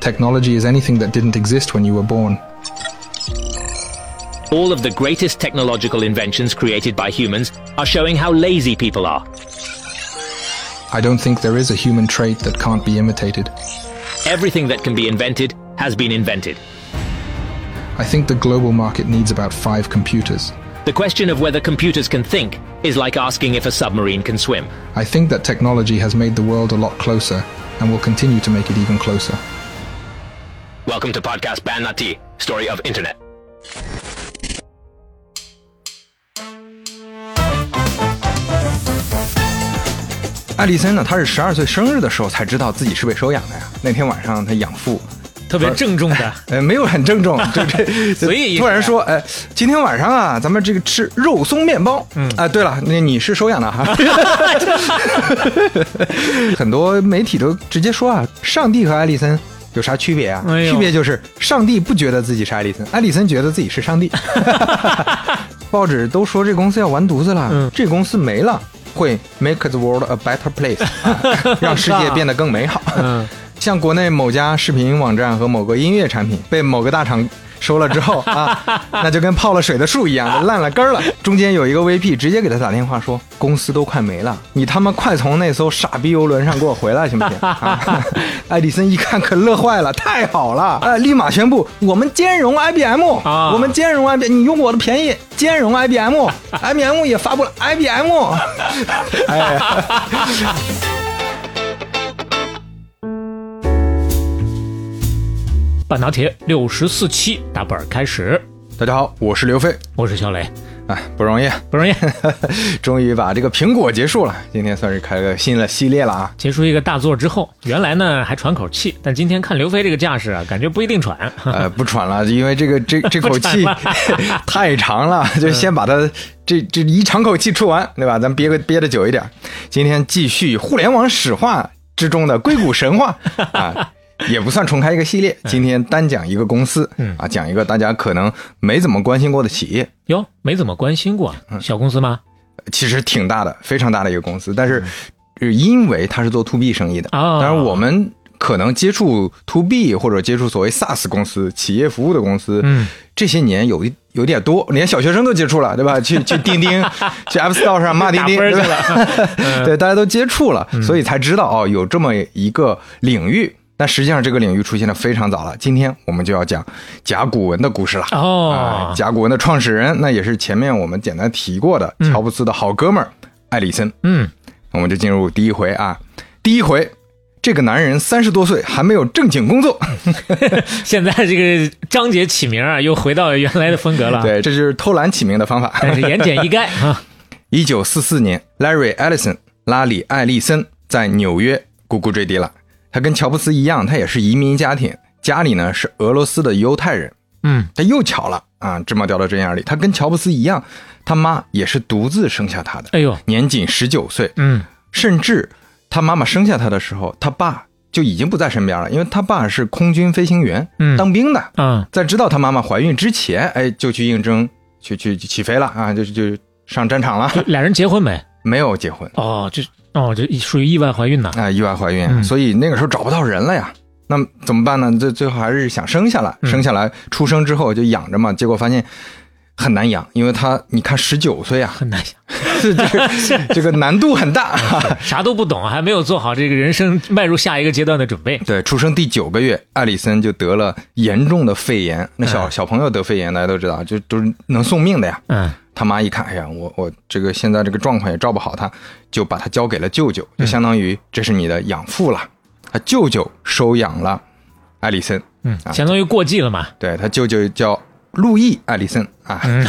Technology is anything that didn't exist when you were born. All of the greatest technological inventions created by humans are showing how lazy people are. I don't think there is a human trait that can't be imitated. Everything that can be invented has been invented. I think the global market needs about five computers. The question of whether computers can think is like asking if a submarine can swim. I think that technology has made the world a lot closer and will continue to make it even closer. Welcome to podcast Ban Nati, story of internet. 艾丽森呢，她是十二岁生日的时候才知道自己是被收养的呀。那天晚上，她养父特别郑重的，呃，没有很郑重，就这，所以突然说，哎，今天晚上啊，咱们这个吃肉松面包。嗯，啊，对了，那你是收养的哈？很多媒体都直接说啊，上帝和艾丽森有啥区别啊？哎区别就是上帝不觉得自己是艾丽森，艾丽森觉得自己是上帝。报纸都说这公司要完犊子了，嗯这公司没了，会 make the world a better place，啊、让世界变得更美好。嗯，像国内某家视频网站和某个音乐产品被某个大厂收了之后啊，那就跟泡了水的树一样，烂了根儿了。中间有一个 VP 直接给他打电话说，公司都快没了，你他妈快从那艘傻逼游轮上给我回来行不行？啊，艾迪森一看可乐坏了，太好了，哎，立马宣布我们兼容 IBM，、啊我们兼容 IBM，你用我的便宜兼容 IBM，IBM 也发布了 IBM，哎呀。半打铁六十四期打本儿开始，大家好，我是刘飞，我是小磊，哎，不容易，不容易，终于把这个苹果结束了，今天算是开个新的系列了啊。结束一个大作之后，原来呢还喘口气，但今天看刘飞这个架势啊，感觉不一定喘。呃，不喘了，因为这个这 这口气太长了，就先把它这这一长口气出完，对吧？咱憋个憋的久一点。今天继续互联网史话之中的硅谷神话啊。也不算重开一个系列，今天单讲一个公司，嗯。啊，讲一个大家可能没怎么关心过的企业，哟，没怎么关心过，小公司吗？其实挺大的，非常大的一个公司，但是呃因为它是做 to B 生意的，啊。当然我们可能接触 to B 或者接触所谓 SaaS 公司、企业服务的公司，嗯，这些年有一有点多，连小学生都接触了，对吧？去去钉钉，去 App Store 上 骂钉钉，对，大家都接触了，所以才知道哦，有这么一个领域。但实际上，这个领域出现的非常早了。今天我们就要讲甲骨文的故事了。哦啊，甲骨文的创始人，那也是前面我们简单提过的乔布斯的好哥们儿艾里森。嗯，我们就进入第一回啊，第一回，这个男人三十多岁还没有正经工作，现在这个章节起名啊，又回到原来的风格了。，对，这就是偷懒起名的方法。但是言简意赅 啊。一九四四年，Larry Ellison 拉里艾利森在纽约咕咕坠地了。他跟乔布斯一样，他也是移民家庭，家里呢是俄罗斯的犹太人。嗯，他又巧了啊，芝麻掉到针眼里，他跟乔布斯一样，他妈也是独自生下他的，哎呦，年仅十九岁，嗯，甚至他妈妈生下他的时候，他爸就已经不在身边了，因为他爸是空军飞行员，嗯。当兵的。嗯，在知道他妈妈怀孕之前，哎，就去应征，去去起飞了啊，就就上战场了，俩人结婚没？没有结婚。哦，这哦，就属于意外怀孕呐。啊，意外怀孕，嗯所以那个时候找不到人了呀。那怎么办呢？这最后还是想生下来，嗯生下来出生之后就养着嘛，结果发现很难养，因为他你看十九岁啊，很难养，这这个 这个难度很大。啥都不懂，还没有做好这个人生迈入下一个阶段的准备。对，出生第九个月，艾里森就得了严重的肺炎。那小、嗯小朋友得肺炎，大家都知道，就都是能送命的呀。嗯他妈一看，哎呀，我我这个现在这个状况也照不好他，就把他交给了舅舅，就相当于这是你的养父了。他舅舅收养了艾里森，嗯，啊相当于过继了嘛。对他舅舅叫路易·艾里森啊，嗯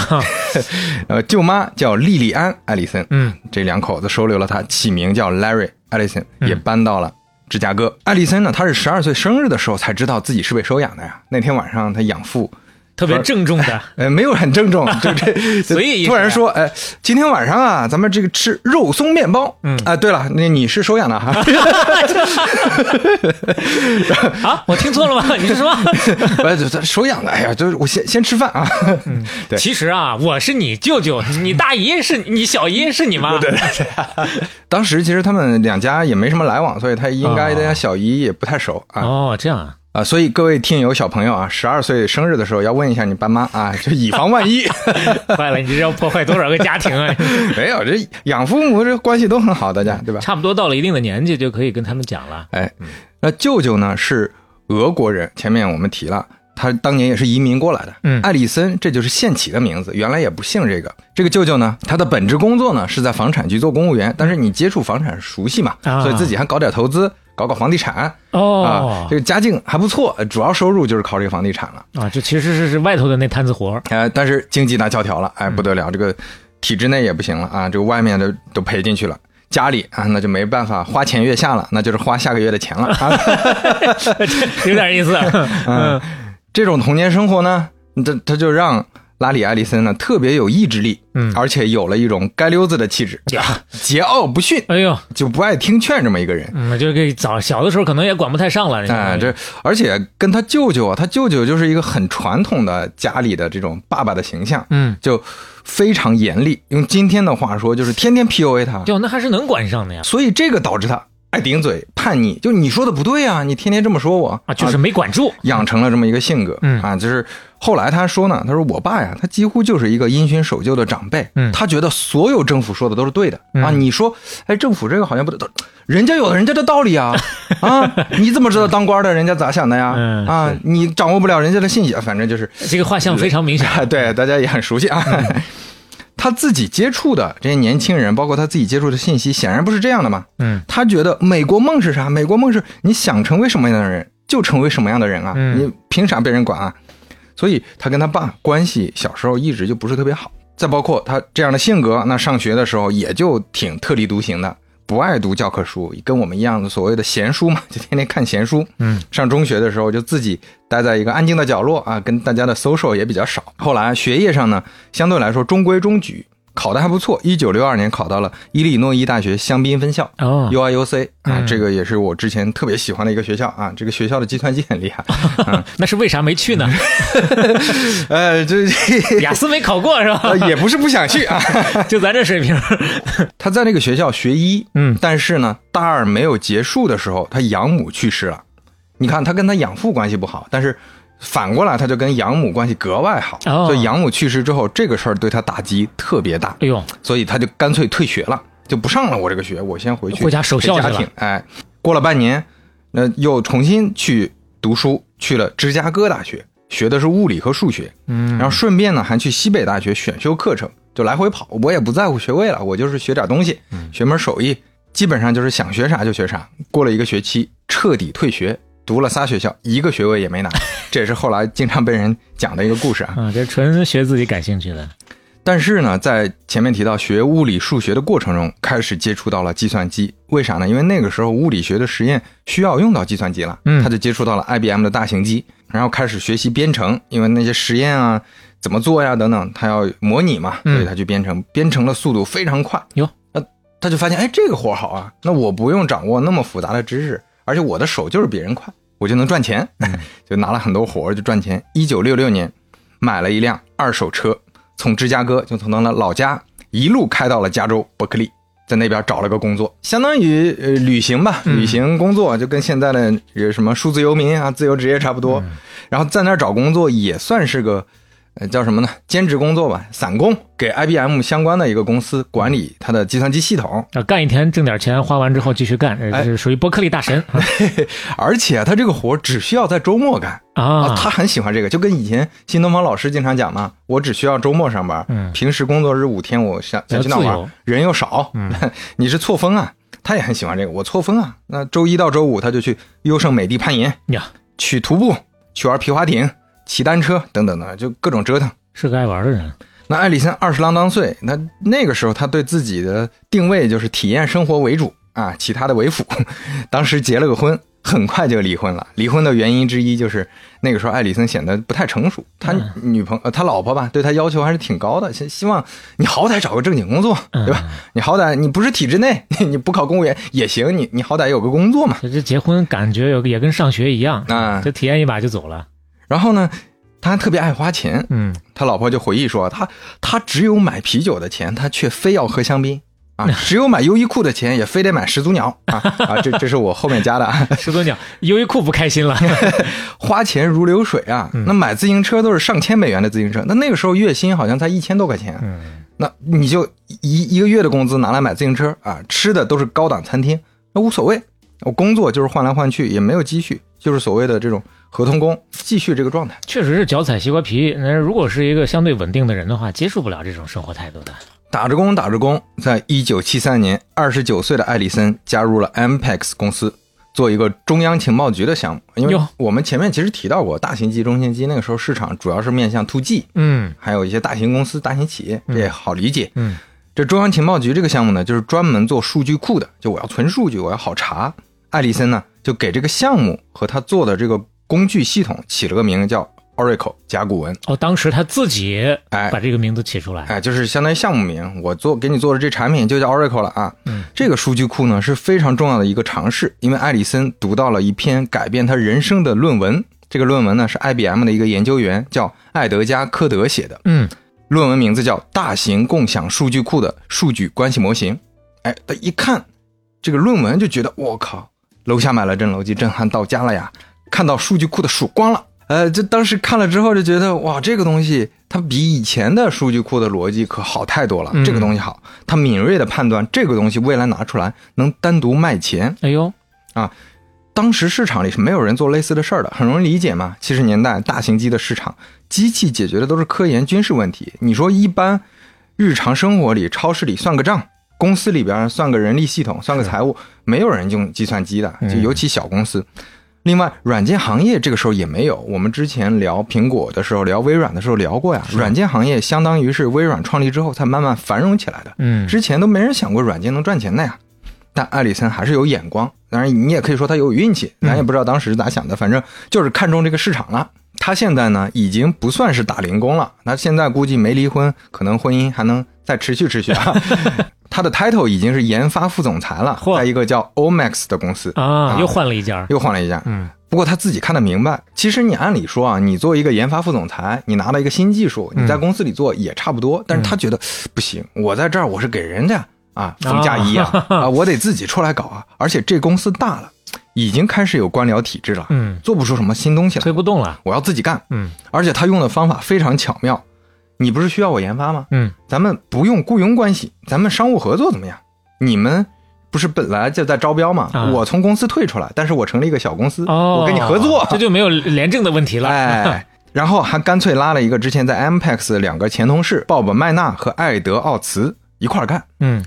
呃，舅妈叫莉莉安·艾里森，嗯，这两口子收留了他，起名叫 Larry Ellison，也搬到了芝加哥。艾丽森呢，他是十二岁生日的时候才知道自己是被收养的呀。那天晚上，他养父特别郑重的，呃，没有很郑重，就这，所以突然说，哎，今天晚上啊，咱们这个吃肉松面包。嗯啊，对了，那你是收养的哈？啊，我听错了吗？你是说？不是，这收养的。哎呀，就是我先先吃饭啊。对其实啊，我是你舅舅，你大姨是你小姨是你妈。对当时其实他们两家也没什么来往，所以他应该跟他小姨也不太熟啊。哦，这样啊，啊、所以各位听友小朋友啊，十二岁生日的时候要问一下你爸妈啊，就以防万一。坏了，你这要破坏多少个家庭啊？没有，这养父母这关系都很好，大家对吧？差不多到了一定的年纪，就可以跟他们讲了。哎，那舅舅呢是俄国人，前面我们提了，他当年也是移民过来的。嗯艾里森这就是现起的名字，原来也不姓这个。这个舅舅呢，他的本职工作呢是在房产局做公务员，但是你接触房产熟悉嘛，啊所以自己还搞点投资，搞搞房地产、哦啊，这个家境还不错，呃主要收入就是靠这个房地产了。啊，这其实是是外头的那摊子活儿呃，但是经济那萧条了，哎，不得了，这个体制内也不行了啊，这个外面的都赔进去了。家里啊，那就没办法花前月下了，那就是花下个月的钱了 啊。有点意思。嗯这种童年生活呢，他他就让拉里·艾利森呢特别有意志力，嗯而且有了一种街溜子的气质，呀，桀骜不驯，哎呦，就不爱听劝这么一个人。嗯，就给早小的时候可能也管不太上了。哎，这而且跟他舅舅啊，他舅舅就是一个很传统的家里的这种爸爸的形象，嗯，就非常严厉。用今天的话说，就是天天 PUA 他，就那还是能管上的呀。所以这个导致他爱顶嘴、叛逆。就你说的不对啊，你天天这么说我啊，就是没管住。养成了这么一个性格，嗯啊，就是后来他说呢，他说我爸呀，他几乎就是一个因循守旧的长辈，嗯他觉得所有政府说的都是对的、啊，嗯你说，哎，政府这个好像不对，人家有人家的道理啊，啊，你怎么知道当官的人家咋想的呀？嗯啊，你掌握不了人家的信息，反正就是，这个画像非常明显。对，大家也很熟悉啊。他自己接触的这些年轻人，包括他自己接触的信息，显然不是这样的嘛。嗯他觉得美国梦是啥？美国梦是你想成为什么样的人，就成为什么样的人啊！嗯你凭啥被人管啊？所以他跟他爸关系小时候一直就不是特别好。再包括他这样的性格，那上学的时候也就挺特立独行的，不爱读教科书，跟我们一样的所谓的闲书嘛，就天天看闲书。嗯，上中学的时候就自己待在一个安静的角落啊，跟大家的 social 也比较少。后来学业上呢，相对来说中规中矩，考的还不错。一九六二年考到了伊利诺伊大学香槟分校。哦，UIUC 啊，嗯这个也是我之前特别喜欢的一个学校啊，这个学校的计算机很厉害 那是为啥没去呢？呃，这 雅思没考过是吧？呃也不是不想去啊。就咱这水平。他在那个学校学医，嗯但是呢，大二没有结束的时候，他养母去世了。你看，他跟他养父关系不好，但是反过来他就跟养母关系格外好。哦所以养母去世之后，这个事儿对他打击特别大，哎呦，所以他就干脆退学了，就不上了我这个学，我先回去回家守孝去庭。哎，过了半年，那又重新去读书，去了芝加哥大学，学的是物理和数学。嗯，然后顺便呢还去西北大学选修课程，就来回跑。我也不在乎学位了，我就是学点东西，学门手艺，基本上就是想学啥就学啥。过了一个学期，彻底退学，读了仨学校，一个学位也没拿。这也是后来经常被人讲的一个故事啊。啊，这纯学自己感兴趣的。但是呢，在前面提到学物理数学的过程中，开始接触到了计算机。为啥呢？因为那个时候物理学的实验需要用到计算机了，嗯他就接触到了 IBM 的大型机，然后开始学习编程，因为那些实验啊怎么做呀等等，他要模拟嘛，嗯所以他去编程，编程的速度非常快。哟，那他就发现，哎，这个活好啊，那我不用掌握那么复杂的知识，而且我的手就是比人快，我就能赚钱，就拿了很多活儿就赚钱。一九六六年，买了一辆二手车，从芝加哥就从他的老家一路开到了加州伯克利，在那边找了个工作，相当于呃旅行吧，旅行工作就跟现在的呃什么数字游民啊、自由职业差不多。然后在那儿找工作也算是个。呃，叫什么呢？兼职工作吧，散工，给 IBM 相关的一个公司管理它的计算机系统。啊，干一天挣点钱，花完之后继续干，是属于伯克利大神 而且他这个活只需要在周末干啊，啊。他很喜欢这个，就跟以前新东方老师经常讲嘛，我只需要周末上班，嗯平时工作日五天我想想去哪玩人又少，嗯 你是错峰啊，他也很喜欢这个，我错峰啊，那周一到周五他就去优胜美地攀岩，呀，去徒步，去玩皮划艇，骑单车等等的，就各种折腾。是个爱玩的人。那艾里森二十郎当岁，那那个时候他对自己的定位就是体验生活为主啊，其他的为辅。当时结了个婚，很快就离婚了。离婚的原因之一就是那个时候艾里森显得不太成熟，他女朋呃他老婆吧对他要求还是挺高的，希希望你好歹找个正经工作，对吧？你好歹你不是体制内，你不考公务员也行，你你好歹有个工作嘛。这这结婚感觉有个也跟上学一样，啊就体验一把就走了。然后呢，他还特别爱花钱，嗯，他老婆就回忆说，他他只有买啤酒的钱，他却非要喝香槟啊，只有买优衣库的钱也非得买始祖鸟啊啊！这这是我后面加的，啊，始祖鸟，优衣库不开心了，花钱如流水啊。那买自行车都是上千美元的自行车，那那个时候月薪好像才一千多块钱，嗯那你就一一个月的工资拿来买自行车啊，吃的都是高档餐厅，那无所谓。我工作就是换来换去，也没有积蓄，就是所谓的这种合同工，继续这个状态。确实是脚踩西瓜皮。那如果是一个相对稳定的人的话，接受不了这种生活态度的。打着工，打着工，在一九七三年，二十九岁的艾里森加入了 MPEX 公司，做一个中央情报局的项目。因为我们前面其实提到过，大型机、中型机那个时候市场主要是面向 To G，嗯，还有一些大型公司、大型企业，这也好理解。嗯，这中央情报局这个项目呢，就是专门做数据库的，就我要存数据，我要好查。艾里森呢，就给这个项目和他做的这个工具系统起了个名叫。Oracle 甲骨文哦，当时他自己哎把这个名字起出来，哎，就是相当于项目名。我做给你做的这产品就叫 Oracle 了啊。嗯，这个数据库呢是非常重要的一个尝试，因为艾里森读到了一篇改变他人生的论文。这个论文呢是 IBM 的一个研究员叫艾德加·科德写的。嗯，论文名字叫《大型共享数据库的数据关系模型》。哎，他一看这个论文就觉得我靠，楼下买了镇楼机，震撼到家了呀！看到数据库的曙光了。呃，就当时看了之后就觉得哇，这个东西它比以前的数据库的逻辑可好太多了。这个东西好，它敏锐的判断这个东西未来拿出来能单独卖钱。哎呦，啊，当时市场里是没有人做类似的事儿的，很容易理解嘛。七十年代大型机的市场，机器解决的都是科研军事问题。你说一般日常生活里，超市里算个账，公司里边算个人力系统，算个财务，没有人用计算机的，就尤其小公司。另外，软件行业这个时候也没有。我们之前聊苹果的时候，聊微软的时候聊过呀。软件行业相当于是微软创立之后才慢慢繁荣起来的。嗯，之前都没人想过软件能赚钱的呀。但艾里森还是有眼光，当然你也可以说他有运气，咱也不知道当时是咋想的，反正就是看中这个市场了。他现在呢，已经不算是打零工了。那现在估计没离婚，可能婚姻还能再持续持续啊。他的 title 已经是研发副总裁了，在一个叫 Omax 的公司啊，又换了一家，又换了一家。嗯，不过他自己看得明白，其实你按理说啊，你作为一个研发副总裁，你拿到一个新技术，你在公司里做也差不多。但是他觉得不行，我在这儿我是给人家啊封嫁衣啊啊，我得自己出来搞啊。而且这公司大了，已经开始有官僚体制了，嗯，做不出什么新东西了，推不动了，我要自己干。嗯，而且他用的方法非常巧妙，你不是需要我研发吗？嗯，咱们不用雇佣关系，咱们商务合作怎么样？你们不是本来就在招标吗？我从公司退出来，但是我成立一个小公司，我跟你合作，这就没有廉政的问题了。哎，然后还干脆拉了一个之前在 MPEX 两个前同事鲍勃麦纳和艾德奥茨一块干。嗯，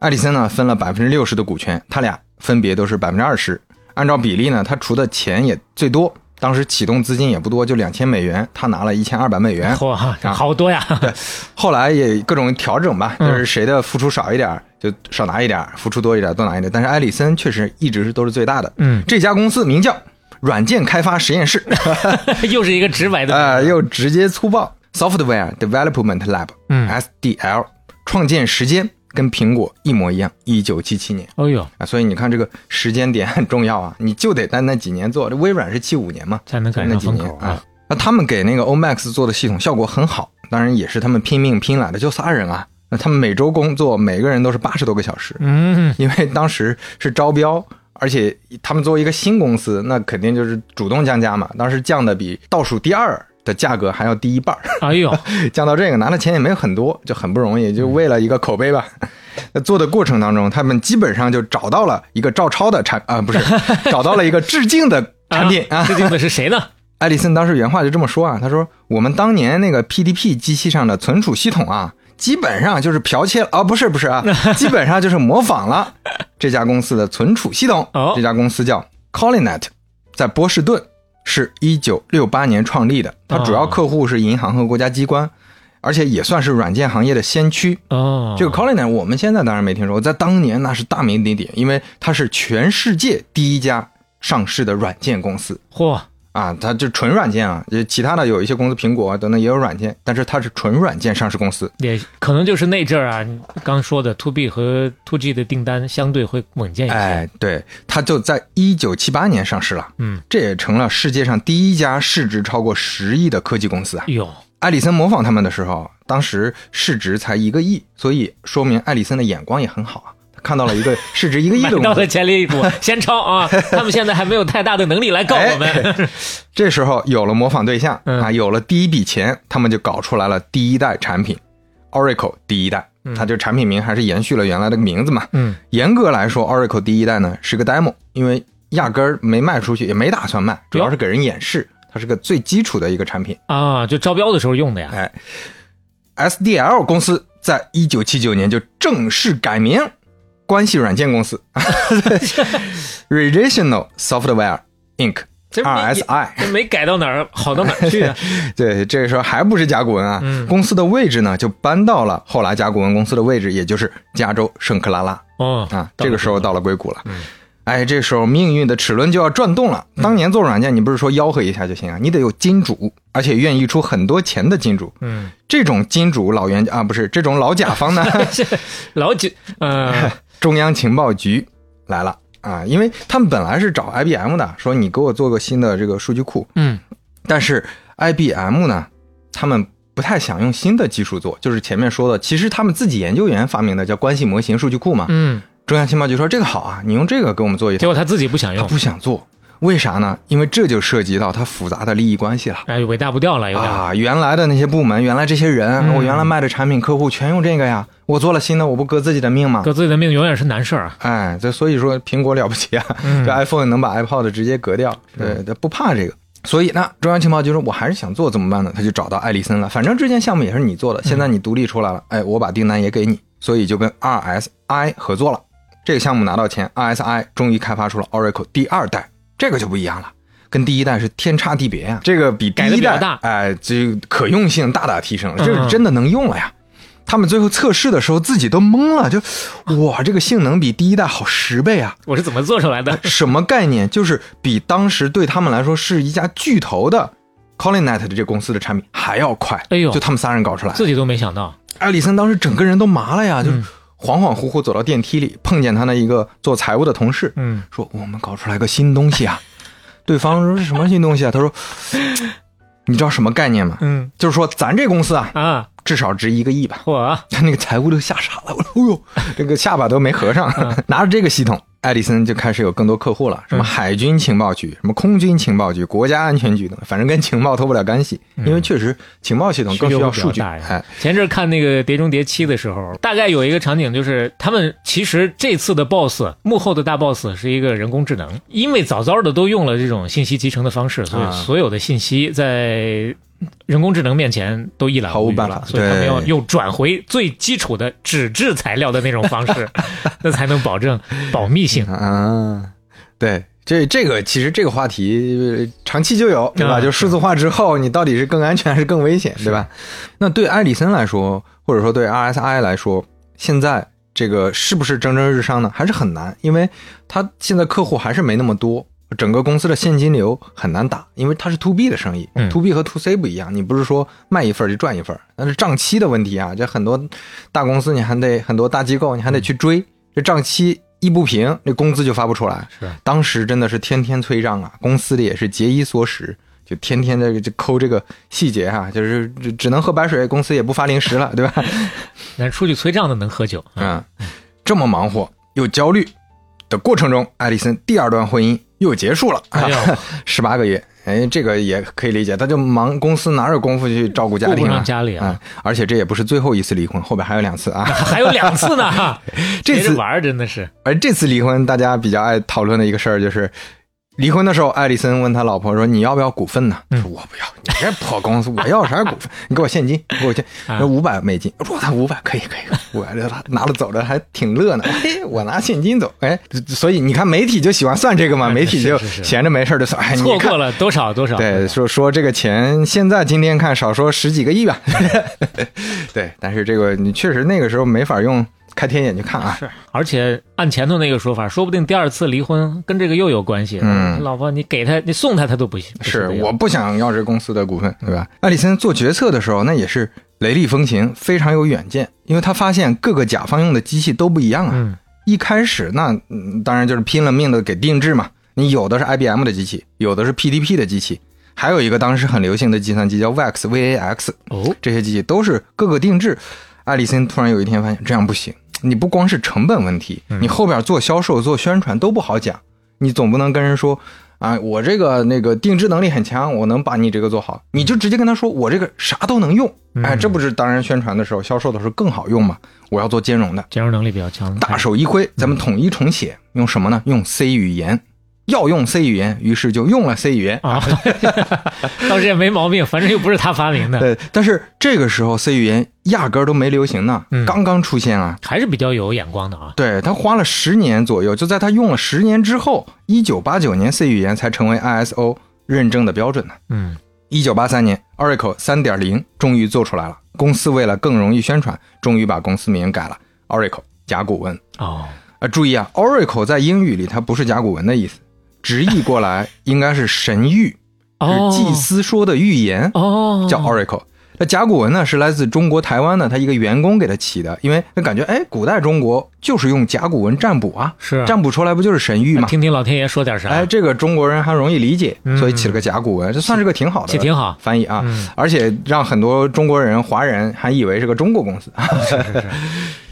艾里森呢分了百分之六十的股权，他俩分别都是百分之二十。按照比例呢，他出的钱也最多。当时启动资金也不多，就两千美元，他拿了一千二百美元，哇，好多呀！对，后来也各种调整吧，就是谁的付出少一点就少拿一点，付出多一点多拿一点。但是埃里森确实一直是都是最大的。嗯，这家公司名叫软件开发实验室，又是一个直白的，呃，又直接粗暴，Software Development Lab，嗯，SDL，创建时间。跟苹果一模一样，一九七七年。哦呦啊，所以你看这个时间点很重要啊，你就得在那几年做。这微软是七五年嘛，才能赶上风口啊。那他们给那个 Omax 做的系统效果很好，当然也是他们拼命拼来的，就仨人啊。那他们每周工作，每个人都是八十多个小时。嗯，因为当时是招标，而且他们作为一个新公司，那肯定就是主动降价嘛。当时降的比倒数第二。的价格还要低一半儿哎呦，降到这个拿的钱也没有很多，就很不容易，就为了一个口碑吧。那做的过程当中，他们基本上就找到了一个照抄的产啊，不是 找到了一个致敬的产品啊。致敬的是谁呢？艾利森当时原话就这么说啊，他说：“我们当年那个 PDP 机器上的存储系统啊，基本上就是剽窃啊，不是不是啊，基本上就是模仿了这家公司的存储系统。这家公司叫 Collinet，在波士顿。”是一九六八年创立的，它主要客户是银行和国家机关，而且也算是软件行业的先驱。哦，这个 Collinet 我们现在当然没听说，在当年那是大名鼎鼎，因为它是全世界第一家上市的软件公司。嚯！啊，它就纯软件啊，其他的有一些公司，苹果等等也有软件，但是它是纯软件上市公司，也可能就是那阵儿啊，刚说的 To B 和 To G 的订单相对会稳健一些。哎，对，它就在一九七八年上市了，嗯，这也成了世界上第一家市值超过十亿的科技公司啊。哟，艾里森模仿他们的时候，当时市值才一个亿，所以说明艾里森的眼光也很好啊。他看到了一个市值一个 亿的公司到了，潜力股，先抄啊！他们现在还没有太大的能力来告我们。哎这时候有了模仿对象嗯啊，有了第一笔钱，他们就搞出来了第一代产品 Oracle 第一代，它就产品名还是延续了原来的名字嘛。嗯，严格来说，Oracle 第一代呢是个 demo，因为压根儿没卖出去，也没打算卖，主要是给人演示，它是个最基础的一个产品。啊，就招标的时候用的呀。哎，SDL 公司在一九七九年就正式改名关系软件公司，Relational Software Inc. RSI。这没改到哪儿好到哪儿去啊？对，这个时候还不是甲骨文啊，嗯公司的位置呢就搬到了后来甲骨文公司的位置，也就是加州圣克拉拉哦啊。这个时候到了硅谷了。嗯哎，这时候命运的齿轮就要转动了。当年做软件，你不是说吆喝一下就行啊，你得有金主，而且愿意出很多钱的金主。嗯，这种金主老袁啊，不是这种老甲方呢，老几呃 中央情报局来了。啊，因为他们本来是找 IBM 的，说你给我做个新的这个数据库，嗯。但是 IBM 呢，他们不太想用新的技术做，就是前面说的，其实他们自己研究员发明的叫关系模型数据库嘛。嗯，中央情报局说这个好啊，你用这个给我们做一套，结果他自己不想用，他不想做，为啥呢？因为这就涉及到它复杂的利益关系了。哎，尾大不掉了，有点。啊，原来的那些部门，原来这些人，嗯我原来卖的产品客户全用这个呀，我做了新的，我不革自己的命吗？革自己的命永远是难事儿啊。哎，这所以说苹果了不起啊，嗯这 iPhone 能把 iPod 直接革掉，对，他不怕这个。所以那中央情报局说，我还是想做怎么办呢？他就找到艾利森了，反正这件项目也是你做的，现在你独立出来了，哎，我把订单也给你，所以就跟 RSI 合作了。这个项目拿到钱，RSI 终于开发出了 Oracle 第二代，这个就不一样了。跟第一代是天差地别呀、这个比第一代大哎，这可用性大大提升了，这嗯是真的能用了呀。他们最后测试的时候自己都懵了，就 哇，这个性能比第一代好十倍啊！我是怎么做出来的？什么概念？就是比当时对他们来说是一家巨头的 Colinet 的这个公司的产品还要快。哎呦就他们仨人搞出来。自己都没想到。艾里森当时整个人都麻了呀，就是嗯恍恍惚惚走到电梯里，碰见他那一个做财务的同事，嗯，说我们搞出来个新东西啊。对方说是什么新东西啊？他说，你知道什么概念吗？嗯就是说咱这公司啊，啊，至少值一个亿吧。哇，他那个财务都吓傻了，我说：“哎呦，这个下巴都没合上。嗯。拿着这个系统，爱迪森就开始有更多客户了，什么嗯海军情报局、什么空军情报局、国家安全局等，反正跟情报脱不了干系，因为确实情报系统更需要数据。需求会比较大呀。哎，前阵儿看那个《碟中谍七》的时候，大概有一个场景，就是他们其实这次的 BOSS 幕后的大 BOSS 是一个人工智能，因为早早的都用了这种信息集成的方式，所以啊。所有的信息在人工智能面前都一览无余毫无办法了，所以他们要又转回最基础的纸质材料的那种方式，那才能保证保密性。啊，对。这这个其实这个话题呃长期就有，对吧？啊就数字化之后，你到底是更安全还是更危险，对吧？那对埃里森来说，或者说对 RSI 来说，现在这个是不是蒸蒸日上呢？还是很难，因为他现在客户还是没那么多，整个公司的现金流很难打，因为它是 to B 的生意、嗯 t o B 和 to C 不一样，你不是说卖一份就赚一份，那是账期的问题啊。这很多大公司你还得很多大机构你还得去追，这账期一不平，那工资就发不出来。是当时真的是天天催账啊，公司里也是节衣缩食。就天天的就抠这个细节哈、就是只只能喝白水，公司也不发零食了，对吧？但是出去催账的能喝酒，嗯，这么忙活又焦虑的过程中，艾丽森第二段婚姻又结束了，十八个月，哎，这个也可以理解，他就忙公司哪有功夫去照顾家庭啊？家里啊啊，而且这也不是最后一次离婚，后边还有两次啊。还有两次呢，这次玩真的是，而这次离婚，大家比较爱讨论的一个事儿就是。离婚的时候，艾丽森问他老婆说：“你要不要股份呢？”嗯说：“我不要，你这破公司，我要啥股份？你给我现金，你给我钱，啊五百美金。”我说：“他五百可以，可以，五百 拿了走的还挺乐呢。哎，我拿现金走，哎，所以你看媒体就喜欢算这个嘛，媒体就闲着没事儿就算，哎，错过了多少多少，对，说说这个钱，现在今天看少说十几个亿吧。对，但是这个你确实那个时候没法用开天眼去看啊。是，而且按前头那个说法，说不定第二次离婚跟这个又有关系。嗯老婆，你给他，你送他，他都不行。是我不想要这公司的股份，对吧？艾里森做决策的时候，那也是雷厉风行，非常有远见，因为他发现各个甲方用的机器都不一样啊。嗯一开始那嗯当然就是拼了命的给定制嘛，你有的是 IBM 的机器，有的是 PDP 的机器，还有一个当时很流行的计算机叫 VAX VAX，哦，这些机器都是各个定制。艾利森突然有一天发现这样不行，你不光是成本问题，你后边做销售、做宣传都不好讲，你总不能跟人说。啊，我这个那个定制能力很强，我能把你这个做好，你就直接跟他说，我这个啥都能用，哎，这不是当然宣传的时候、销售的时候更好用吗？我要做兼容的，兼容能力比较强，大手一挥，咱们统一重写，用什么呢？用 C 语言。要用 C 语言，于是就用了 C 语言啊，倒是也没毛病，反正又不是他发明的。对，但是这个时候 C 语言压根儿都没流行呢，刚刚出现啊，还是比较有眼光的啊。对他花了十年左右，就在他用了十年之后，一九八九年 C 语言才成为 ISO 认证的标准呢。嗯，一九八三年 Oracle 三点零终于做出来了，公司为了更容易宣传，终于把公司名改了 Oracle 甲骨文。哦，啊，注意啊，Oracle 在英语里它不是甲骨文的意思。直译过来应该是神谕，是祭司说的预言哦，叫 Oracle。那甲骨文呢是来自中国台湾的，他一个员工给他起的，因为他感觉哎，古代中国就是用甲骨文占卜啊，是占卜出来不就是神谕吗？听听老天爷说点啥？哎，这个中国人还容易理解，所以起了个甲骨文，这算是个挺好的，起挺好翻译啊，而且让很多中国人、华人还以为是个中国公司，是是是，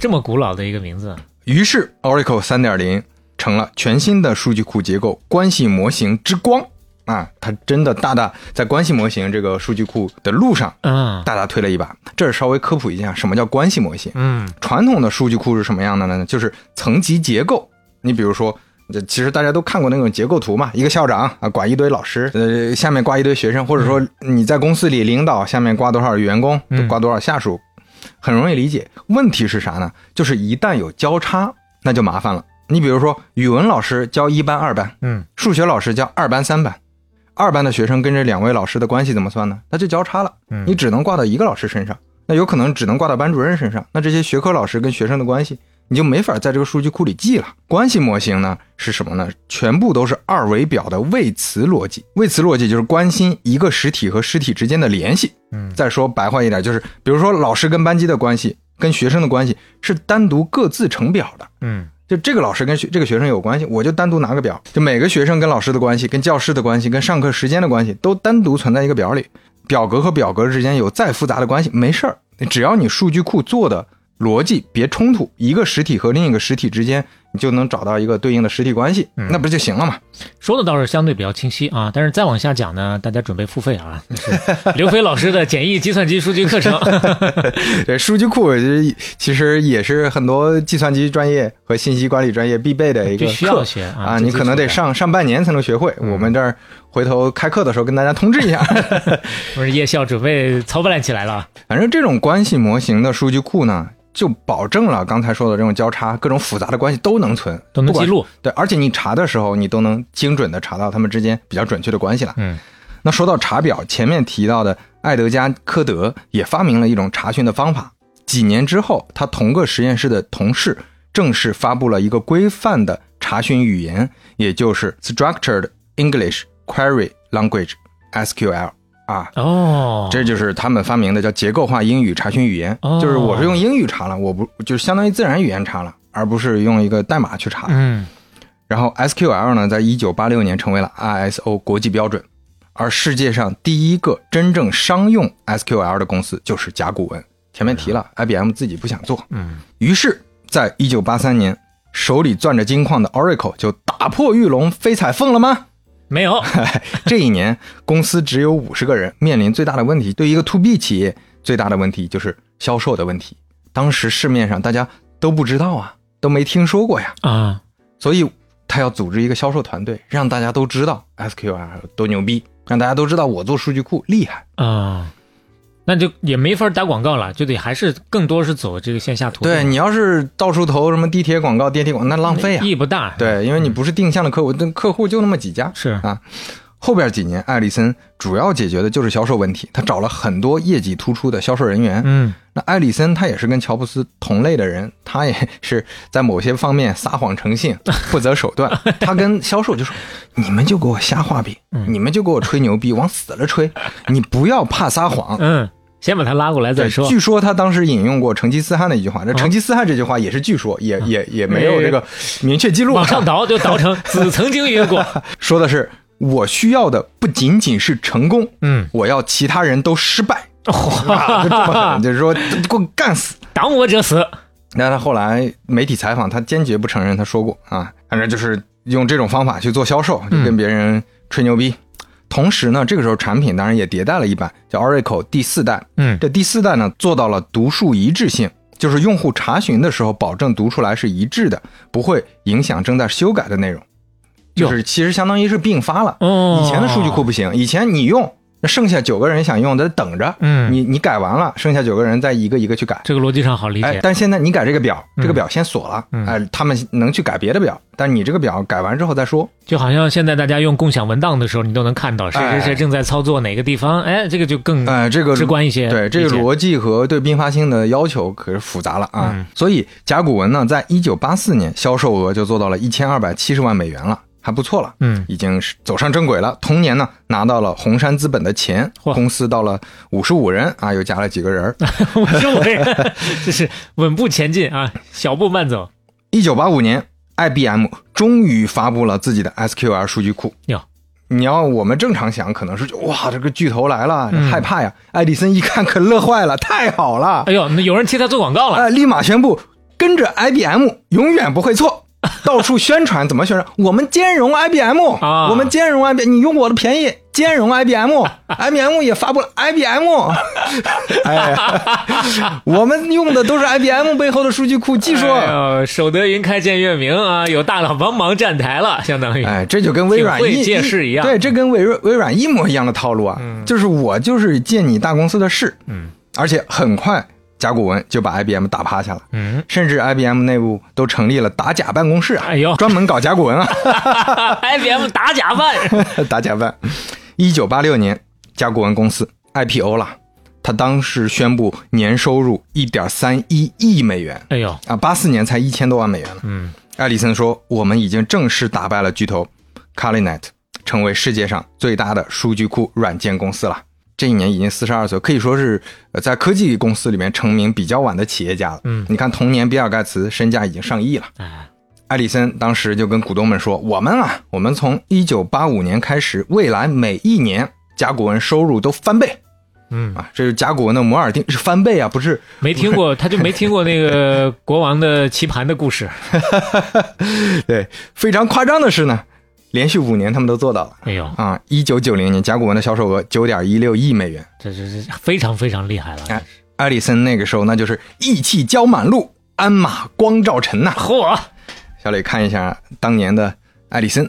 这么古老的一个名字。于是 Oracle 三点零。成了全新的数据库结构关系模型之光啊！它真的大大在关系模型这个数据库的路上，嗯，大大推了一把。这儿稍微科普一下，什么叫关系模型？嗯，传统的数据库是什么样的呢？就是层级结构。你比如说，这其实大家都看过那种结构图嘛，一个校长啊，管一堆老师，呃，下面挂一堆学生，或者说你在公司里领导，下面挂多少员工，挂多少下属，很容易理解。问题是啥呢？就是一旦有交叉，那就麻烦了。你比如说，语文老师教一班、二班，嗯，数学老师教二班、三班，二班的学生跟这两位老师的关系怎么算呢？那就交叉了，你只能挂到一个老师身上，那有可能只能挂到班主任身上，那这些学科老师跟学生的关系，你就没法在这个数据库里记了。关系模型呢是什么呢？全部都是二维表的位词逻辑，位词逻辑就是关心一个实体和实体之间的联系。嗯，再说白话一点，就是比如说老师跟班级的关系，跟学生的关系是单独各自成表的。嗯。就这个老师跟学这个学生有关系，我就单独拿个表，就每个学生跟老师的关系、跟教师的关系、跟上课时间的关系都单独存在一个表里。表格和表格之间有再复杂的关系没事儿，只要你数据库做的逻辑别冲突，一个实体和另一个实体之间。你就能找到一个对应的实体关系，那不就行了嘛？说的倒是相对比较清晰啊，但是再往下讲呢，大家准备付费啊。刘飞老师的简易计算机数据课程，对，数据库其实也是很多计算机专业和信息管理专业必备的一个需要学啊，你可能得上上半年才能学会。我们这儿回头开课的时候跟大家通知一下，不是夜校准备操办起来了。反正这种关系模型的数据库呢。就保证了刚才说的这种交叉，各种复杂的关系都能存，都能记录。对，而且你查的时候，你都能精准的查到他们之间比较准确的关系了。嗯，那说到查表，前面提到的爱德加·科德也发明了一种查询的方法。几年之后，他同个实验室的同事正式发布了一个规范的查询语言，也就是 Structured English Query Language（SQL）。啊哦，这就是他们发明的叫结构化英语查询语言，就是我是用英语查了，我不就是相当于自然语言查了，而不是用一个代码去查。嗯，然后 SQL 呢，在一九八六年成为了 ISO 国际标准，而世界上第一个真正商用 SQL 的公司就是甲骨文。前面提了，IBM 自己不想做，嗯，于是，在一九八三年，手里攥着金矿的 Oracle 就打破玉龙飞彩凤了吗？没有，这一年公司只有五十个人，面临最大的问题，对一个 to B 企业最大的问题就是销售的问题。当时市面上大家都不知道啊，都没听说过呀啊，所以他要组织一个销售团队，让大家都知道 SQL 多牛逼，让大家都知道我做数据库厉害啊。那就也没法打广告了，就得还是更多是走这个线下途径。对你要是到处投什么地铁广告、电梯广告，那浪费啊，意义不大。对，因为你不是定向的客户，那客户就那么几家。是啊，后边几年，艾利森主要解决的就是销售问题，他找了很多业绩突出的销售人员。嗯，那艾利森他也是跟乔布斯同类的人，他也是在某些方面撒谎成性、不择手段。他跟销售就说：“你们就给我瞎画饼，你们就给我吹牛逼，往死了吹，你不要怕撒谎。”嗯。先把他拉过来再说。据说他当时引用过成吉思汗的一句话，这成吉思汗这句话也是据说，也也也没有这个明确记录。往上倒就倒成 子曾经云过，说的是我需要的不仅仅是成功，嗯，我要其他人都失败，就是说给我干死。挡我者死。那他后来媒体采访，他坚决不承认他说过啊，反正就是用这种方法去做销售，就跟别人吹牛逼。同时呢，这个时候产品当然也迭代了一版，叫 Oracle 第四代。嗯这第四代呢做到了读数一致性，就是用户查询的时候保证读出来是一致的，不会影响正在修改的内容。就是其实相当于是并发了。哦，以前的数据库不行，以前你用，那剩下九个人想用，得等着。嗯你你改完了，剩下九个人再一个一个去改。这个逻辑上好理哎解，。但现在你改这个表，嗯这个表先锁了，嗯哎，他们能去改别的表，但你这个表改完之后再说。就好像现在大家用共享文档的时候，你都能看到谁谁谁哎正在操作哪个地方，哎，这个就更哎，这个直观一些。对这个逻辑和对并发性的要求可是复杂了啊。嗯所以甲骨文呢，在一九八四年销售额就做到了一千二百七十万美元了，还不错了。嗯，已经是走上正轨了。同年呢，拿到了红杉资本的钱，公司到了五十五人啊，又加了几个人儿。我是我也，这是稳步前进啊，小步慢走。一九八五年，IBM 终于发布了自己的 SQL 数据库。哟，你要我们正常想，可能是哇，这个巨头来了，嗯害怕呀。爱迪生一看可乐坏了，太好了，哎呦，那有人替他做广告了。哎，立马宣布跟着 IBM 永远不会错。到处宣传怎么宣传？我们兼容 IBM 啊我们兼容 IBM，你用我的便宜，兼容 IBM，IBM 也发布了 IBM，哎呀，我们用的都是 IBM 背后的数据库技术。哎呦，守得云开见月明啊，有大佬帮忙站台了，相当于。哎，这就跟微软一借势一样对，这跟微软微软一模一样的套路啊，就是我就是借你大公司的势，嗯，而且很快甲骨文就把 IBM 打趴下了，嗯甚至 IBM 内部都成立了打假办公室啊，哎呦专门搞甲骨文啊，，IBM 打假办。打假办。一九八六年，甲骨文公司 IPO 了，他当时宣布年收入一点三一亿美元哎呦，啊，八四年才一千多万美元了。嗯，艾里森说：“我们已经正式打败了巨头 Calinet，成为世界上最大的数据库软件公司了。”这一年已经四十二岁，可以说是呃在科技公司里面成名比较晚的企业家了。嗯你看同年比尔盖茨身价已经上亿了。哎，艾里森当时就跟股东们说：“我们啊，我们从一九八五年开始，未来每一年甲骨文收入都翻倍嗯，啊！这是甲骨文的摩尔定是翻倍啊，不是没听过，他就没听过那个国王的棋盘的故事。对。非常夸张的是呢，连续五年他们都做到了。”哎呦，啊，一九九零年，甲骨文的销售额九点一六亿美元。这这这非常非常厉害了。哎，艾里森那个时候那就是意气交满路，鞍马光照尘呐、嚯，小磊看一下当年的艾里森，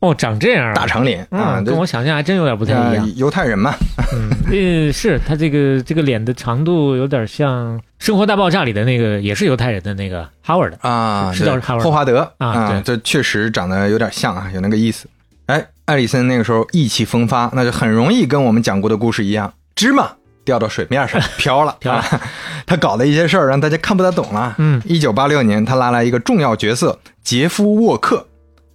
哦，长这样啊，大长脸啊，跟我想象还真有点不太一呃样。犹太人嘛，嗯，呃，是他这个这个脸的长度有点像《生活大爆炸》里的那个，也是犹太人的那个 Howard。啊，是叫哈维霍华德啊对这确实长得有点像啊，有那个意思。哎，艾里森那个时候意气风发，那就很容易跟我们讲过的故事一样，芝麻掉到水面上 飘了，飘了啊。他搞的一些事儿让大家看不太懂了。嗯一九八六年，他拉来一个重要角色杰夫沃克，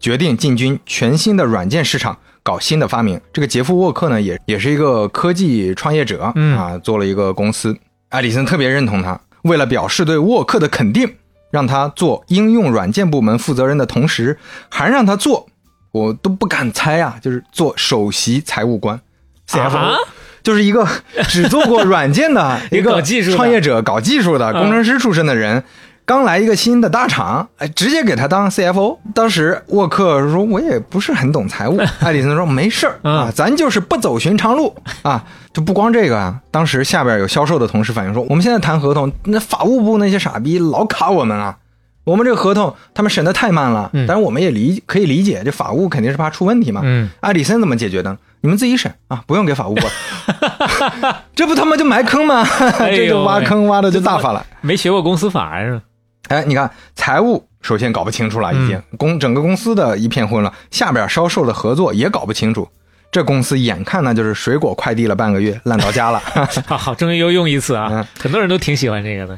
决定进军全新的软件市场，搞新的发明。这个杰夫沃克呢，也也是一个科技创业者，嗯啊，做了一个公司。艾里森特别认同他，为了表示对沃克的肯定，让他做应用软件部门负责人的同时，还让他做，我都不敢猜啊，就是做首席财务官，CFO，、啊就是一个只做过软件的一 一个创业者、搞技术的嗯工程师出身的人。刚来一个新的大厂，哎，直接给他当 CFO。当时沃克说：“我也不是很懂财务。”艾里森说：“没事儿啊嗯，咱就是不走寻常路啊。”就不光这个啊，当时下边有销售的同事反映说：“我们现在谈合同，那法务部那些傻逼老卡我们啊。我们这个合同他们审的太慢了，嗯但是我们也理可以理解，这法务肯定是怕出问题嘛。嗯，艾里森怎么解决的？你们自己审啊，不用给法务管。这不他妈就埋坑吗？这就挖坑挖的就大发了。没学过公司法是吧？哎，你看财务首先搞不清楚了，已经公整个公司的一片混乱，下边销售的合作也搞不清楚。这公司眼看呢就是水果快递了半个月，烂到家了。好 好，终于又用一次啊嗯！很多人都挺喜欢这个的。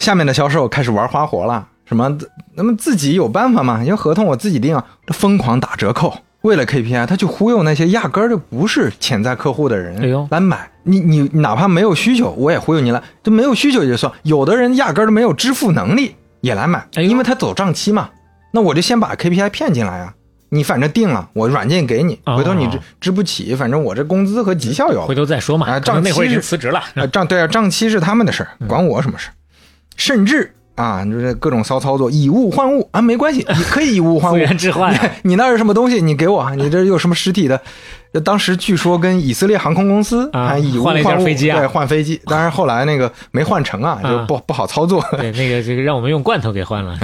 下面的销售开始玩花活了，什么那么自己有办法吗？因为合同我自己定啊，这疯狂打折扣，为了 KPI，他去忽悠那些压根儿就不是潜在客户的人，哎呦来买。你你哪怕没有需求，我也忽悠你来，就没有需求也就算，有的人压根儿都没有支付能力也来买，因为他走账期嘛。那我就先把 KPI 骗进来啊。你反正定了，我软件给你，哦回头你支支不起，反正我这工资和绩效有回。头再说嘛。啊账期是辞职了。啊，账对啊，账期是他们的事儿，管我什么事儿？甚至啊，就是各种骚操作，以物换物啊，没关系，你可以以物换物 置换啊你 你那是什么东西？你给我，你这有什么实体的？当时据说跟以色列航空公司啊还以物换物，飞机啊对，换飞机。当然后来那个没换成啊，就啊不不好操作。对，那个这个让我们用罐头给换了。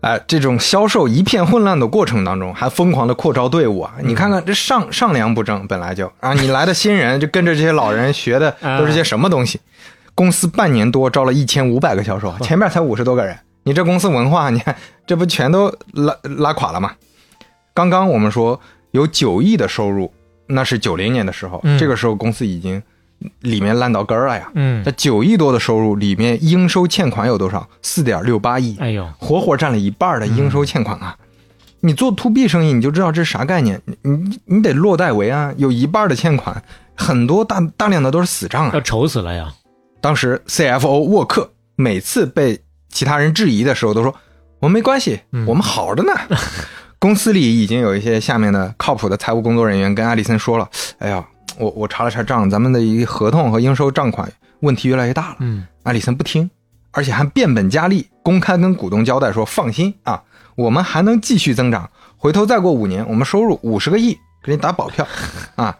哎，这种销售一片混乱的过程当中，还疯狂的扩招队伍啊！你看看这上上梁不正，本来就啊，你来的新人就跟着这些老人学的都是些什么东西？公司半年多招了一千五百个销售，前面才五十多个人，你这公司文化，你看 这不全都拉拉垮了吗？刚刚我们说有九亿的收入，那是九零年的时候，嗯这个时候公司已经里面烂到根儿了呀。嗯那，九亿多的收入里面，应收欠款有多少？四点六八亿。哎呦，活活占了一半的应收欠款啊！你做 to B 生意，你就知道这是啥概念。你你你得落袋为安，有一半的欠款，很多大大量的都是死账啊要。愁死了呀！当时 CFO 沃克每次被其他人质疑的时候，都说我们没关系，嗯我们好着呢。公司里已经有一些下面的靠谱的财务工作人员跟艾利森说了：“哎呀，我我查了查账，咱们的一个合同和应收账款问题越来越大了。”嗯，艾里森不听，而且还变本加厉，公开跟股东交代说：“放心啊，我们还能继续增长，回头再过五年，我们收入五十个亿，给你打保票啊！”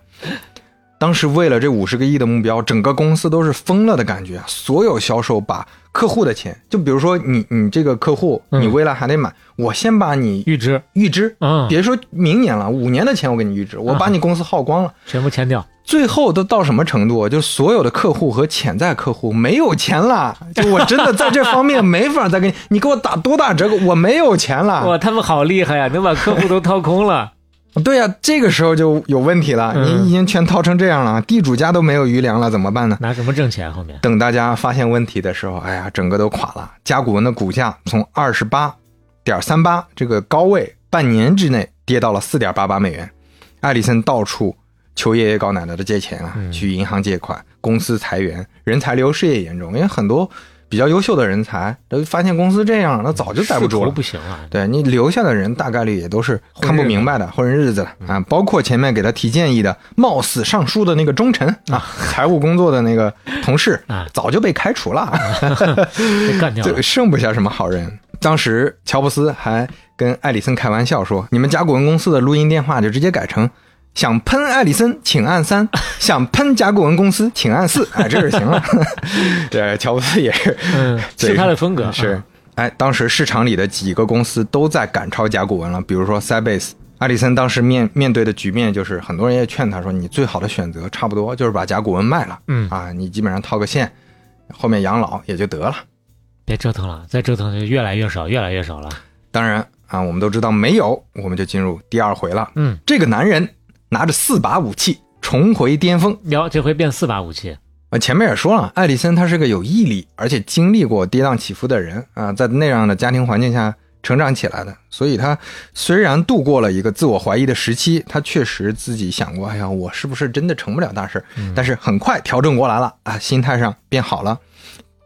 当时为了这五十个亿的目标，整个公司都是疯了的感觉，所有销售把客户的钱，就比如说你你这个客户，嗯你未来还得买，我先把你预支，预支，嗯，别说明年了，五年的钱我给你预支，我把你公司耗光了。全部签掉。最后都到什么程度？就所有的客户和潜在客户没有钱了，就我真的在这方面没法再给你，你给我打多大折扣？我没有钱了。哇，他们好厉害呀，能把客户都掏空了。对呀、这个时候就有问题了。嗯你已经全掏成这样了，地主家都没有余粮了，怎么办呢？拿什么挣钱？后面等大家发现问题的时候，哎呀，整个都垮了。甲骨文的股价从二十八点三八这个高位，半年之内跌到了四点八八美元。艾里森到处求爷爷告奶奶的借钱啊，嗯去银行借款，公司裁员，人才流失也严重，因为很多比较优秀的人才都发现公司这样，那早就待不住了。不行了。对你留下的人，大概率也都是看不明白的，混日子了啊！包括前面给他提建议的，冒死上书的那个忠臣啊，财务工作的那个同事啊，早就被开除了，被干掉。剩不下什么好人。当时乔布斯还跟艾里森开玩笑说：“你们甲骨文公司的录音电话就直接改成。”想喷艾里森，请按三；想喷甲骨文公司，请按四。哎，这就行了。对，乔布斯也是，嗯，对是他的风格。是嗯，哎，当时市场里的几个公司都在赶超甲骨文了，比如说 Sybase。艾里森当时面面对的局面就是，很多人也劝他说：“你最好的选择差不多就是把甲骨文卖了，嗯啊，你基本上套个现，后面养老也就得了。别折腾了，再折腾就越来越少，越来越少了。”当然啊，我们都知道没有，我们就进入第二回了。嗯，这个男人拿着四把武器重回巅峰。聊这回变四把武器。我，前面也说了，艾里森他是个有毅力，而且经历过跌宕起伏的人啊，在那样的家庭环境下成长起来的，所以他虽然度过了一个自我怀疑的时期，他确实自己想过，哎呀，我是不是真的成不了大事？但是很快调整过来了啊，心态上变好了，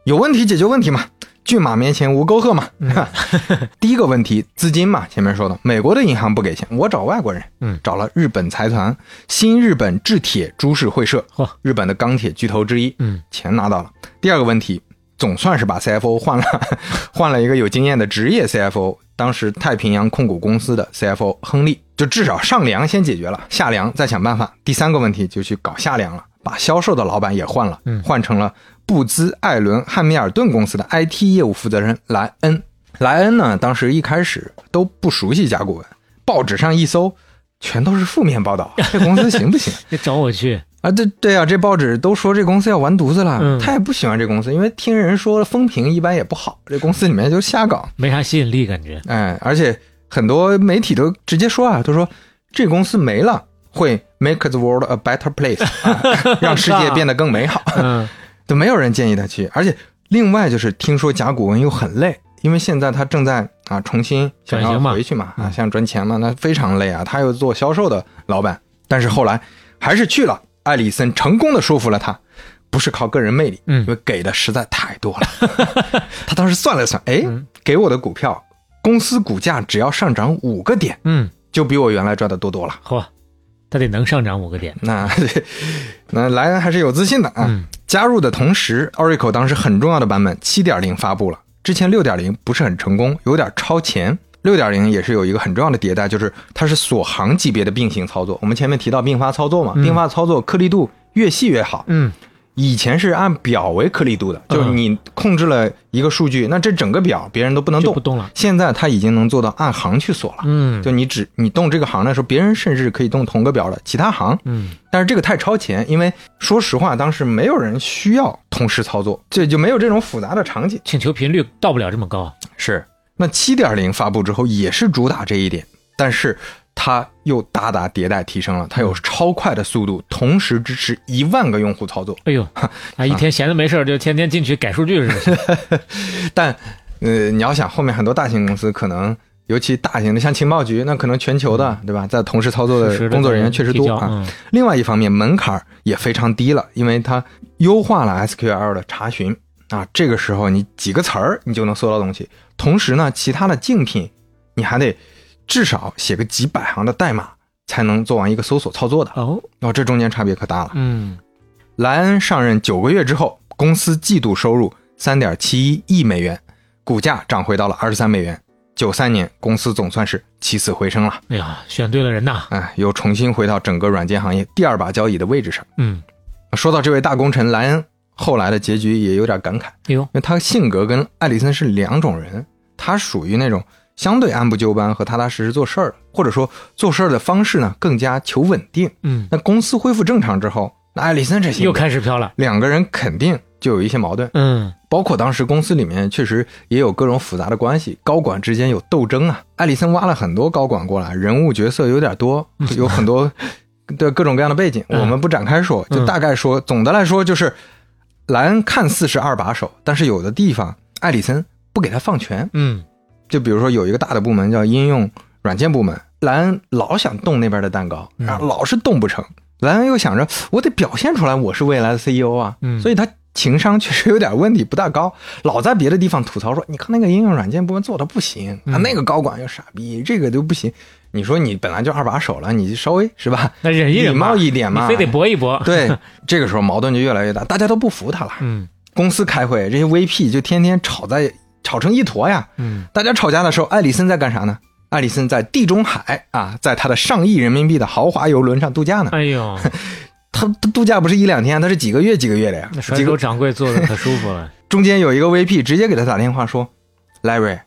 有问题解决问题嘛。骏马面前无沟壑嘛。第一个问题，资金嘛，前面说的，美国的银行不给钱，我找外国人，嗯找了日本财团新日本制铁株式会社，嚯日本的钢铁巨头之一，嗯，钱拿到了。第二个问题，总算是把 CFO 换了，换了一个有经验的职业 CFO。当时太平洋控股公司的 CFO 亨利，就至少上梁先解决了，下梁再想办法。第三个问题就去搞下梁了，把销售的老板也换了，嗯换成了布兹艾伦汉密尔顿公司的 IT 业务负责人莱恩。莱恩呢，当时一开始都不熟悉甲骨文，报纸上一搜，全都是负面报道，这公司行不行？你找我去。啊，对对啊，这报纸都说这公司要完犊子了，嗯他也不喜欢这公司，因为听人说风评一般也不好，这公司里面就瞎搞，没啥吸引力，感觉。哎，而且很多媒体都直接说啊，都说这公司没了会 make the world a better place，、啊、让世界变得更美好，嗯，都没有人建议他去。而且另外就是听说甲骨文又很累，因为现在他正在啊重新想要回去嘛，啊想赚钱嘛，那非常累啊。他又做销售的老板，但是后来还是去了。艾里森成功的说服了他，不是靠个人魅力，嗯因为给的实在太多了。他当时算了算，哎，嗯给我的股票公司股价只要上涨五个点，嗯，就比我原来赚的多多了。嚯，它得能上涨五个点。那那莱恩还是有自信的啊。嗯加入的同时，Oracle 当时很重要的版本七点零发布了，之前六点零不是很成功，有点超前。六点零也是有一个很重要的迭代，就是它是锁行级别的并行操作。我们前面提到并发操作嘛，并发操作颗粒度越细越好。嗯以前是按表为颗粒度的，就是你控制了一个数据，那这整个表别人都不能动不。动了。现在它已经能做到按行去锁了。嗯就你只你动这个行的时候，别人甚至可以动同个表的其他行。嗯但是这个太超前，因为说实话，当时没有人需要同时操作，这就没有这种复杂的场景。请求频率到不了这么高。是，那七点零发布之后也是主打这一点，但是它又大大迭代提升了，它有超快的速度，同时支持一万个用户操作。哎呦，啊，一天闲着没事儿就天天进去改数据似的。但呃，你要想后面很多大型公司可能。尤其大型的像情报局，那可能全球的，对吧？在同时操作的的工作人员确实多啊。嗯另外一方面，门槛也非常低了，因为它优化了 SQL 的查询啊。这个时候你几个词儿你就能搜到东西，同时呢，其他的竞品你还得至少写个几百行的代码才能做完一个搜索操作的。哦，哦，这中间差别可大了。嗯莱恩上任九个月之后，公司季度收入三点七一亿美元，股价涨回到了二十三美元。九三年，公司总算是起死回生了，哎呀，选对了人呐。哎，又重新回到整个软件行业第二把交椅的位置上。嗯，说到这位大功臣莱恩，后来的结局也有点感慨，哎呦因，为他性格跟艾里森是两种人，他属于那种相对按部就班和踏踏实实做事儿的，或者说做事儿的方式呢更加求稳定。嗯，那公司恢复正常之后，那艾里森这些又，开始飘了。两个人肯定就有一些矛盾，嗯包括当时公司里面确实也有各种复杂的关系，高管之间有斗争啊。艾里森挖了很多高管过来，人物角色有点多，有很多 的各种各样的背景，嗯我们不展开说，就大概说，总的来说就是莱恩看似是二把手，但是有的地方艾里森不给他放权，嗯就比如说有一个大的部门叫应用软件部门，莱恩老想动那边的蛋糕，然后老是动不成。莱恩又想着我得表现出来我是未来的 CEO 啊，嗯所以他情商确实有点问题，不大高，老在别的地方吐槽说，你看那个应用软件部门做的不行啊，嗯那个高管又傻逼，这个就不行。你说你本来就二把手了，你就稍微是吧？那忍一忍礼貌一点嘛，你非得搏一搏。对，这个时候矛盾就越来越大，大家都不服他了。嗯公司开会，这些 VP 就天天吵在吵成一坨呀。嗯大家吵架的时候，艾里森在干啥呢？艾里森在地中海啊，在他的上亿人民币的豪华游轮上度假呢。哎呦，他他度假不是一两天，他是几个月几个月的呀那。甩掌柜坐的可舒服了。中间有一个 VP 直接给他打电话说：“Larry，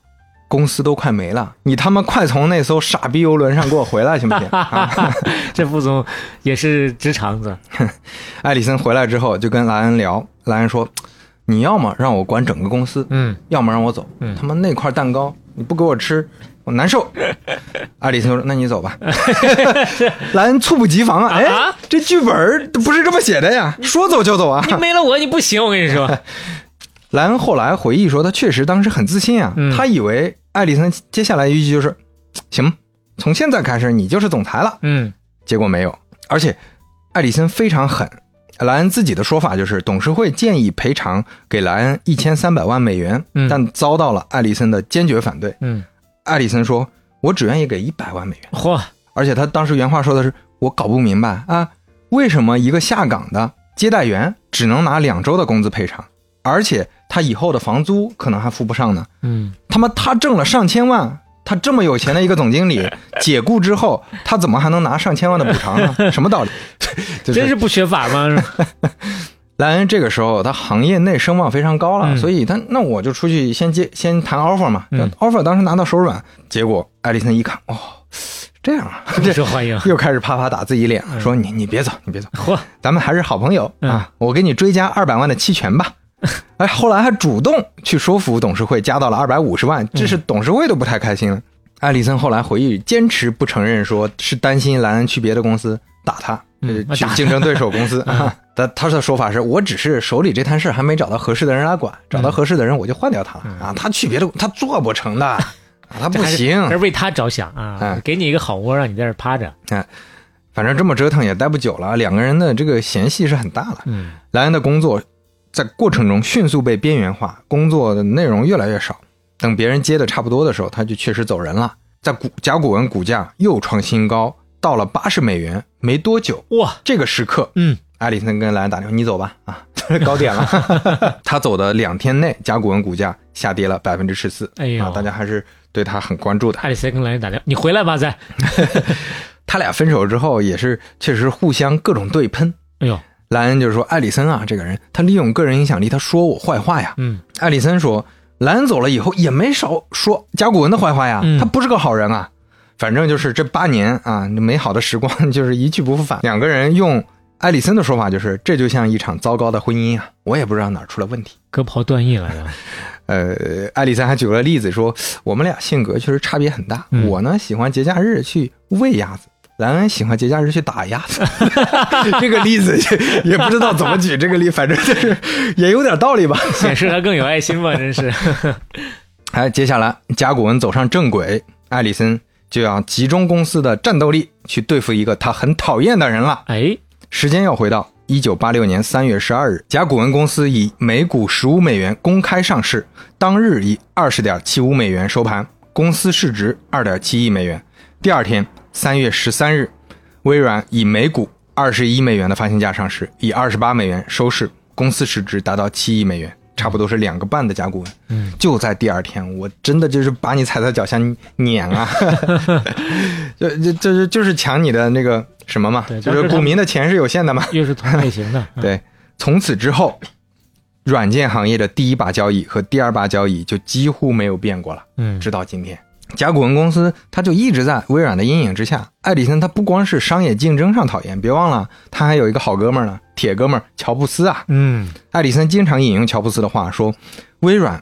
公司都快没了，你他妈快从那艘傻逼游轮上给我回来行不行？” 啊，这副总也是直肠子。艾里森回来之后就跟莱恩聊，莱恩说：“你要么让我管整个公司，嗯要么让我走。嗯他妈那块蛋糕你不给我吃，我难受。艾里森说：“那你走吧。”莱恩猝不及防啊！哎啊，这剧本儿不是这么写的呀，说走就走啊！你没了我你不行，我跟你说。莱恩后来回忆说，他确实当时很自信啊，嗯他以为艾里森接下来一句就是：“行，从现在开始你就是总裁了。嗯”结果没有，而且艾里森非常狠。莱恩自己的说法就是，董事会建议赔偿给莱恩一千三百万美元，嗯但遭到了艾利森的坚决反对。嗯，艾利森说：“我只愿意给一百万美元。嚯，”而且他当时原话说的是：“我搞不明白啊，为什么一个下岗的接待员只能拿两周的工资赔偿，而且他以后的房租可能还付不上呢？嗯，他妈，他挣了上千万，他这么有钱的一个总经理，解雇之后，他怎么还能拿上千万的补偿呢？什么道理？就是真是不学法吗？莱恩这个时候他行业内声望非常高了，嗯所以他那我就出去先接先谈 offer 嘛。嗯 offer 当时拿到手软，结果艾利森一看，哦，这样啊，不受欢迎。又开始啪啪打自己脸了，说你你别走，你别走，嚯，咱们还是好朋友嗯啊，我给你追加二百万的期权吧。哎，后来还主动去说服董事会，加到了二百五十万，这是董事会都不太开心了。艾利森后来回忆，坚持不承认，说是担心莱恩去别的公司打他，去竞争对手公司。啊他他的说法是我只是手里这摊事还没找到合适的人来管，找到合适的人我就换掉他了啊。他去别的他做不成的，啊他不行。是为他着想啊哎，给你一个好窝，让你在这趴着。反正这么折腾也待不久了，两个人的这个嫌隙是很大了。嗯莱恩的工作在过程中迅速被边缘化，工作的内容越来越少。等别人接的差不多的时候，他就确实走人了。在股甲骨文股价又创新高，到了八十美元没多久，哇，这个时刻，嗯，艾里森跟莱恩打电话：“你走吧，啊，高点了。”他走的两天内，甲骨文股价下跌了百分之十四。哎呀啊，大家还是对他很关注的。艾里森跟莱恩打电话，你回来吧，在。他俩分手之后，也是确实互相各种对喷。哎呦，莱恩就是说，艾里森啊，这个人他利用个人影响力，他说我坏话呀。嗯，艾里森说，莱恩走了以后也没少说甲骨文的坏话呀，嗯他不是个好人啊。反正就是这八年啊，美好的时光 就是一去不复返。两个人用艾里森的说法就是，这就像一场糟糕的婚姻啊，我也不知道哪儿出了问题。割袍断义了，呃，艾里森还举了例子说，我们俩性格确实差别很大。嗯我呢喜欢节假日去喂鸭子，莱恩喜欢节假日去打鸭子。这个例子也也不知道怎么举这个例，反正就是也有点道理吧。显示他更有爱心吧，真是。哎，接下来甲骨文走上正轨，艾里森就要集中公司的战斗力去对付一个他很讨厌的人了。哎，时间要回到一九八六年三月十二日，甲骨文公司以每股十五美元公开上市，当日以二十点七五美元收盘，公司市值二点七亿美元。第二天，三月十三日，微软以每股二十一美元的发行价上市，以二十八美元收市，公司市值达到七亿美元。差不多是两个半的甲骨文，嗯，就在第二天，我真的就是把你踩在脚下碾啊！就就就是就是抢你的那个什么嘛，就是股民的钱是有限的嘛。又是同类型的。嗯，对，从此之后，软件行业的第一把交椅和第二把交椅就几乎没有变过了，嗯，直到今天。甲骨文公司它就一直在微软的阴影之下。艾里森他不光是商业竞争上讨厌，别忘了他还有一个好哥们儿呢，铁哥们儿乔布斯啊。嗯，艾里森经常引用乔布斯的话说：“微软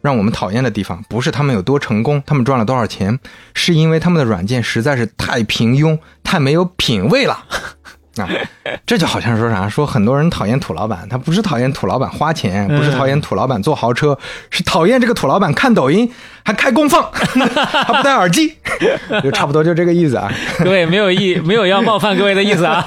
让我们讨厌的地方，不是他们有多成功，他们赚了多少钱，是因为他们的软件实在是太平庸、太没有品位了。”啊，这就好像说啥？说很多人讨厌土老板，他不是讨厌土老板花钱，不是讨厌土老板坐豪车，是讨厌这个土老板看抖音还开功放，还不戴耳机，就差不多就这个意思啊。各位没有意没有要冒犯各位的意思啊。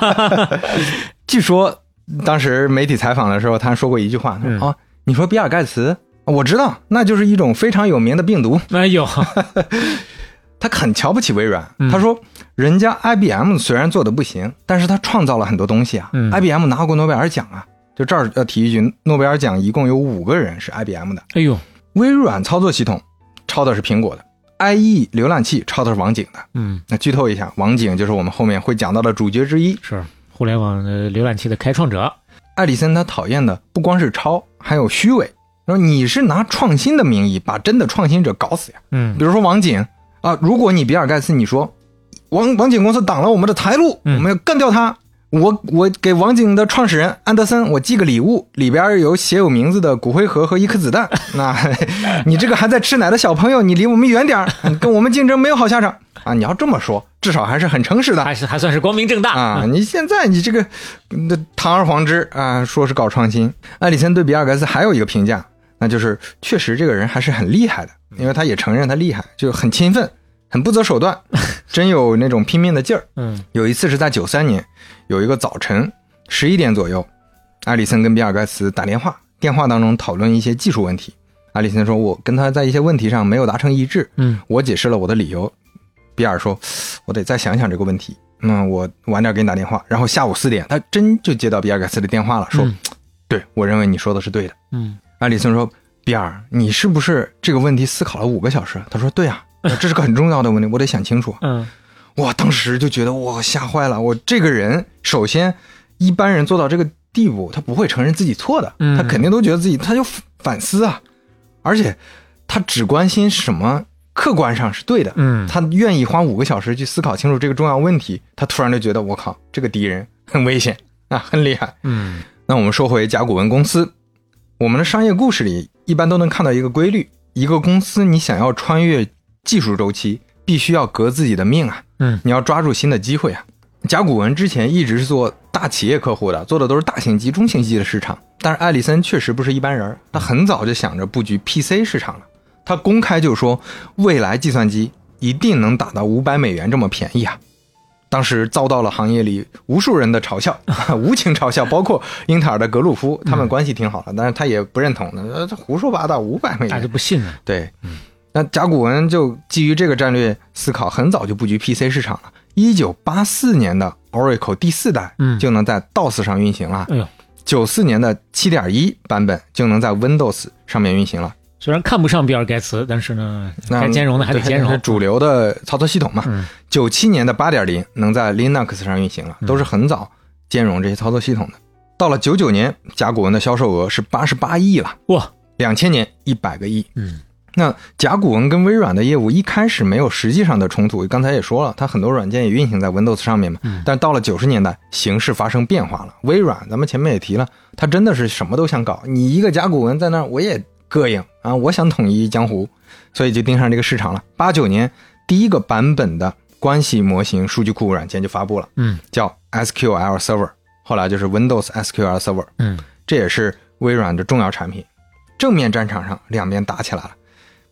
据说当时媒体采访的时候，他说过一句话：“他说嗯哦，你说比尔盖茨，我知道，那就是一种非常有名的病毒。哎呦，他很瞧不起微软。嗯他说，人家 IBM 虽然做的不行，但是他创造了很多东西啊。嗯 IBM 拿过诺贝尔奖啊。就这儿要提一句，诺贝尔奖一共有五个人是 IBM 的。哎呦，微软操作系统抄的是苹果的，IE 浏览器抄的是网景的。嗯，那剧透一下，网景就是我们后面会讲到的主角之一。是互联网的浏览器的开创者。艾里森他讨厌的不光是抄，还有虚伪。说你是拿创新的名义把真的创新者搞死呀？嗯比如说网景啊，如果你比尔盖茨你说网网景公司挡了我们的财路，嗯我们要干掉他。我我给王景的创始人安德森，我寄个礼物，里边有写有名字的骨灰盒和一颗子弹。那 你这个还在吃奶的小朋友，你离我们远点，跟我们竞争没有好下场啊！你要这么说，至少还是很诚实的。还是还算是光明正大啊，你现在你这个那堂而皇之啊，说是搞创新。艾里森对比尔盖茨还有一个评价，那就是确实这个人还是很厉害的，因为他也承认他厉害，就很勤奋，很不择手段，真有那种拼命的劲儿。嗯有一次是在九三年，有一个早晨十一点左右，艾里森跟比尔盖茨打电话，电话当中讨论一些技术问题。艾里森说：“我跟他在一些问题上没有达成一致，嗯我解释了我的理由。比尔说：“我得再想想这个问题。嗯，我晚点给你打电话。”然后下午四点，他真就接到比尔盖茨的电话了，说：“嗯 对我认为你说的是对的。嗯，”艾里森说：“比尔，你是不是这个问题思考了五个小时？”他说：“对啊，这是个很重要的问题，我得想清楚。”嗯哇，当时就觉得我吓坏了。我这个人，首先一般人做到这个地步，他不会承认自己错的，嗯他肯定都觉得自己，他就反思啊，而且他只关心什么客观上是对的，嗯，他愿意花五个小时去思考清楚这个重要问题，他突然就觉得我靠，这个敌人很危险啊，很厉害。嗯那我们说回甲骨文公司，我们的商业故事里一般都能看到一个规律：一个公司你想要穿越技术周期，必须要革自己的命啊。嗯你要抓住新的机会啊！甲骨文之前一直是做大企业客户的，做的都是大型机、中型机的市场。但是艾利森确实不是一般人，他很早就想着布局 PC 市场了。他公开就说，未来计算机一定能打到五百美元这么便宜啊！当时遭到了行业里无数人的嘲笑，无情嘲笑，包括英特尔的格鲁夫，他们关系挺好的，但是他也不认同的，他，胡说八道，五百美元他就不信了。对，那甲骨文就基于这个战略思考，很早就布局 PC 市场了。一九八四年的 Oracle 第四代嗯就能在 DOS 上运行了，哎呦，九四年的七点一版本就能在 Windows 上面运行了。虽然看不上比尔盖茨，但是呢，那该兼容的还得兼容是。主流的操作系统嘛嗯。九七、年的八点零能在 Linux 上运行了，都是很早兼容这些操作系统的。到了九九年，甲骨文的销售额是八十八亿了，哇，两千年一百个亿。嗯，那甲骨文跟微软的业务一开始没有实际上的冲突，刚才也说了，它很多软件也运行在 Windows 上面嘛。嗯但到了九十年代，形势发生变化了。微软，咱们前面也提了，它真的是什么都想搞。你一个甲骨文在那儿，我也膈应啊，我想统一江湖，所以就盯上这个市场了。八九年，第一个版本的关系模型数据库软件就发布了，嗯叫 SQL Server，后来就是 Windows SQL Server。嗯，这也是微软的重要产品。正面战场上两边打起来了，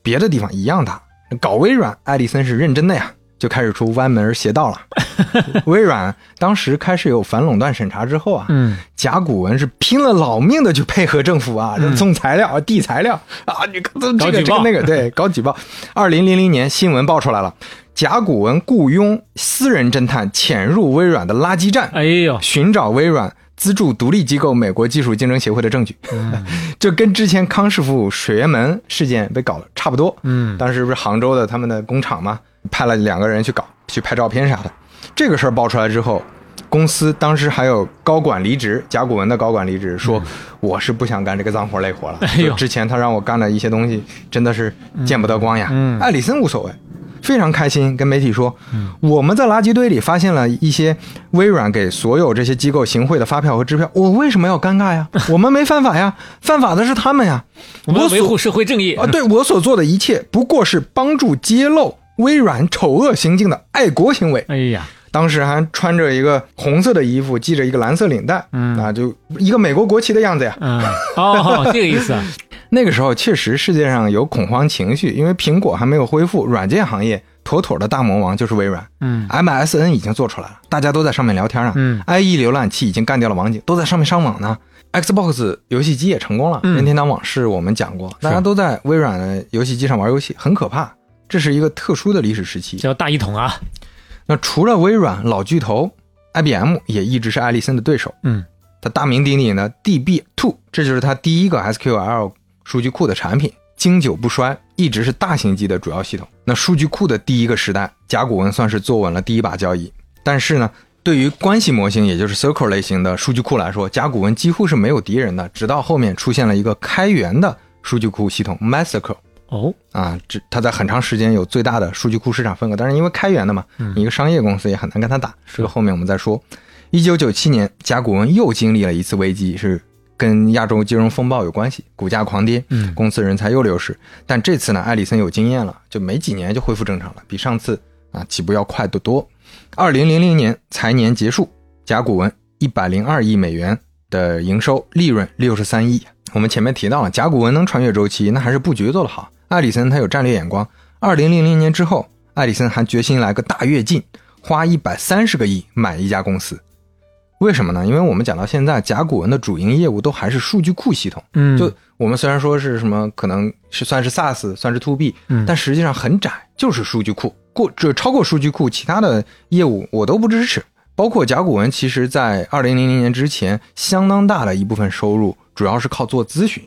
别的地方一样大。搞微软，艾利森是认真的呀，就开始出歪门邪道了。微软当时开始有反垄断审查之后啊，嗯，甲骨文是拼了老命的去配合政府啊，送材料、递材料啊，你看这个这个那个，对，搞举报。二零零零年新闻爆出来了，甲骨文雇佣私人侦探潜入微软的垃圾站，哎呦，寻找微软资助独立机构美国技术竞争协会的证据，就跟之前康师傅水源门事件被搞得差不多。嗯，当时不是杭州的他们的工厂嘛，派了两个人去搞，去拍照片啥的。这个事儿爆出来之后，公司当时还有高管离职，甲骨文的高管离职说：“我是不想干这个脏活累活了。嗯哎之前他让我干的一些东西，真的是见不得光呀。嗯艾里森无所谓。非常开心，跟媒体说，嗯我们在垃圾堆里发现了一些微软给所有这些机构行贿的发票和支票，我为什么要尴尬呀？我们没犯法呀，犯法的是他们呀。我们维护社会正义啊，对我所做的一切不过是帮助揭露微软丑恶行径的爱国行为。哎呀，当时还穿着一个红色的衣服，系着一个蓝色领带，嗯啊，就一个美国国旗的样子呀。嗯，哦，这个意思啊，那个时候确实世界上有恐慌情绪，因为苹果还没有恢复，软件行业妥妥的大魔王就是微软。嗯 MSN 已经做出来了，大家都在上面聊天啊。嗯 IE 浏览器已经干掉了网景，都在上面上网呢。Xbox 游戏机也成功了，嗯任天堂往事我们讲过，大家都在微软的游戏机上玩游戏，很可怕。这是一个特殊的历史时期。叫大一统啊，那除了微软，老巨头 IBM 也一直是艾利森的对手。嗯，他大名鼎鼎的 DB Two，这就是他第一个 SQL 数据库的产品，经久不衰，一直是大型机的主要系统。那数据库的第一个时代，甲骨文算是坐稳了第一把交椅。但是呢，对于关系模型，也就是 Circle 类型的数据库来说，甲骨文几乎是没有敌人的。直到后面出现了一个开源的数据库系统 MySQL。哦，啊，这它在很长时间有最大的数据库市场份额，但是因为开源的嘛，你一个商业公司也很难跟它打。这个后面我们再说。一九九七年，甲骨文又经历了一次危机，是跟亚洲金融风暴有关系，股价狂跌，嗯公司人才又流失。但这次呢，艾里森有经验了，就没几年就恢复正常了，比上次啊起步要快得多。二零零零年财年结束，甲骨文一百零二亿美元的营收，利润六十三亿。我们前面提到了，甲骨文能穿越周期，那还是布局做得好。艾里森他有战略眼光。二零零零年之后，艾里森还决心来个大跃进，花一百三十个亿买一家公司。为什么呢？因为我们讲到现在，甲骨文的主营业务都还是数据库系统。嗯，就我们虽然说是什么，可能是算是 SaaS，算是 To B，嗯但实际上很窄，就是数据库。过这超过数据库，其他的业务我都不支持。包括甲骨文，其实在二零零零年之前，相当大的一部分收入主要是靠做咨询，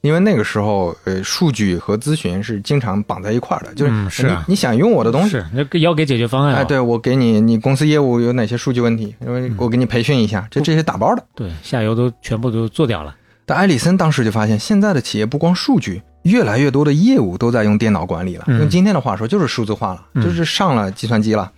因为那个时候，呃，数据和咨询是经常绑在一块儿的，就是,、嗯是啊你你想用我的东西，是要给解决方案啊，哎，对我给你，你公司业务有哪些数据问题，因嗯为我给你培训一下，这这些打包的。对，下游都全部都做掉了，但埃里森当时就发现，现在的企业不光数据，越来越多的业务都在用电脑管理了。嗯用今天的话说，就是数字化了，嗯就是上了计算机了。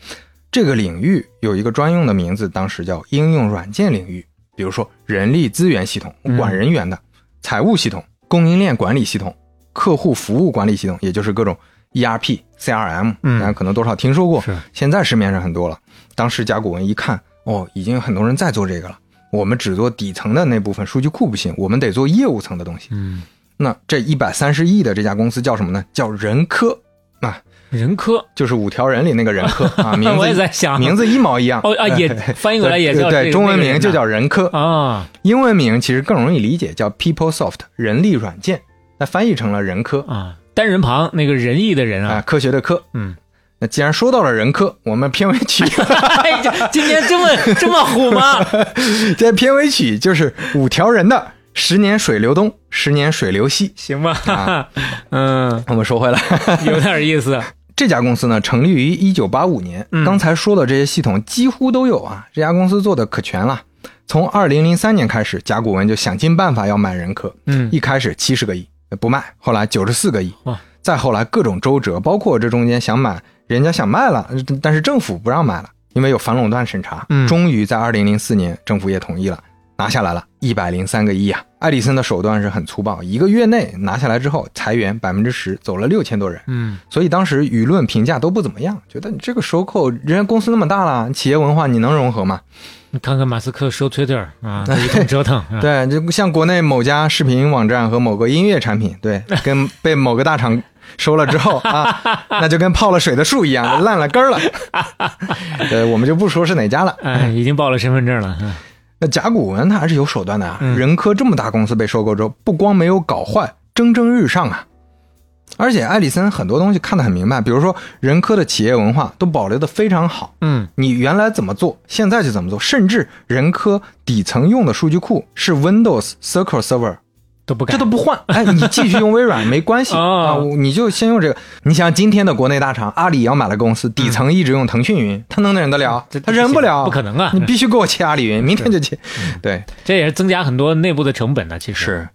这个领域有一个专用的名字，当时叫应用软件领域。比如说人力资源系统，嗯管人员的；财务系统、供应链管理系统、客户服务管理系统，也就是各种 ERP、CRM，嗯大家可能多少听说过。是现在市面上很多了。当时甲骨文一看，哦，已经有很多人在做这个了。我们只做底层的那部分数据库不行，我们得做业务层的东西。嗯，那这一百三十亿的这家公司叫什么呢？叫人科啊，人科，就是五条人里那个人科 啊，名字我也在想。名字一毛一样。哦啊，也哎翻译过来也叫这个对对，中文名就叫人科，啊，英文名其实更容易理解，叫 PeopleSoft 人力软件，那翻译成了人科。啊，单人旁那个仁义的人啊，啊，科学的科。嗯，那既然说到了人科，我们片尾曲，哎今天这么 这么虎吗？这片尾曲就是五条人的“十年水流东，十年水流西。行吧，啊。嗯”。，我们说回来，有点意思。这家公司呢成立于一九八五年，嗯刚才说的这些系统几乎都有啊。这家公司做的可全了。从二零零三年开始，甲骨文就想尽办法要买人科，嗯，一开始七十个亿不卖，后来九十四个亿哇，再后来各种周折，包括这中间想买，人家想卖了，但是政府不让卖了，因为有反垄断审查。嗯终于在二零零四年，政府也同意了，拿下来了一百零三个亿啊！艾里森的手段是很粗暴，一个月内拿下来之后，裁员百分之十，走了六千多人。嗯，所以当时舆论评价都不怎么样，觉得你这个收购，人家公司那么大了，企业文化你能融合吗？你看看马斯克收 Twitter 啊，那一通折腾。啊，对，就像国内某家视频网站和某个音乐产品，对，跟被某个大厂收了之后啊，那就跟泡了水的树一样，烂了根儿了。呃，我们就不说是哪家了。哎，已经报了身份证了。嗯那甲骨文它还是有手段的啊，嗯人科这么大公司被收购之后，不光没有搞坏，蒸蒸日上啊。而且艾里森很多东西看得很明白，比如说人科的企业文化都保留的非常好。嗯，你原来怎么做，现在就怎么做，甚至人科底层用的数据库是 Windows Circle Server，都不改，这都不换。哎，你继续用微软没关系 哦啊，你就先用这个。你想今天的国内大厂，阿里也要买了公司，底层一直用腾讯云，他能忍得了？他忍不了，不可能啊你必须给我切阿里云，明天就切。对，这也是增加很多内部的成本呢。其实是。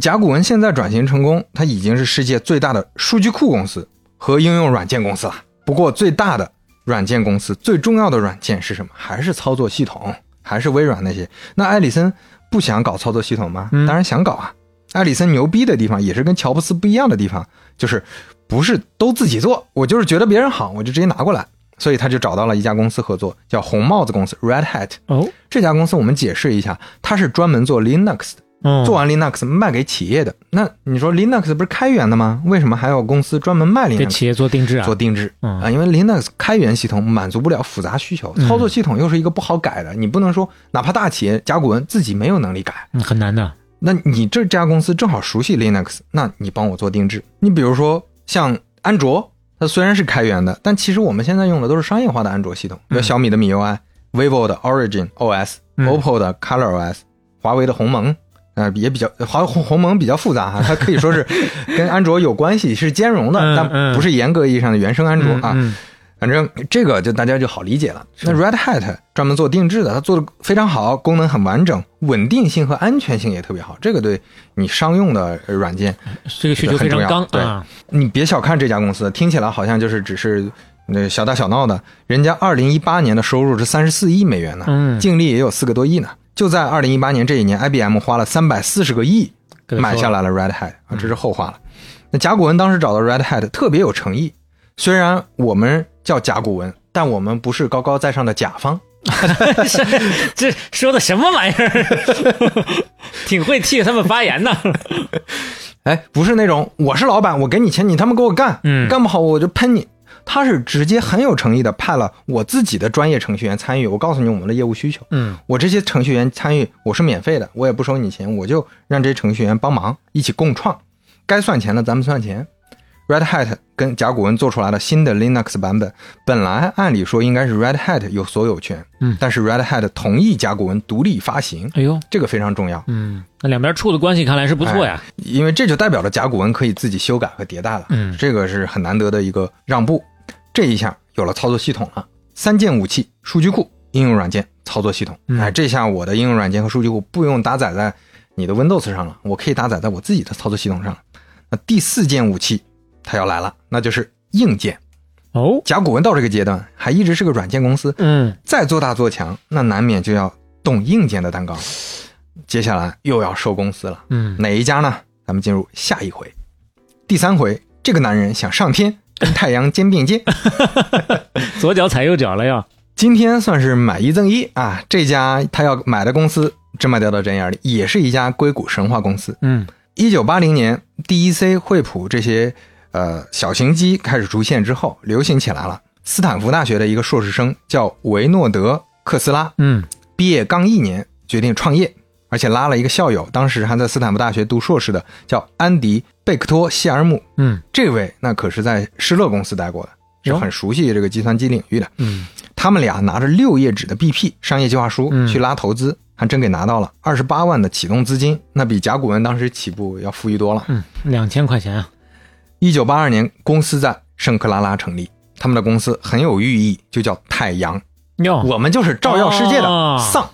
甲骨文现在转型成功，它已经是世界最大的数据库公司和应用软件公司了。不过，最大的软件公司最重要的软件是什么？还是操作系统，还是微软那些？那埃里森不想搞操作系统吗？嗯当然想搞啊。埃里森牛逼的地方也是跟乔布斯不一样的地方，就是不是都自己做，我就是觉得别人好，我就直接拿过来。所以他就找到了一家公司合作，叫红帽子公司 （Red Hat）。哦，这家公司我们解释一下，它是专门做 Linux 的。嗯，做完 Linux 卖给企业的，那你说 Linux 不是开源的吗？为什么还有公司专门卖给 Linux 企业做定制啊，做定制嗯啊？因为 Linux 开源系统满足不了复杂需求，嗯操作系统又是一个不好改的，你不能说哪怕大企业甲骨文自己没有能力改，嗯很难的。那你这家公司正好熟悉 Linux，那你帮我做定制。你比如说像安卓，它虽然是开源的，但其实我们现在用的都是商业化的安卓系统，比如小米的米 UI、vivo 的 Origin OS、嗯 OPPO 的 Color OS、华为的鸿蒙。呃，也比较华鸿鸿蒙比较复杂哈，它可以说是 跟安卓有关系，是兼容的，嗯但嗯不是严格意义上的原生安卓啊。嗯反正这个就大家就好理解了。那 Red Hat 专门做定制的，它做的非常好，功能很完整，稳定性和安全性也特别好。这个对你商用的呃软件，这个需求非常刚很重要啊。你别小看这家公司，听起来好像就是只是那小打小闹的，人家二零一八年的收入是三十四亿美元呢，嗯净利也有四个多亿呢。就在二零一八年这一年，IBM 花了三百四十个亿买下来了 Red Hat 啊，这是后话了。那甲骨文当时找到 Red Hat 特别有诚意，虽然我们叫甲骨文，但我们不是高高在上的甲方，这 这说的什么玩意儿？挺会替他们发言的。哎，不是那种我是老板，我给你钱，你他妈给我干，嗯干不好我就喷你。他是直接很有诚意的派了我自己的专业程序员参与，我告诉你我们的业务需求，嗯我这些程序员参与我是免费的，我也不收你钱，我就让这些程序员帮忙一起共创，该算钱的咱们算钱。Red Hat 跟甲骨文做出来的新的 Linux 版本，本来按理说应该是 Red Hat 有所有权，嗯但是 Red Hat 同意甲骨文独立发行，哎呦，这个非常重要。嗯，那两边处的关系看来是不错呀。因为这就代表着甲骨文可以自己修改和迭代了，嗯这个是很难得的一个让步。这一下有了操作系统了，三件武器：数据库、应用软件、操作系统。嗯哎，这下我的应用软件和数据库不用搭载在你的 Windows 上了，我可以搭载在我自己的操作系统上了。那第四件武器它要来了，那就是硬件。哦，甲骨文到这个阶段还一直是个软件公司，嗯再做大做强，那难免就要动硬件的蛋糕。接下来又要收公司了。嗯，哪一家呢？咱们进入下一回，第三回，这个男人想上天，跟太阳肩并肩。左脚踩右脚了呀。今天算是买一赠一啊！这家他要买的公司，这么掉到针眼里，也是一家硅谷神话公司。嗯一九八零年，DEC、惠普这些呃小型机开始出现之后，流行起来了。斯坦福大学的一个硕士生叫维诺德·克斯拉，嗯毕业刚一年，决定创业，而且拉了一个校友，当时还在斯坦福大学读硕士的，叫安迪·贝克托·希尔姆，嗯这位那可是在施乐公司待过的，是很熟悉这个计算机领域的。嗯他们俩拿着六页纸的 BP 商业计划书嗯去拉投资，还真给拿到了二十八万的启动资金，那比甲骨文当时起步要富裕多了。嗯，两千块钱啊，一九八二年，公司在圣克拉拉成立，他们的公司很有寓意，就叫太阳。哟，我们就是照耀世界的哦 Sun。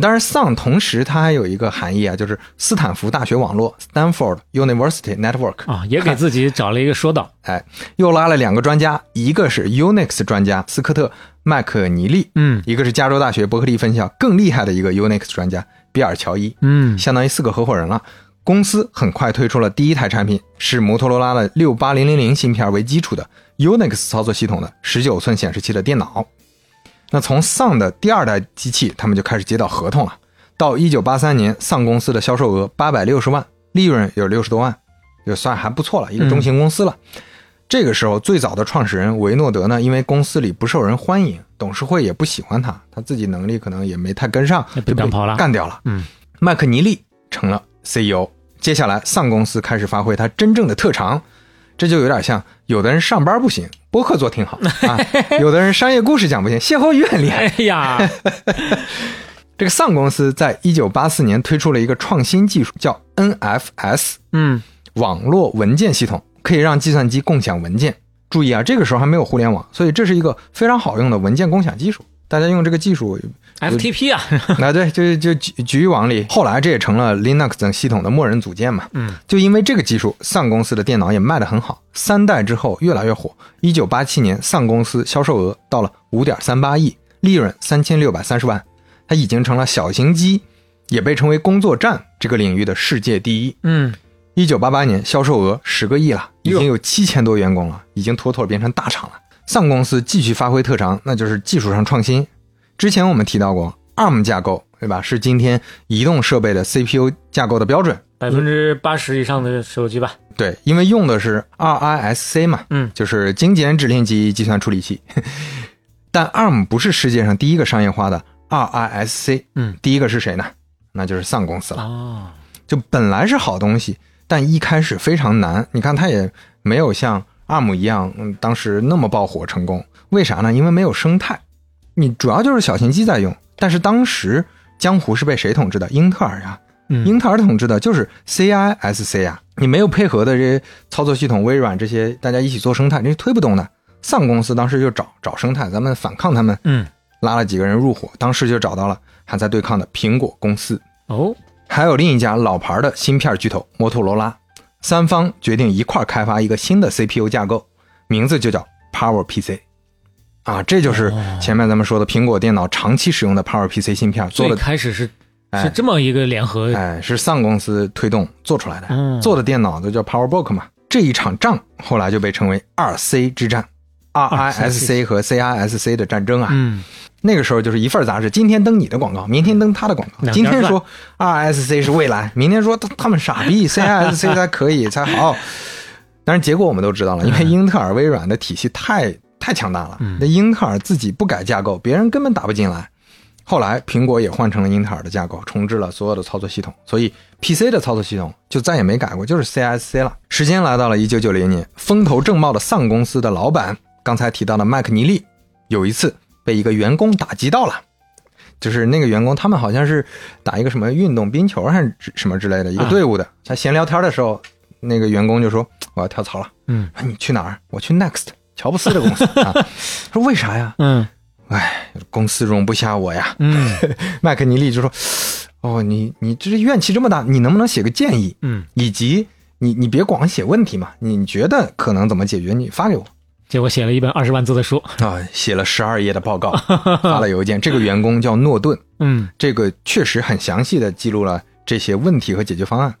当然，Sun 同时它还有一个含义啊，就是斯坦福大学网络 （Stanford University Network）。啊，也给自己找了一个说道，哎，又拉了两个专家，一个是 Unix 专家斯科特·麦克尼利，嗯一个是加州大学伯克利分校更厉害的一个 Unix 专家比尔·乔伊，嗯相当于四个合伙人了。公司很快推出了第一台产品，是摩托罗拉的六八零零零芯片为基础的 Unix 操作系统的十九寸显示器的电脑。那从 Sun 的第二代机器，他们就开始接到合同了。到一九八三年，Sun 公司的销售额八百六十万，利润有六十多万，就算还不错了，一个中型公司了。这个时候，最早的创始人维诺德呢，因为公司里不受人欢迎，董事会也不喜欢他，他自己能力可能也没太跟上，被就干跑了干掉了。嗯，麦克尼利成了 CEO。接下来，Sun 公司开始发挥它真正的特长，这就有点像有的人上班不行，播客做挺好 啊；有的人商业故事讲不行，歇后语很厉害。哎呀，这个 Sun 公司在一九八四年推出了一个创新技术，叫 NFS 嗯网络文件系统，可以让计算机共享文件。注意啊，这个时候还没有互联网，所以这是一个非常好用的文件共享技术。大家用这个技术，，FTP 啊，那，对，就就局局域网里，后来这也成了 Linux 等系统的默认组件嘛。嗯，就因为这个技术，Sun 公司的电脑也卖得很好，三代之后越来越火。一九八七年，Sun 公司销售额到了五点三八亿，利润三千六百三十万，它已经成了小型机，也被称为工作站这个领域的世界第一。嗯一九八八年销售额十个亿了，已经有七千多员工了，已经妥妥变成大厂了。Sun 公司继续发挥特长，那就是技术上创新。之前我们提到过 ARM 架构，对吧？是今天移动设备的 CPU 架构的标准。百分之八十以上的手机吧，对，因为用的是 RISC 嘛，嗯就是精简指令集计算处理器。但 ARM 不是世界上第一个商业化的 RISC，嗯，第一个是谁呢？那就是 Sun 公司了。哦，就本来是好东西，但一开始非常难。你看，它也没有像 ARM 一样，嗯，当时那么爆火成功。为啥呢？因为没有生态，你主要就是小型机在用。但是当时江湖是被谁统治的？英特尔呀，嗯英特尔统治的就是 CISC 啊。你没有配合的这些操作系统，微软这些大家一起做生态，这是推不动的。Sun 公司当时就找找生态，咱们反抗他们，嗯，拉了几个人入伙，当时就找到了还在对抗的苹果公司。哦，还有另一家老牌的芯片巨头摩托罗拉，三方决定一块儿开发一个新的 CPU 架构，名字就叫 Power PC。啊，这就是前面咱们说的苹果电脑长期使用的 Power PC 芯片做的，开始是哎是这么一个联合，哎，是 Sun 公司推动做出来的，嗯做的电脑都叫 PowerBook 嘛。这一场仗后来就被称为二 C 之战，RISC 和 CISC 的战争啊。嗯，那个时候就是一份杂志，今天登你的广告，明天登他的广告。今天说 RISC 是未来，明天说他他们傻逼，CISC 才可以才好。但是结果我们都知道了，因为英特尔、微软的体系太太强大了，那英特尔自己不改架构，别人根本打不进来。后来苹果也换成了英特尔的架构，重置了所有的操作系统，所以 PC 的操作系统就再也没改过，就是 CISC 了。时间来到了一九九零年，风头正茂的 Sun 公司的老板，刚才提到的麦克尼利，有一次被一个员工打击到了。就是那个员工，他们好像是打一个什么运动冰球还是什么之类的一个队伍的，他闲聊天的时候，那个员工就说：“我要跳槽了。”嗯你去哪儿？我去 Next 乔布斯的公司啊。说为啥呀？嗯哎，公司容不下我呀。嗯 麦克尼利就说：“哦，你你这怨气这么大，你能不能写个建议？嗯，以及你你别光写问题嘛，你觉得可能怎么解决？你发给我。”结果写了一本二十万字的书，啊，写了十二页的报告，发了邮件。这个员工叫诺顿，嗯这个确实很详细的记录了这些问题和解决方案。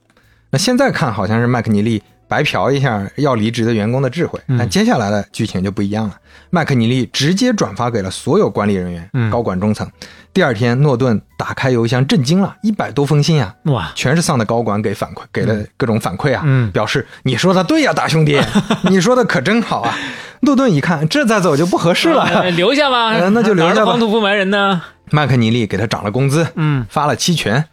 那现在看好像是麦克尼利白嫖一下要离职的员工的智慧，但接下来的剧情就不一样了。麦克尼利直接转发给了所有管理人员、嗯高管中层。第二天，诺顿打开邮箱震惊了，一百多封信啊！哇，全是丧的高管给反馈，给了各种反馈啊，嗯表示你说的对呀、大兄弟，你说的可真好啊。诺顿一看，这再走就不合适了，呃 留下吧，呃那就留下吧哪儿的黄土不埋人呢？麦克尼利给他涨了工资，嗯发了期权，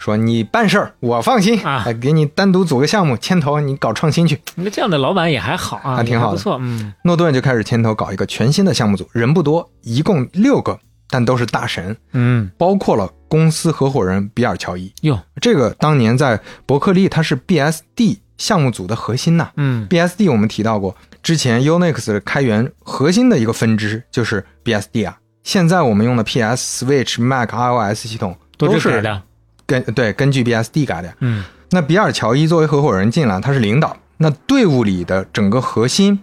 说你办事儿我放心啊哎给你单独组个项目牵头，你搞创新去。那这样的老板也还好啊，还挺好的不错。嗯诺顿就开始牵头搞一个全新的项目组，人不多，一共六个，但都是大神，嗯，包括了公司合伙人比尔·乔伊。哟，这个当年在伯克利，他是 BSD 项目组的核心呐、嗯 BSD 我们提到过，之前 Unix 开源核心的一个分支就是 BSD 啊。现在我们用的 PS、Switch、Mac、iOS 系统都是的。根对根据 BSD 改的。嗯那比尔·乔伊作为合伙人进来，他是领导。那队伍里的整个核心，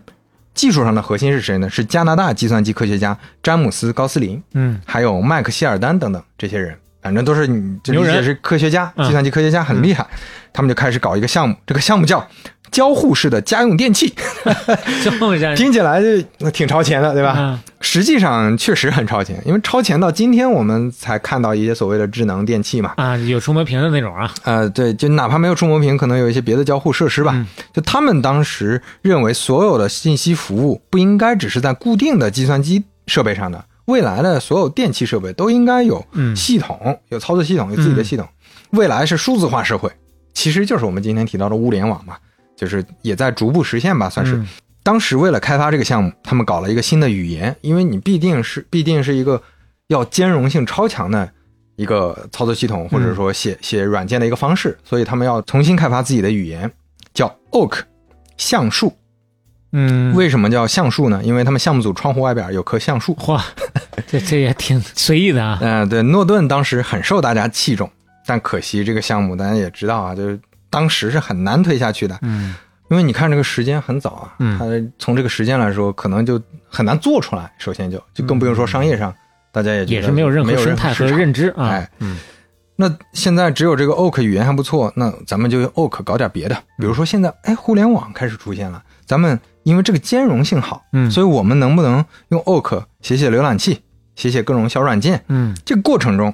技术上的核心是谁呢？是加拿大计算机科学家詹姆斯·高斯林，嗯还有麦克希尔丹等等这些人，反正都是你理解是科学家，嗯计算机科学家很厉害。他们就开始搞一个项目，这个项目叫交互式的家用电器 听起来就挺超前的，对吧？嗯实际上确实很超前，因为超前到今天我们才看到一些所谓的智能电器嘛。啊，有触摸屏的那种啊。呃，对，就哪怕没有触摸屏，可能有一些别的交互设施吧。嗯就他们当时认为，所有的信息服务不应该只是在固定的计算机设备上的，未来的所有电器设备都应该有嗯系统、有操作系统、有自己的系统。未来是数字化社会，其实就是我们今天提到的物联网嘛，就是也在逐步实现吧，算是。嗯当时为了开发这个项目，他们搞了一个新的语言，因为你必定是必定是一个要兼容性超强的一个操作系统，或者说写写软件的一个方式，所以他们要重新开发自己的语言，叫 Oak 橡树。嗯，为什么叫橡树呢？因为他们项目组窗户外边有棵橡树。哇，这这也挺随意的啊。嗯、对，诺顿当时很受大家器重，但可惜这个项目大家也知道啊，就是当时是很难推下去的。嗯因为你看这个时间很早啊，嗯它从这个时间来说，可能就很难做出来。首先就就更不用说商业上，大家也觉得也是没有任何生态和认知啊。哎嗯那现在只有这个 Oak 语言还不错，那咱们就用 Oak 搞点别的，比如说现在哎，互联网开始出现了，咱们因为这个兼容性好，嗯所以我们能不能用 Oak 写写浏览器，写写各种小软件？嗯这个过程中，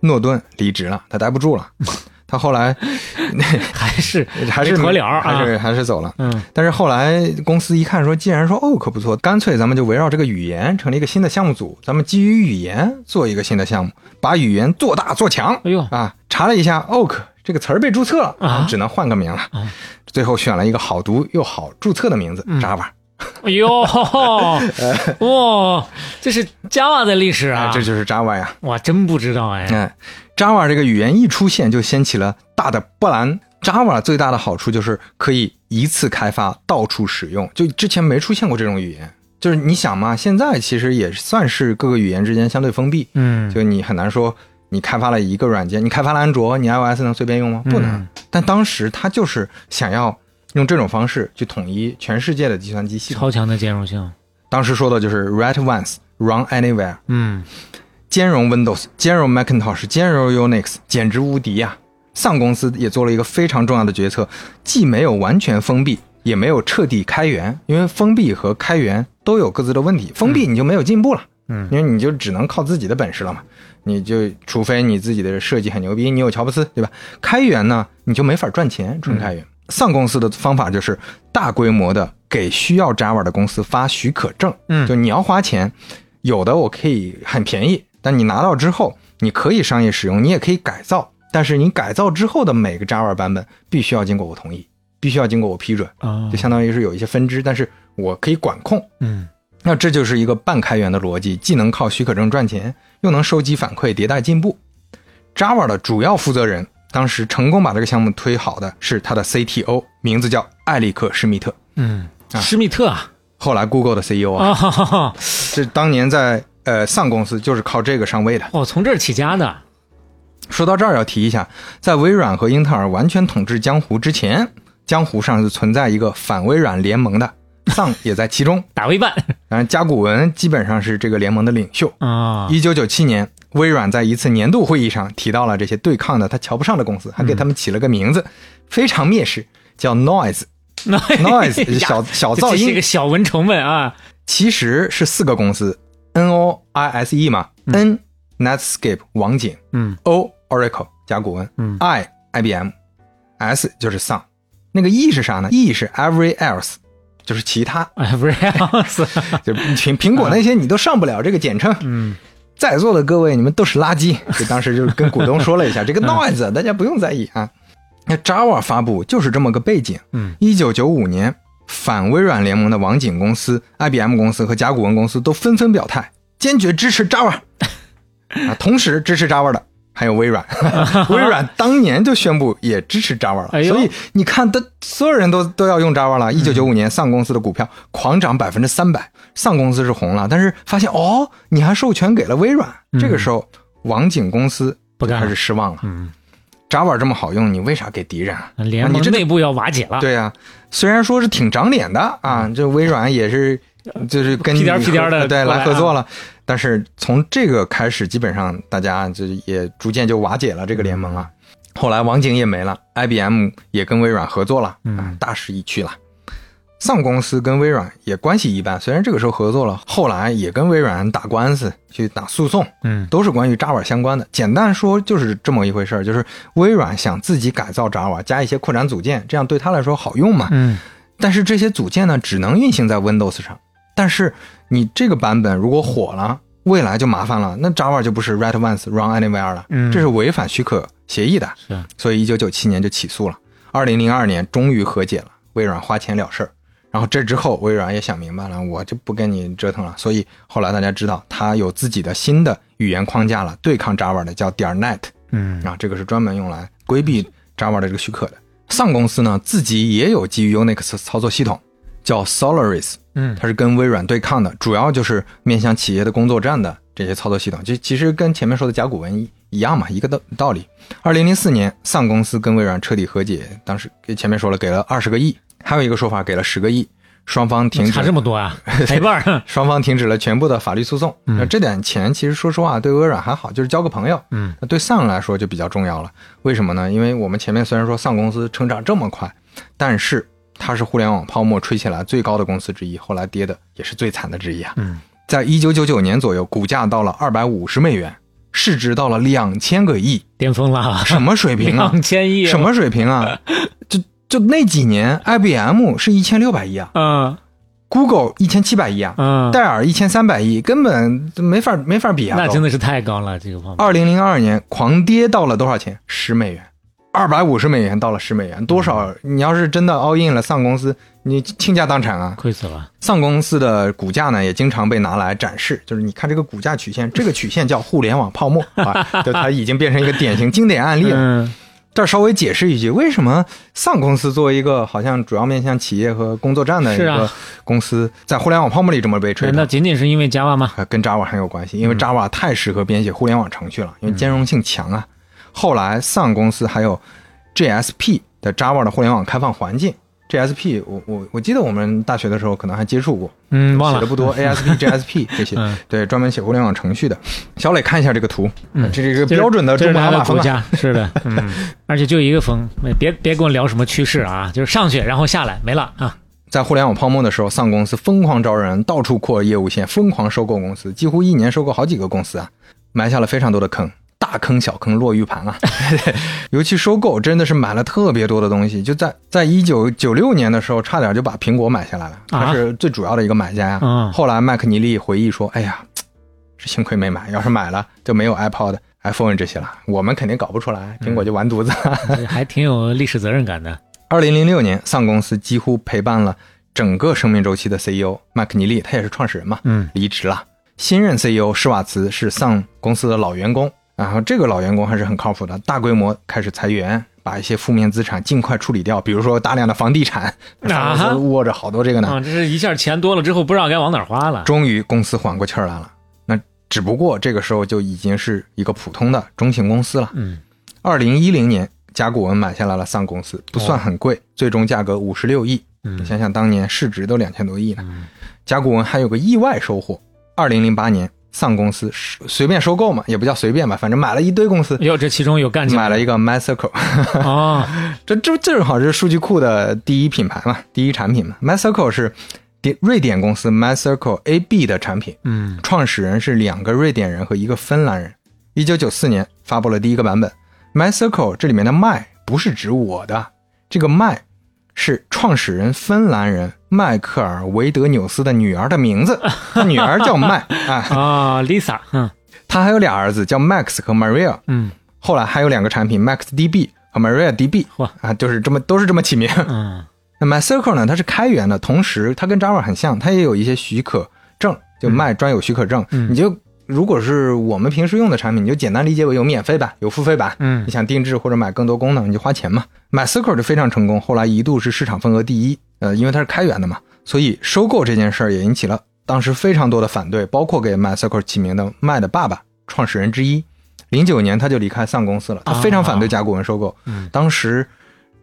诺顿离职了，他待不住了，他后来 还是还是没妥了啊。还是还是走了。嗯。但是后来公司一看说，既然说 Oak 不错，干脆咱们就围绕这个语言成立一个新的项目组，咱们基于语言做一个新的项目，把语言做大做强。哎呦。啊，查了一下 Oak 这个词儿被注册了啊。只能换个名了。啊。最后选了一个好读又好注册的名字、嗯。Java，哎呦，哇，这是 Java 的历史啊！哎这就是 Java 呀。哇，真不知道哎。哎，Java 这个语言一出现就掀起了大的波澜。Java 最大的好处就是可以一次开发，到处使用，就之前没出现过这种语言。就是你想嘛，现在其实也算是各个语言之间相对封闭，嗯，就你很难说你开发了一个软件，你开发了安卓，你 iOS 能随便用吗？不能。嗯但当时他就是想要用这种方式去统一全世界的计算机系统。超强的兼容性。当时说的就是 write once, run anywhere，嗯兼容 Windows，兼容 Macintosh，兼容 Unix，简直无敌呀、上公司也做了一个非常重要的决策，既没有完全封闭，也没有彻底开源，因为封闭和开源都有各自的问题。封闭你就没有进步了，嗯因为你就只能靠自己的本事了嘛。你就除非你自己的设计很牛逼，你有乔布斯，对吧？开源呢，你就没法赚钱，纯开源。上公司的方法就是大规模的给需要 Java 的公司发许可证，嗯。就你要花钱，有的我可以很便宜，但你拿到之后，你可以商业使用，你也可以改造，但是你改造之后的每个 Java 版本必须要经过我同意，必须要经过我批准，啊。就相当于是有一些分支，但是我可以管控。嗯。那这就是一个半开源的逻辑，既能靠许可证赚钱，又能收集反馈、迭代进步。Java 的主要负责人当时成功把这个项目推好的是他的 CTO，名字叫艾利克·施密特，嗯，啊施密特啊后来 Google 的 CEO 啊，这当年在呃上公司就是靠这个上位的。哦，从这儿起家的。说到这儿要提一下，在微软和英特尔完全统治江湖之前，江湖上是存在一个反微软联盟的，丧也在其中。打微半当然，甲骨文基本上是这个联盟的领袖。啊，一九九七年，微软在一次年度会议上提到了这些对抗的他瞧不上的公司，还给他们起了个名字，非常蔑视，叫 Noise。Noise 小小噪音。这个，小蚊虫们啊，其实是四个公司，N O I S E 嘛、n Netscape 网景嗯，O Oracle 甲骨文，嗯，I IBM，S 就是 Sun，那个 E 是啥呢？E 是 Every Else，就是其他，，every else，就苹苹果那些你都上不了这个简称。嗯在座的各位，你们都是垃圾。就当时就是跟股东说了一下，这个 noise 大家不用在意啊。那 Java 发布就是这么个背景。嗯，一九九五年，反微软联盟的网景公司、IBM 公司和甲骨文公司都纷纷表态，坚决支持 Java。啊，同时支持 Java 的还有微软，微软当年就宣布也支持 Java 了，哎所以你看，的所有人都都要用 Java 了。一九九五年，上公司的股票狂涨百分之三百，上公司是红了，但是发现哦，你还授权给了微软，这个时候网景公司不干开始失望了。嗯，Java 这么好用，你为啥给敌人啊？联盟内部要瓦解了。对呀、虽然说是挺长脸的啊，这微软也是，就是跟屁颠屁颠儿的 对来来合作了，但是从这个开始，基本上大家就也逐渐就瓦解了这个联盟了。后来网景也没了，IBM 也跟微软合作了，啊嗯，大势已去了。上公司跟微软也关系一般，虽然这个时候合作了，后来也跟微软打官司去打诉讼，嗯都是关于 Java 相关的。简单说就是这么一回事儿，就是微软想自己改造 Java，加一些扩展组件，这样对他来说好用嘛。嗯但是这些组件呢，只能运行在 Windows 上。但是你这个版本如果火了，未来就麻烦了，那 Java 就不是 Write Once Run Anywhere 了，嗯这是违反许可协议的。是所以一九九七年就起诉了，二零零二年终于和解了，微软花钱了事儿。然后这之后，微软也想明白了，我就不跟你折腾了。所以后来大家知道，它有自己的新的语言框架了，对抗 Java 的叫点 .NET 嗯啊，这个是专门用来规避 Java 的这个许可的。上公司呢自己也有基于 Unix 操作系统，叫 Solaris，嗯它是跟微软对抗的，主要就是面向企业的工作站的这些操作系统，就其实跟前面说的甲骨文一一样嘛，一个道道理。二零零四年，上公司跟微软彻底和解，当时给前面说了给了二十个亿，还有一个说法给了十个亿，双方停止差这么多啊，才一半儿。双方停止了全部的法律诉讼。那这点钱其实说实话对微软还好，就是交个朋友。嗯，那对上来说就比较重要了。为什么呢？因为我们前面虽然说上公司成长这么快，但是它是互联网泡沫吹起来最高的公司之一，后来跌的也是最惨的之一啊。嗯，在一九九九年左右，股价到了二百五十美元，市值到了两千个亿，巅峰了啊，什么水平啊？两千亿，什？么水平啊？就就那几年，IBM 是一千六百亿啊嗯，Google 一千七百亿啊，嗯，戴尔一千三百亿，根本没法没法比啊！那真的是太高了，这个方面。二零零二年狂跌到了多少钱？十美元，二百五十美元到了十美元，多少？你要是真的 all in 了上公司，你倾家荡产啊！亏死了。上公司的股价呢，也经常被拿来展示，就是你看这个股价曲线，这个曲线叫互联网泡沫 啊，就它已经变成一个典型经典案例了。嗯这儿稍微解释一句，为什么上公司作为一个好像主要面向企业和工作站的一个公司，在互联网泡沫里这么被吹捧？难道仅仅是因为 Java 吗？呃，跟 Java 很有关系，因为 Java 太适合编写互联网程序了，因为兼容性强啊。后来，Sun 公司还有 GSP 的 Java 的互联网开放环境，GSP 我我我记得我们大学的时候可能还接触过，嗯，忘了。写的不多，ASP、GSP 这些，嗯。对，专门写互联网程序的。小磊看一下这个图，嗯。这是一个标准的珠这是它的穆朗玛峰啊。是的，嗯，而且就一个风，别别跟我聊什么趋势啊，就是上去然后下来没了啊。在互联网泡沫的时候，上公司疯狂招人，到处扩业务线，疯狂收购公司，几乎一年收购好几个公司啊，埋下了非常多的坑，大坑小坑落玉盘啊。尤其收购真的是买了特别多的东西，就在在一九九六年的时候，差点就把苹果买下来了，他是最主要的一个买家呀。嗯后来麦克尼利回忆说：“哎呀，是幸亏没买，要是买了就没有 iPod、iPhone 这些了，我们肯定搞不出来，苹果就完犊子了。还挺有历史责任感的。二零零六年，丧公司几乎陪伴了整个生命周期的 CEO 麦克尼利，他也是创始人嘛，嗯，离职了。新任 CEO 施瓦茨是丧公司的老员工，然后这个老员工还是很靠谱的，大规模开始裁员，把一些负面资产尽快处理掉，比如说大量的房地产，上公司握着好多这个呢。啊，这是一下钱多了之后不知道该往哪儿花了。终于公司缓过气儿来了。那只不过这个时候就已经是一个普通的中型公司了。嗯，二零一零年，甲骨文买下来了丧公司，不算很贵，最终价格五十六亿。嗯你想想，当年市值都两千多亿呢。嗯甲骨文还有个意外收获，二零零八年上公司随随便收购嘛，也不叫随便吧，反正买了一堆公司，哟，这其中有干劲。买了一个 MyCircle，哦，这这正好是数据库的第一品牌嘛，第一产品嘛。MyCircle 是迪瑞典公司 MyCircle AB 的产品，嗯创始人是两个瑞典人和一个芬兰人。一九九四年发布了第一个版本。MyCircle 这里面的 my 不是指我的，这个麦是创始人芬兰人迈克尔维德纽斯的女儿的名字，他女儿叫麦，Lisa，嗯他还有俩儿子叫 Max 和 Maria，嗯后来还有两个产品 MaxDB 和 MariaDB 嚯啊，就是这么都是这么起名。嗯那 MyCircle 呢，它是开源的，同时它跟 Java 很像，它也有一些许可证，就卖专有许可证。嗯你就如果是我们平时用的产品，你就简单理解为有免费版，有付费版。嗯你想定制或者买更多功能，你就花钱嘛。MyCircle 就非常成功，后来一度是市场份额第一。呃，因为它是开源的嘛，所以收购这件事儿也引起了当时非常多的反对，包括给 MyCircle 起名的麦的爸爸，创始人之一。零九年他就离开 Sun 公司了，他非常反对甲骨文收购。嗯当时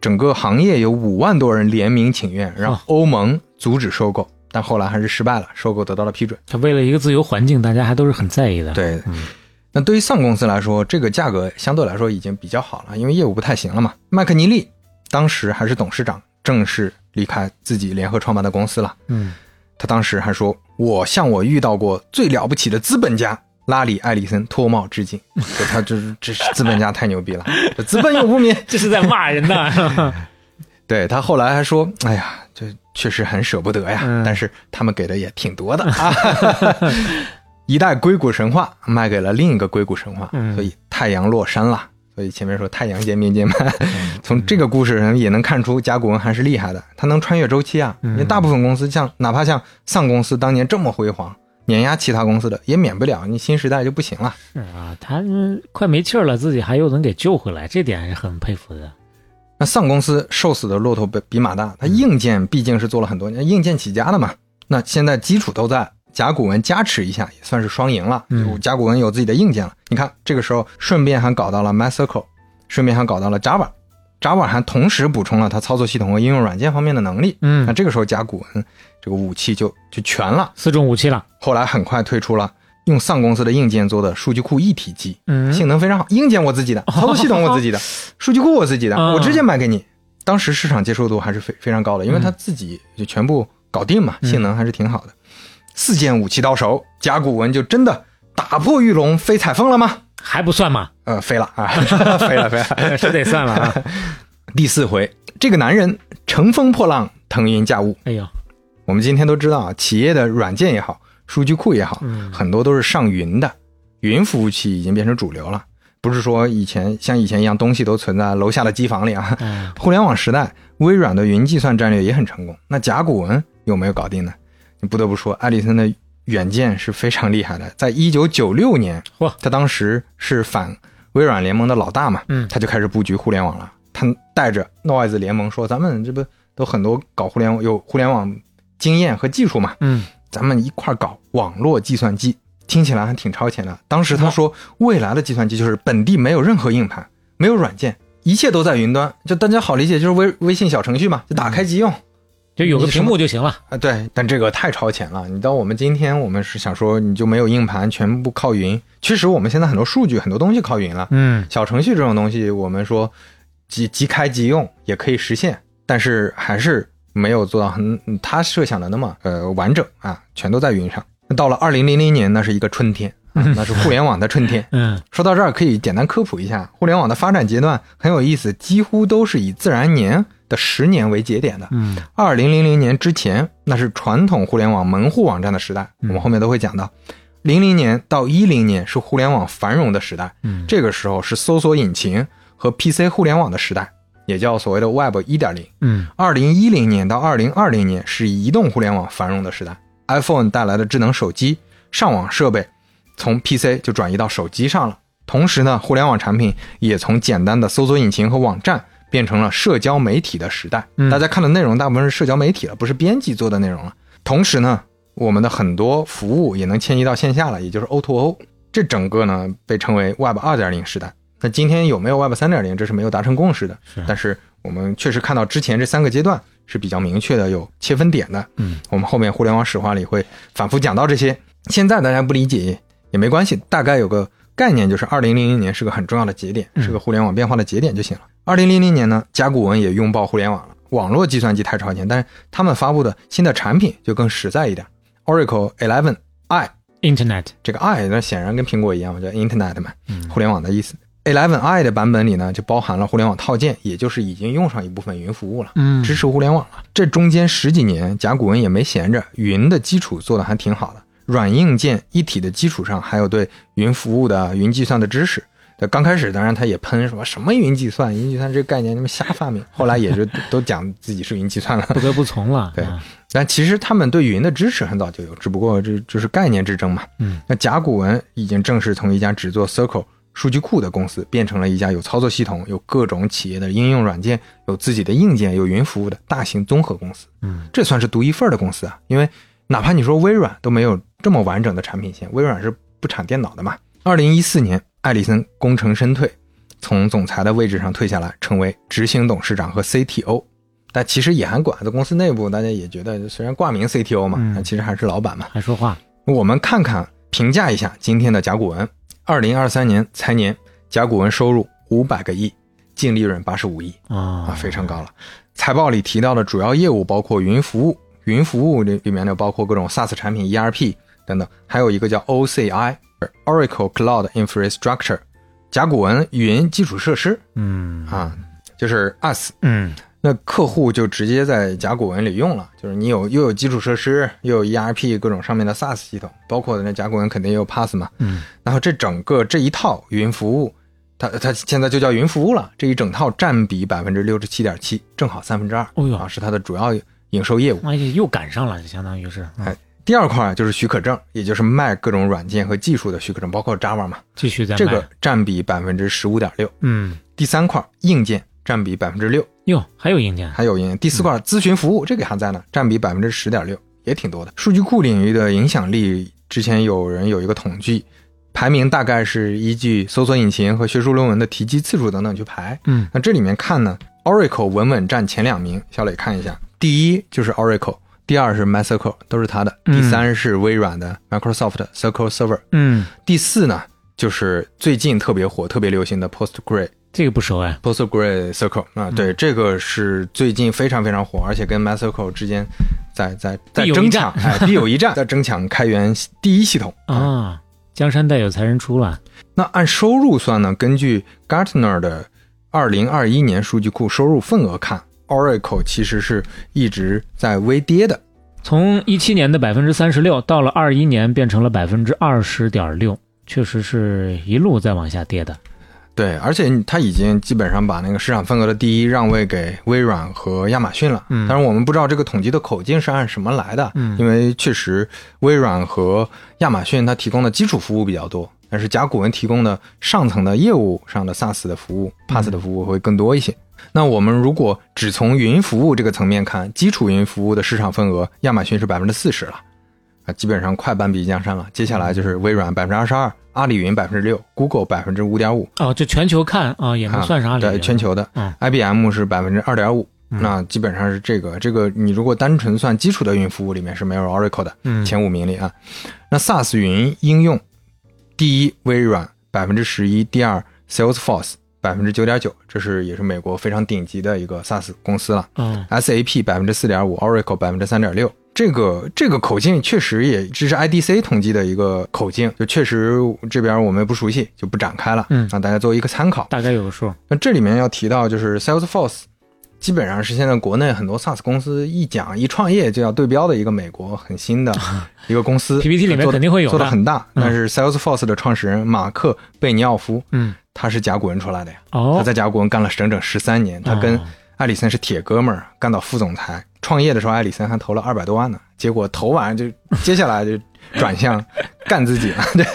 整个行业有五万多人联名请愿，让欧盟阻止收购，但后来还是失败了，收购得到了批准。他为了一个自由环境，大家还都是很在意的。，对，嗯那对于上公司来说，这个价格相对来说已经比较好了，因为业务不太行了嘛。麦克尼利当时还是董事长，正式离开自己联合创办的公司了。嗯他当时还说：“我向我遇到过最了不起的资本家拉里·艾里森脱帽致敬。”就他就是这是资本家太牛逼了，这资本永不灭。这是在骂人呢。对他后来还说：“哎呀，这确实很舍不得呀，嗯但是他们给的也挺多的啊。” 一代硅谷神话卖给了另一个硅谷神话，嗯所以太阳落山了。所以前面说太阳见面见面，从这个故事上也能看出甲骨文还是厉害的，它能穿越周期啊。因为大部分公司像哪怕像上公司当年这么辉煌，碾压其他公司的也免不了你新时代就不行了。是啊，他嗯快没气儿了，自己还又能给救回来，这点还是很佩服的。那丧公司瘦死的骆驼比比马大，它硬件毕竟是做了很多年，硬件起家的嘛。那现在基础都在，甲骨文加持一下，也算是双赢了。甲骨文有自己的硬件了，你看这个时候顺便还搞到了 MySQL，顺便还搞到了 Java，Java 还同时补充了它操作系统和应用软件方面的能力。嗯那嗯，这个时候甲骨文这个武器就就全了。四种武器了。后来很快推出了用上公司的硬件做的数据库一体机，嗯性能非常好，硬件我自己的，操作系统我自己的，数据库我自己的，嗯我直接买给你。当时市场接受度还是非非常高的，因为他自己就全部搞定嘛，性能还是挺好的。四件武器到手，甲骨文就真的打破玉龙飞彩凤了吗？还不算吗？呃，飞了啊，飞了飞了。是得算了啊！第四回，这个男人乘风破浪，腾云驾雾。哎呦，我们今天都知道啊，企业的软件也好，数据库也好，嗯很多都是上云的，云服务器已经变成主流了。不是说以前像以前一样，东西都存在楼下的机房里啊。嗯 互联网时代，微软的云计算战略也很成功。那甲骨文有没有搞定呢？你不得不说，艾利森的远见是非常厉害的。在一九九六年，哇他当时是反微软联盟的老大嘛，嗯他就开始布局互联网了。他带着 Noise 联盟说：“咱们这不都很多搞互联网有互联网经验和技术嘛，嗯咱们一块儿搞网络计算机，听起来还挺超前的。当时他说，未来的计算机就是本地没有任何硬盘，没有软件，一切都在云端。就大家好理解，就是微微信小程序嘛，就打开即用。就有个屏幕就行了。啊，对，但这个太超前了。你到我们今天，我们是想说，你就没有硬盘，全部靠云。确实，我们现在很多数据、很多东西靠云了。嗯小程序这种东西，我们说即即开即用也可以实现，但是还是没有做到很嗯他设想的那么呃完整啊，全都在云上。那到了二零零零年，那是一个春天，啊、那是互联网的春天。嗯说到这儿，可以简单科普一下，互联网的发展阶段很有意思，几乎都是以自然年的十年为节点的。嗯二零零零年之前，那是传统互联网门户网站的时代，我们后面都会讲到。零零年到一零年是互联网繁荣的时代，嗯这个时候是搜索引擎和 PC 互联网的时代，也叫所谓的 Web 一点零。嗯二零一零年到二零二零年是移动互联网繁荣的时代，iPhone 带来的智能手机、上网设备从 PC 就转移到手机上了。同时呢，互联网产品也从简单的搜索引擎和网站变成了社交媒体的时代。嗯大家看的内容大部分是社交媒体了，不是编辑做的内容了。同时呢，我们的很多服务也能迁移到线下了，也就是 O to O。这整个呢被称为 Web 二点零时代。那今天有没有 Web 三点零，这是没有达成共识的。是但是我们确实看到之前这三个阶段是比较明确的，有切分点的。嗯，我们后面互联网史话里会反复讲到这些。现在大家不理解也没关系，大概有个概念，就是二零零零年是个很重要的节点，嗯是个互联网变化的节点就行了。二零零零年呢，甲骨文也拥抱互联网了，网络计算机太超前，但是他们发布的新的产品就更实在一点。Oracle Eleven i，Internet，这个 i 那显然跟苹果一样，叫 Internet 嘛，嗯互联网的意思。Eleven i 的版本里呢，就包含了互联网套件，也就是已经用上一部分云服务了，嗯支持互联网了。这中间十几年，甲骨文也没闲着，云的基础做的还挺好的。软硬件一体的基础上，还有对云服务的云计算的知识。那刚开始当然他也喷什么什么云计算，云计算这个概念他们瞎发明，后来也是都讲自己是云计算了。不得不从了。对 啊但其实他们对云的支持很早就有，只不过这就是概念之争嘛。嗯，那甲骨文已经正式从一家只做 Circle 数据库的公司，变成了一家有操作系统、有各种企业的应用软件、有自己的硬件、有云服务的大型综合公司。嗯，这算是独一份儿的公司啊，因为哪怕你说微软都没有这么完整的产品线，微软是不产电脑的嘛。二零一四年，艾里森功成身退，从总裁的位置上退下来，成为执行董事长和 CTO。但其实也还管，在公司内部，大家也觉得虽然挂名 CTO 嘛，嗯但其实还是老板嘛。还说话。我们看看评价一下今天的甲骨文。二零二三年财年，甲骨文收入五百个亿，净利润八十五亿。啊，啊，非常高了。财报里提到的主要业务包括云服务，云服务里里面呢包括各种 SaaS 产品、ERP 等等，还有一个叫 OCI（Oracle Cloud Infrastructure），甲骨文云基础设施。嗯。啊，就是 US。嗯那客户就直接在甲骨文里用了，就是你有又有基础设施，又有 ERP 各种上面的 SaaS 系统，包括那甲骨文肯定也有 Pass 嘛。嗯然后这整个这一套云服务，它它现在就叫云服务了，这一整套占比百分之六十七点七，正好三分之二哦哟啊，是它的主要营收业务。哎，又赶上了，就相当于是。嗯哎第二块就是许可证，也就是卖各种软件和技术的许可证，包括 Java 嘛，继续在卖这个占比百分之十五点六。嗯第三块硬件占比百分之六，哟，还有硬件。还有硬件。第四块咨询服务这个还在呢，占比百分之十点六，也挺多的。数据库领域的影响力，之前有人有一个统计，排名大概是依据搜索引擎和学术论文的提及次数等等去排。嗯那这里面看呢，Oracle 稳稳占前两名。小磊看一下，第一就是 Oracle，第二是 MySQL，都是它的。嗯第三是微软的 Microsoft SQL Server，嗯，第四呢就是最近特别火、特别流行的 PostgreSQL。这个不熟哎。p o s t g r e Circle 啊，嗯对，这个是最近非常非常火，而且跟 MySQL 之间在在在争抢，战 哎，必有一战，在争抢开源第一系统。啊，江山代有才人出了。那按收入算呢，根据 Gartner 的二零二一年数据库收入份额看，Oracle 其实是一直在微跌的。从一七年的百分之三十六，到了二一年变成了百分之二十点六，确实是一路在往下跌的。对，而且它已经基本上把那个市场份额的第一让位给微软和亚马逊了。嗯但是我们不知道这个统计的口径是按什么来的，嗯因为确实微软和亚马逊它提供的基础服务比较多，但是甲骨文提供的上层的业务上的 SaaS 的服务、PaaS 的服务会更多一些。那我们如果只从云服务这个层面看，基础云服务的市场份额，亚马逊是百分之四十了，啊，基本上快半壁江山了。接下来就是微软百分之二十二，阿里云百分之六，Google 百分之五点五。哦，就全球看啊，也能算上阿里云、对，全球的，嗯，IBM 是百分之二点五，那基本上是这个。这个你如果单纯算基础的云服务里面是没有 Oracle 的，嗯前五名里啊。那 SaaS 云应用，第一微软百分之十一，第二 Salesforce 百分之九点九，这是也是美国非常顶级的一个 SaaS 公司了。嗯 SAP 百分之四点五，Oracle 百分之三点六。这个这个口径确实也，这是 IDC 统计的一个口径，就确实这边我们不熟悉，就不展开了，嗯让大家做一个参考。大概有个数。那这里面要提到就是 Salesforce，基本上是现在国内很多 SaaS 公司一讲一创业就要对标的一个美国很新的 一个公司 PPT 里面肯定会有的做的很大。嗯但是 Salesforce 的创始人马克贝尼奥夫，嗯，他是甲骨文出来的呀，哦，他在甲骨文干了整整十三年，他跟哦艾里森是铁哥们儿，干到副总裁。创业的时候，艾里森还投了二百多万呢，结果投完就接下来就转向干自己了。对，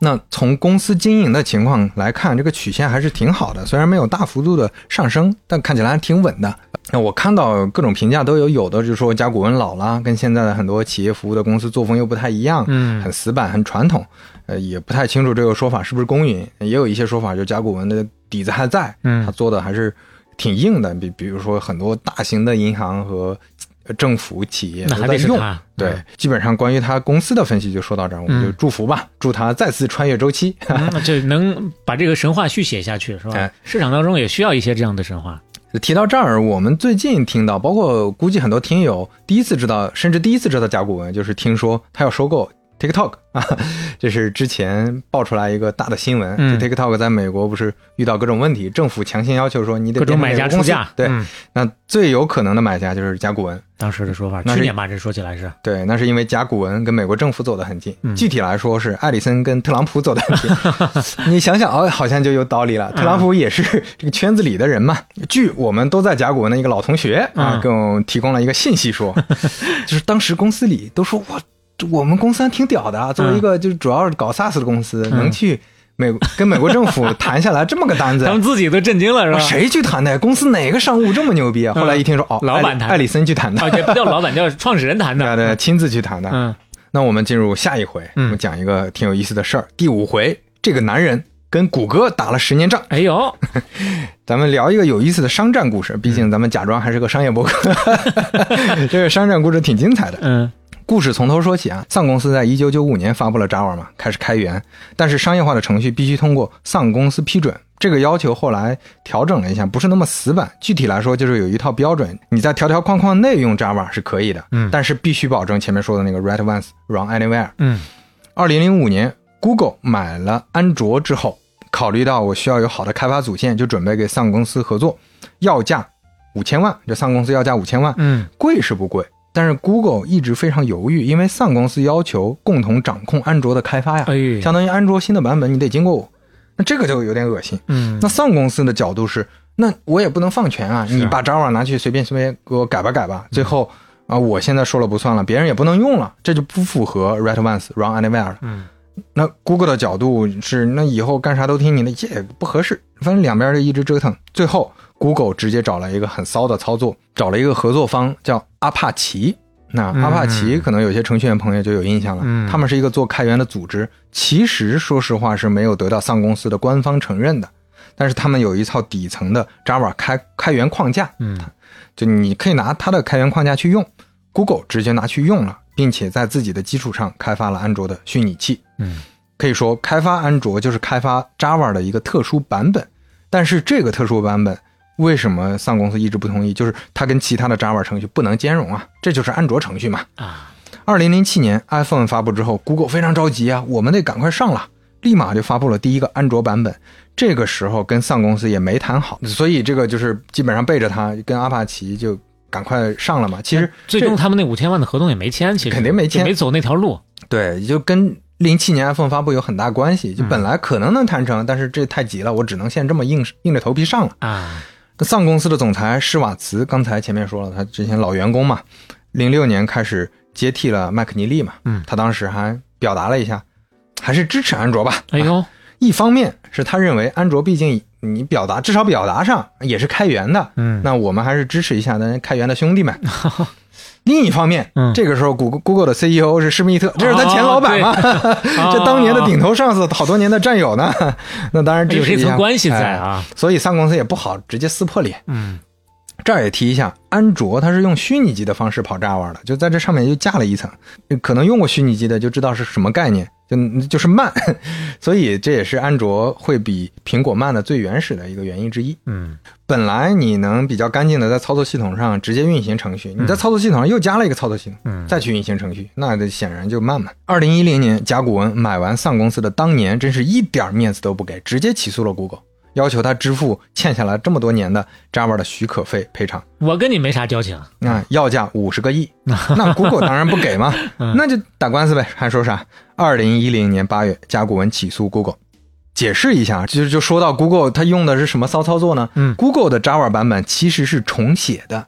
那从公司经营的情况来看，这个曲线还是挺好的，虽然没有大幅度的上升，但看起来还挺稳的。那我看到各种评价都有，有的就说甲骨文老了，跟现在的很多企业服务的公司作风又不太一样，嗯很死板、很传统。呃，也不太清楚这个说法是不是公允，也有一些说法，就甲骨文的底子还在，嗯他做的还是挺硬的。比比如说很多大型的银行和呃政府企业那都在用。对嗯，，基本上关于他公司的分析就说到这儿，我们就祝福吧，祝他再次穿越周期。嗯这能把这个神话续写下去是吧哎？市场当中也需要一些这样的神话。提到这儿，我们最近听到，包括估计很多听友第一次知道，甚至第一次知道甲骨文，就是听说他要收购 TikTok 啊，这是之前爆出来一个大的新闻。TikTok 在美国不是遇到各种问题，政府强行要求说你得各种买家出价，对，嗯那最有可能的买家就是甲骨文。当时的说法，去年吧，这说起来是，对，那是因为甲骨文跟美国政府走得很近。嗯具体来说是艾里森跟特朗普走得很近。你想想哦，好像就有道理了。特朗普也是 这个圈子里的人嘛。据我们都在甲骨文的一个老同学啊嗯，给我们提供了一个信息说，就是当时公司里都说哇，我们公司还挺屌的啊，作为一个就是主要是搞 SaaS 的公司，嗯能去美跟美国政府谈下来这么个单子他。们自己都震惊了，是吧？谁去谈的？公司哪个商务这么牛逼啊？后来一听说，哦，老板谈艾里森去谈的啊，，不叫老板，叫创始人谈的。对对，亲自去谈的。嗯，那我们进入下一回，我嗯们讲一个挺有意思的事儿。第五回，这个男人跟谷歌打了十年仗。哎呦，咱们聊一个有意思的商战故事，毕竟咱们假装还是个商业博客，这个商战故事挺精彩的。嗯故事从头说起啊，丧公司在一九九五年发布了 Java 嘛，开始开源，但是商业化的程序必须通过丧公司批准。这个要求后来调整了一下，不是那么死板。具体来说，就是有一套标准，你在条条框框内用 Java 是可以的，嗯但是必须保证前面说的那个 write once, run anywhere。嗯二零零五年，Google 买了安卓之后，考虑到我需要有好的开发组件，就准备给丧公司合作，要价五千万。这丧公司要价五千万，嗯贵是不贵，但是 Google 一直非常犹豫，因为丧公司要求共同掌控安卓的开发呀，哎相当于安卓新的版本你得经过我，那这个就有点恶心。嗯那丧公司的角度是，那我也不能放权啊，你把 Java 拿去随便随便给我改吧改吧，最后啊、我现在说了不算了，别人也不能用了，这就不符合 write once run anywhere 了。嗯那 Google 的角度是，那以后干啥都听你的，也不合适。反正两边就一直折腾，最后 Google 直接找了一个很骚的操作，找了一个合作方叫阿帕奇。那嗯阿帕奇可能有些程序员朋友就有印象了，嗯他们是一个做开源的组织，其实说实话是没有得到丧公司的官方承认的，但是他们有一套底层的 Java 开开源框架，嗯就你可以拿它的开源框架去用，Google 直接拿去用了，并且在自己的基础上开发了安卓的虚拟器。嗯可以说，开发安卓就是开发 Java 的一个特殊版本。但是这个特殊版本，为什么上公司一直不同意？就是它跟其他的 Java 程序不能兼容啊，这就是安卓程序嘛。啊，二零零七年 iPhone 发布之后，Google 非常着急啊，我们得赶快上了，立马就发布了第一个安卓版本。这个时候跟上公司也没谈好，所以这个就是基本上背着他跟阿帕奇就赶快上了嘛。其实最终他们那五千万的合同也没签，其实肯定没签没走那条路。对，就跟零七年 iPhone 发布有很大关系。就本来可能能谈成，但是这太急了，我只能现这么硬硬着头皮上了。啊，那丧公司的总裁施瓦茨，刚才前面说了，他之前老员工嘛，零六年开始接替了麦克尼利嘛，嗯他当时还表达了一下，还是支持安卓吧。哎呦，一方面是他认为安卓毕竟你表达至少表达上也是开源的，嗯那我们还是支持一下咱开源的兄弟们。另一方面，嗯这个时候谷歌 Google 的 CEO 是施密特，这是他前老板嘛，哦 这当年的顶头上司，好多年的战友呢。那当然这是一层关系在哎啊。所以三公司也不好直接撕破脸。嗯这儿也提一下，安卓它是用虚拟机的方式跑 Java 的，就在这上面又加了一层。可能用过虚拟机的就知道是什么概念，就就是慢，所以这也是安卓会比苹果慢的最原始的一个原因之一。嗯本来你能比较干净的在操作系统上直接运行程序，你在操作系统上又加了一个操作系统，嗯再去运行程序，那这显然就慢嘛。二零一零年，甲骨文买完丧公司的当年，真是一点面子都不给，直接起诉了 Google，要求他支付欠下来这么多年的 Java 的许可费赔偿。我跟你没啥交情。啊，要价五十个亿，那 Google 当然不给嘛，那就打官司呗，还说啥？二零一零年八月，甲骨文起诉 Google，解释一下，就就说到 Google 它用的是什么骚操作呢？嗯，Google 的 Java 版本其实是重写的，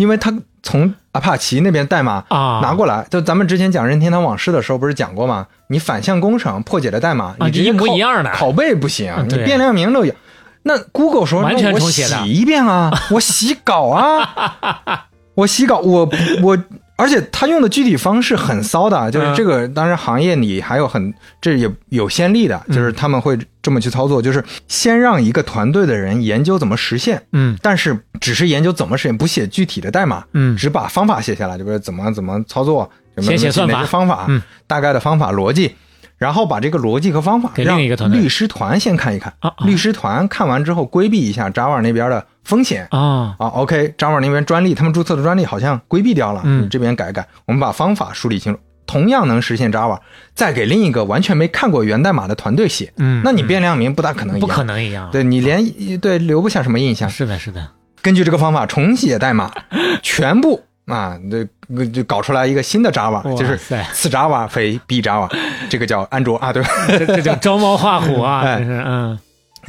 因为它从阿帕奇那边代码啊。拿过来，就咱们之前讲任天堂往事的时候不是讲过吗？你反向工程破解的代码，啊你直接一模拷一样的。拷贝不行，你变量名都有。那 Google 说完全那我重写的。洗一遍啊，我洗稿啊，我洗稿，我我，而且他用的具体方式很骚的，就是嗯这个，当然行业里还有很这也有先例的，就是他们会这么去操作，就是先让一个团队的人研究怎么实现，嗯。但是只是研究怎么实现，不写具体的代码，嗯。只把方法写下来，就比如怎么怎么操作，什么先写算法。哪些方法，嗯。大概的方法逻辑。然后把这个逻辑和方法给让另一个团队。律师团先看一看，律师团看完之后规避一下 Java 那边的风险，啊啊，OK，Java 那边专利，他们注册的专利好像规避掉了，嗯你这边改改，我们把方法梳理清楚，同样能实现 Java，再给另一个完全没看过源代码的团队写，嗯那你变量名不大可能一不，可能一样。对你连对留不下什么印象。是的，是的。根据这个方法重写代码，全部啊，这就搞出来一个新的 Java，就是塞此 Java 非彼 Java，这个叫安卓啊，对吧？这这叫招猫画虎啊！哎这是嗯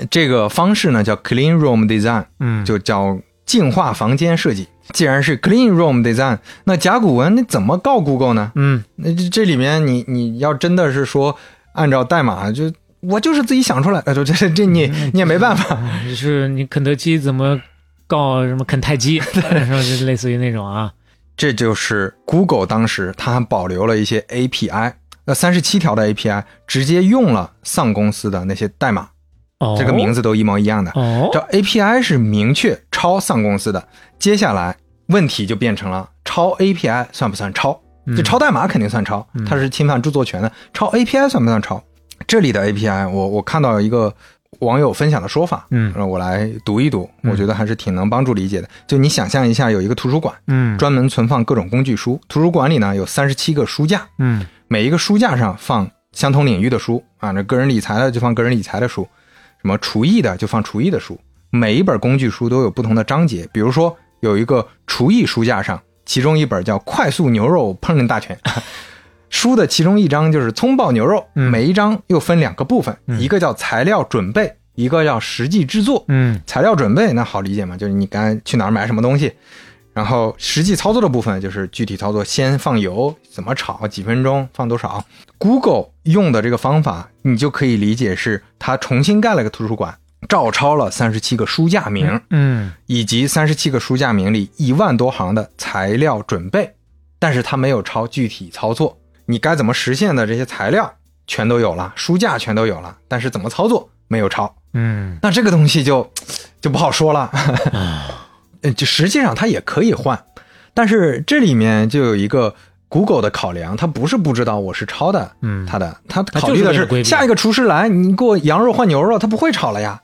这个方式呢叫 Clean Room Design，嗯，就叫净化房间设计。既然是 Clean Room Design，那甲骨文你怎么告 Google 呢？嗯那这这里面你你要真的是说按照代码就。我就是自己想出来，呃，这这这你你也没办法，就是你肯德基怎么告什么肯泰基，是吧？就类似于那种啊。这就是 Google 当时它还保留了一些 API，那三十七条的 API 直接用了丧公司的那些代码，哦，这个名字都一模一样的。哦这 API 是明确抄丧公司的，接下来问题就变成了抄 API 算不算抄？嗯就抄代码肯定算抄，它是侵犯著作权的。抄 API 算不算抄？这里的 API，我我看到一个网友分享的说法，嗯让我来读一读，嗯我觉得还是挺能帮助理解的。就你想象一下，有一个图书馆，嗯专门存放各种工具书，图书馆里呢有三十七个书架，嗯每一个书架上放相同领域的书啊，那个人理财的就放个人理财的书，什么厨艺的就放厨艺的书。每一本工具书都有不同的章节，比如说有一个厨艺书架上，其中一本叫《快速牛肉烹饪大全》，书的其中一章就是葱爆牛肉，嗯每一章又分两个部分，一个叫材料准备，一个叫实际制作。嗯材料准备那好理解嘛，就是你刚才去哪儿买什么东西，然后实际操作的部分就是具体操作，先放油，怎么炒，几分钟，放多少。Google 用的这个方法，你就可以理解是它重新盖了个图书馆，照抄了三十七个书架名，嗯以及三十七个书架名里一万多行的材料准备，但是它没有抄具体操作，你该怎么实现的这些材料全都有了，书架全都有了，但是怎么操作没有抄。嗯那这个东西就就不好说了。呃就实际上它也可以换，但是这里面就有一个 Google 的考量，它不是不知道我是抄的，嗯它的它它考虑的是下一个厨师来，你给我羊肉换牛肉，他不会炒了呀。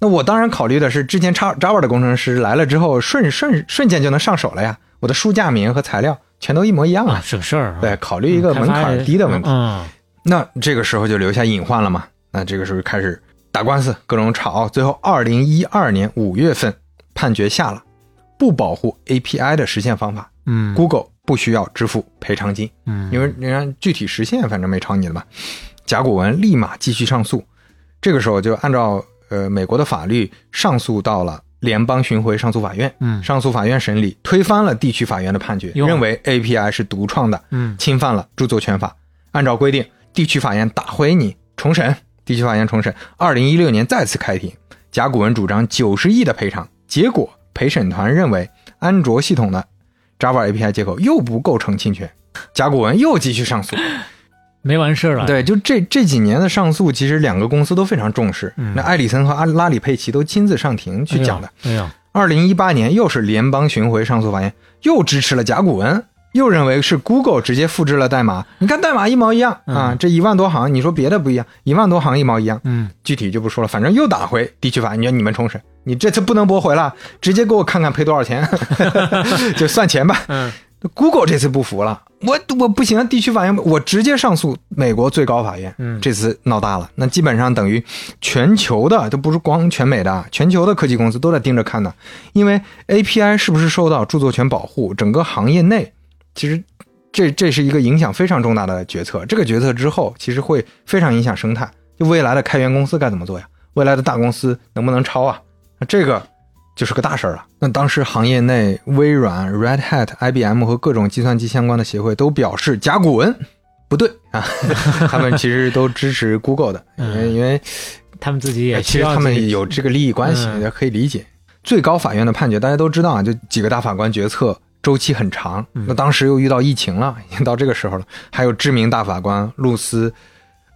那我当然考虑的是之前插 Java 的工程师来了之后，瞬瞬瞬间就能上手了呀。我的书架名和材料全都一模一样啊，啊。省事儿啊。对，考虑一个门槛低的问题。嗯那这个时候就留下隐患了嘛？那这个时候开始打官司，各种吵，最后二零一二年五月份判决下了，不保护 API 的实现方法嗯，Google 不需要支付赔偿金，嗯，因为人家具体实现反正没抄你的嘛。甲骨文立马继续上诉，这个时候就按照呃美国的法律上诉到了联邦巡回上诉法院，嗯。上诉法院审理推翻了地区法院的判决，认为 API 是独创的，嗯。侵犯了著作权法。按照规定，地区法院打回你重审，地区法院重审。二零一六年再次开庭，甲骨文主张九十亿的赔偿，结果陪审团认为安卓系统的 Java API 接口又不构成侵权，甲骨文又继续上诉。没完事儿了。，对，就这这几年的上诉，其实两个公司都非常重视。嗯那艾里森和阿拉里佩奇都亲自上庭去讲的。哎呀，二零一八年又是联邦巡回上诉法院又支持了甲骨文，又认为是 Google 直接复制了代码。你看代码一毛一样啊，嗯这一万多行，你说别的不一样，一万多行一毛一样，嗯具体就不说了，反正又打回地区法院，你让你们重审，你这次不能驳回了，直接给我看看赔多少钱，就算钱吧。嗯 Google 这次不服了，我我不行，地区法院我直接上诉美国最高法院。嗯这次闹大了，那基本上等于全球的，都不是光全美的，全球的科技公司都在盯着看呢。因为 API 是不是受到著作权保护，整个行业内其实这这是一个影响非常重大的决策。这个决策之后，其实会非常影响生态。就未来的开源公司该怎么做呀？未来的大公司能不能超啊？那这个就是个大事儿了。那当时行业内微软、Red Hat、IBM 和各种计算机相关的协会都表示甲骨文不对啊，他们其实都支持 Google 的，因为因为他们自己也哎其实他们有这个利益关系，嗯也可以理解。最高法院的判决大家都知道啊，就几个大法官决策周期很长，嗯。那当时又遇到疫情了，已经到这个时候了，还有知名大法官露丝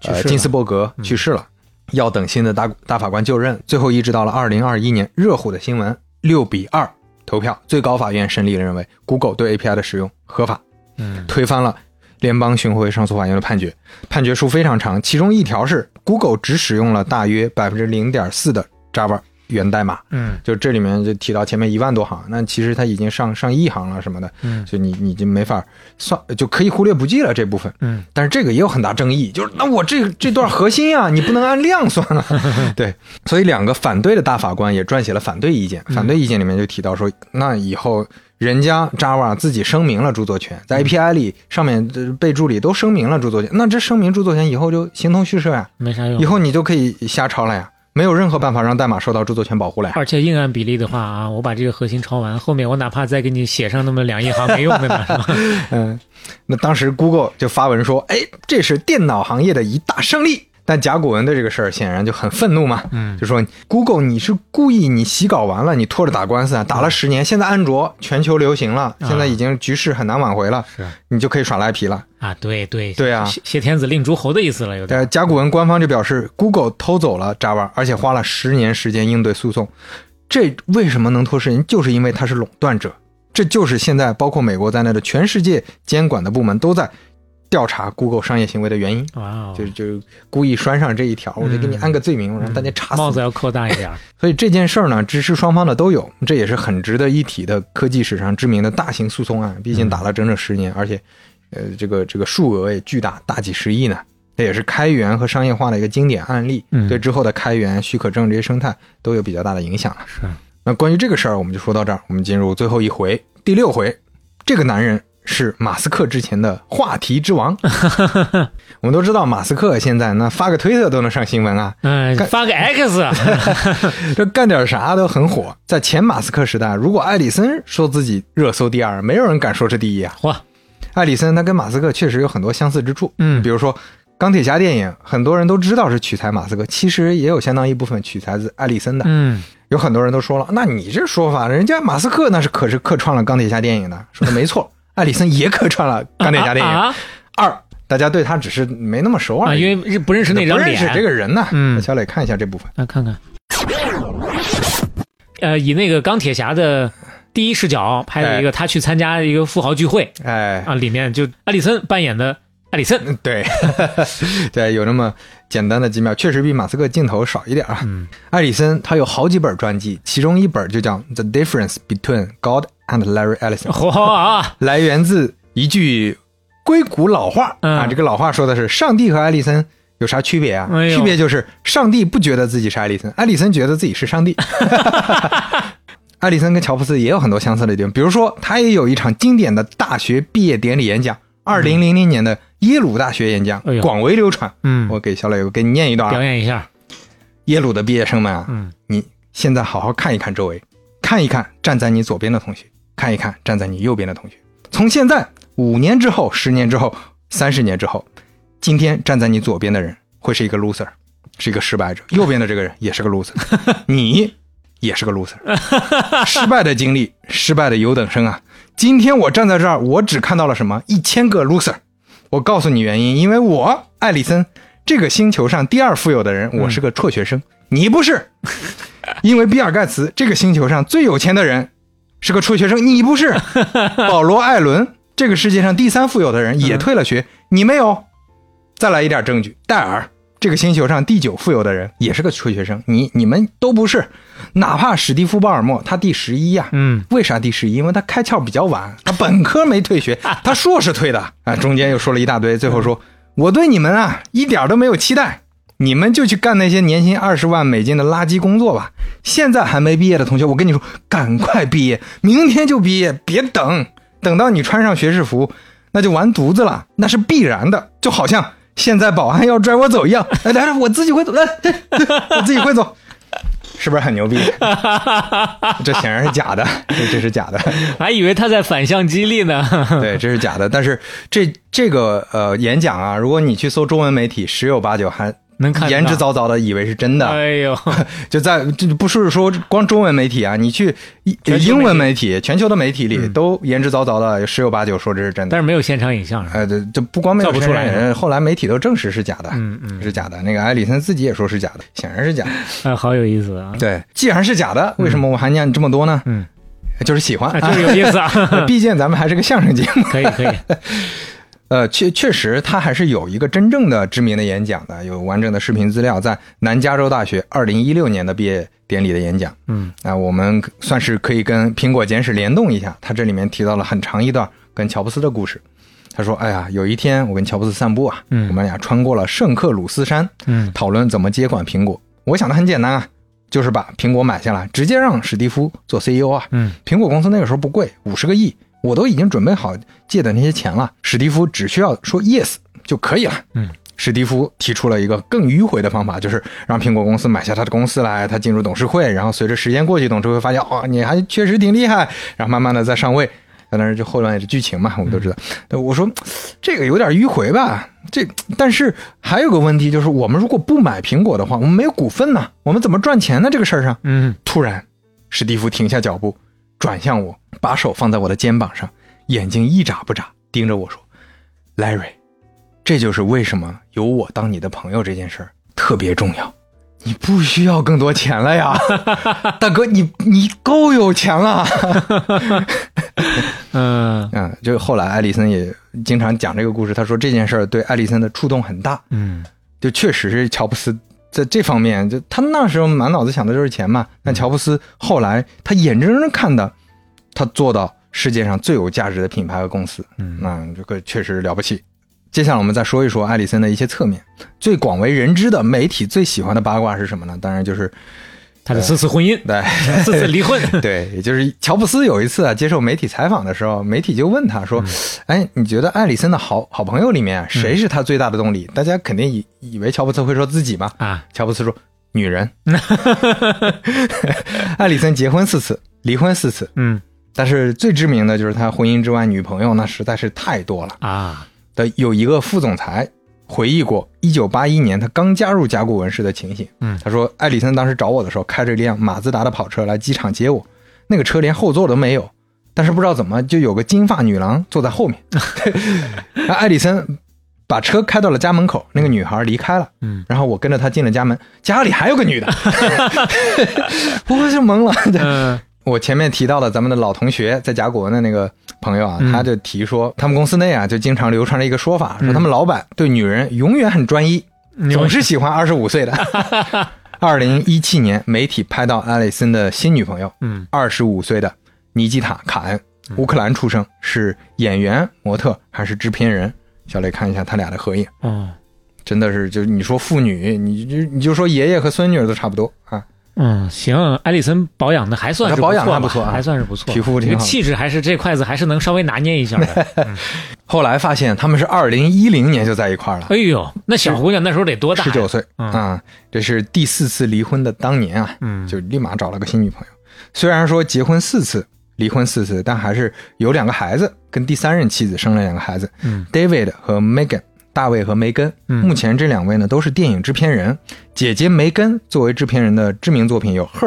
呃金斯伯格去世了，要等新的大大法官就任，最后一直到了二零二一年，热乎的新闻六比二投票，最高法院审理认为 Google 对 API 的使用合法，嗯。推翻了联邦巡回上诉法院的判决。判决书非常长，其中一条是 Google 只使用了大约百分之零点四的 Java，源代码。嗯就这里面就提到前面一万多行，那其实它已经上上亿行了什么的，嗯就你你就没法算，就可以忽略不计了这部分。嗯但是这个也有很大争议，就是那我这这段核心啊，你不能按量算啊。对，所以两个反对的大法官也撰写了反对意见，反对意见里面就提到说，那以后人家 Java 自己声明了著作权，在 API 里上面呃备注里都声明了著作权，那这声明著作权以后就形同虚设呀，没啥用以。后你就可以瞎抄了呀，没有任何办法让代码受到著作权保护了呀。而且硬按比例的话啊，我把这个核心抄完，后面我哪怕再给你写上那么两亿行没用的嘛，是吧？嗯，那当时 Google 就发文说，哎，这是电脑行业的一大胜利。但甲骨文的这个事儿显然就很愤怒嘛，嗯就说 Google 你是故意你洗稿完了，你拖着打官司啊，打了十年，现在安卓全球流行了，现在已经局势很难挽回了，是你就可以耍赖皮了。啊，对对对啊谢谢天子令诸侯的意思了，有点。呃，甲骨文官方就表示，Google 偷走了 Java，而且花了十年时间应对诉讼。这为什么能拖十年？就是因为它是垄断者。这就是现在包括美国在内的全世界监管的部门都在调查 Google 商业行为的原因。就就故意拴上这一条，我就给你安个罪名，让大家查死。帽子要扩大一点。所以这件事儿呢，支持双方的都有，这也是很值得一提的科技史上知名的大型诉讼案。毕竟打了整整十年，而且，呃，这个这个数额也巨大，大几十亿呢。这也是开源和商业化的一个经典案例，嗯对之后的开源、许可证这些生态都有比较大的影响了。是，那关于这个事儿，我们就说到这儿。我们进入最后一回，第六回。这个男人是马斯克之前的话题之王。我们都知道，马斯克现在那发个推特都能上新闻啊，嗯，发个 X，这干点啥都很火。在前马斯克时代，如果艾里森说自己热搜第二，没有人敢说是第一啊。哇，艾里森他跟马斯克确实有很多相似之处，嗯比如说钢铁侠电影，很多人都知道是取材马斯克，其实也有相当一部分取材自艾里森的。嗯，有很多人都说了，那你这说法，人家马斯克那是可是客串了钢铁侠电影的，说的没错，艾里森也客串了钢铁侠电影。啊二，大家对他只是没那么熟啊，而已，因为不认识那张脸，不认识这个人呢。嗯。小磊看一下这部分。啊，看看，呃，以那个钢铁侠的第一视角拍了一个他去参加一个富豪聚会。哎，啊，里面就艾里森扮演的艾里森，对，对，有那么简单的几秒，确实比马斯克镜头少一点啊。嗯。艾里森他有好几本传记，其中一本就叫《The Difference Between God and Larry Ellison》，嚯啊，来源自一句硅谷老话、嗯啊。这个老话说的是：上帝和艾利森有啥区别啊？哎区别就是上帝不觉得自己是艾利森，艾利森觉得自己是上帝。艾利森跟乔布斯也有很多相似的地方，比如说他也有一场经典的大学毕业典礼演讲，二零零零年的耶鲁大学演讲，哎广为流传。嗯，我给小磊，我给你念一段表啊。演一下，耶鲁的毕业生们啊，嗯你现在好好看一看周围，看一看站在你左边的同学，看一看站在你右边的同学。从现在五年之后、十年之后、三十年之后，今天站在你左边的人会是一个 loser，是一个失败者；右边的这个人也是个 loser，你也是个 loser。失败的经历，失败的优等生啊！今天我站在这儿，我只看到了什么？一千个 loser。我告诉你原因，因为我艾里森这个星球上第二富有的人，我是个辍学生，你不是。因为比尔盖茨这个星球上最有钱的人是个辍学生，你不是。保罗艾伦这个世界上第三富有的人也退了学，你没有。再来一点证据，戴尔这个星球上第九富有的人也是个辍学生，你你们都不是。哪怕史蒂夫·鲍尔默他第十一呀，嗯，为啥第十一？因为他开窍比较晚，他本科没退学，他硕士退的啊。中间又说了一大堆，最后说我对你们啊一点都没有期待，你们就去干那些年薪二十万美金的垃圾工作吧。现在还没毕业的同学，我跟你说，赶快毕业，明天就毕业，别等，等到你穿上学士服，那就完犊子了，那是必然的，就好像现在保安要拽我走一样。哎，来来，我自己会走，来，我自己会走。是不是很牛逼？这显然是假的，这这是假的，还以为他在反向激励呢。对，这是假的。但是这这个呃演讲啊，如果你去搜中文媒体，十有八九还能看言之凿凿的以为是真的。哎呦，就在这不是说光中文媒体啊，你去英文媒体、全球的媒体里都言之凿凿的，十有八九说这是真的。但是没有现场影像是吧？呃，这这不光没有造不出来承认后来媒体都证实是假的，嗯嗯是假的。那个埃里森自己也说是假的，显然是假的。啊，好有意思啊！对，既然是假的，为什么我还念这么多呢？嗯，就是喜欢，啊，就是有意思啊！毕竟咱们还是个相声节目。可以可以，呃，确确实，他还是有一个真正的知名的演讲的，有完整的视频资料，在南加州大学二零一六年的毕业典礼的演讲。嗯，啊，我们算是可以跟苹果简史联动一下。他这里面提到了很长一段跟乔布斯的故事。他说：“哎呀，有一天我跟乔布斯散步啊，嗯我们俩穿过了圣克鲁斯山，嗯讨论怎么接管苹果。我想的很简单啊，就是把苹果买下来，直接让史蒂夫做 CEO 啊。嗯苹果公司那个时候不贵，五十个亿，我都已经准备好借的那些钱了。史蒂夫只需要说 yes 就可以了。嗯，史蒂夫提出了一个更迂回的方法，就是让苹果公司买下他的公司来，他进入董事会，然后随着时间过去，董事会发现哦，你还确实挺厉害，然后慢慢的再上位。当然，就后面也是剧情嘛，我们都知道。呃我说这个有点迂回吧，这但是还有个问题就是，我们如果不买苹果的话，我们没有股份呢，我们怎么赚钱呢？这个事儿上，嗯突然，史蒂夫停下脚步，转向我，把手放在我的肩膀上，眼睛一眨不眨盯着我说：“Larry，这就是为什么有我当你的朋友这件事儿特别重要。你不需要更多钱了呀，大哥，你你够有钱了。嗯嗯，就后来艾利森也经常讲这个故事，他说这件事儿对艾利森的触动很大，嗯就确实是乔布斯在这方面，就他那时候满脑子想的就是钱嘛。但乔布斯后来他眼睁睁看的，他做到世界上最有价值的品牌和公司，嗯那这个确实了不起。接下来我们再说一说艾里森的一些侧面，最广为人知的媒体最喜欢的八卦是什么呢？当然就是他的四次婚姻，对四 次离婚。对，也就是乔布斯有一次啊接受媒体采访的时候，媒体就问他说：“哎，你觉得艾里森的好好朋友里面谁是他最大的动力？”大家肯定以以为乔布斯会说自己嘛，啊，乔布斯说：“女人。”艾里森结婚四次，离婚四次，嗯但是最知名的就是他婚姻之外女朋友那实在是太多了。啊，的有一个副总裁回忆过一九八一年他刚加入甲骨文时的情形。嗯他说艾里森当时找我的时候开着一辆马自达的跑车来机场接我，那个车连后座都没有，但是不知道怎么就有个金发女郎坐在后面。那 艾里森把车开到了家门口，那个女孩离开了。嗯，然后我跟着她进了家门，家里还有个女的，我就懵了。嗯我前面提到了咱们的老同学在甲骨文的那个朋友啊，嗯他就提说，他们公司内啊就经常流传着一个说法，说他们老板对女人永远很专一，嗯总是喜欢二十五岁的。二零一七年，媒体拍到艾里森的新女朋友，嗯二十五岁的尼基塔·卡恩，乌克兰出生，是演员、模特还是制片人？小磊看一下他俩的合影，哦真的是就你说父女，你就你就说爷爷和孙女都差不多啊。嗯，行，艾丽森保养的还算是保养得还不错啊还算是不错，皮肤这个气质还是这筷子还是能稍微拿捏一下的。后来发现他们是二零一零年就在一块了。哎呦，那小姑娘那时候得多大呀？十九岁嗯啊、这是第四次离婚的当年啊，嗯就立马找了个新女朋友。虽然说结婚四次，离婚四次，但还是有两个孩子，跟第三任妻子生了两个孩子、嗯 d a v i d 和 Megan，大卫和梅根。嗯目前这两位呢都是电影制片人。姐姐梅根作为制片人的知名作品有《Her》，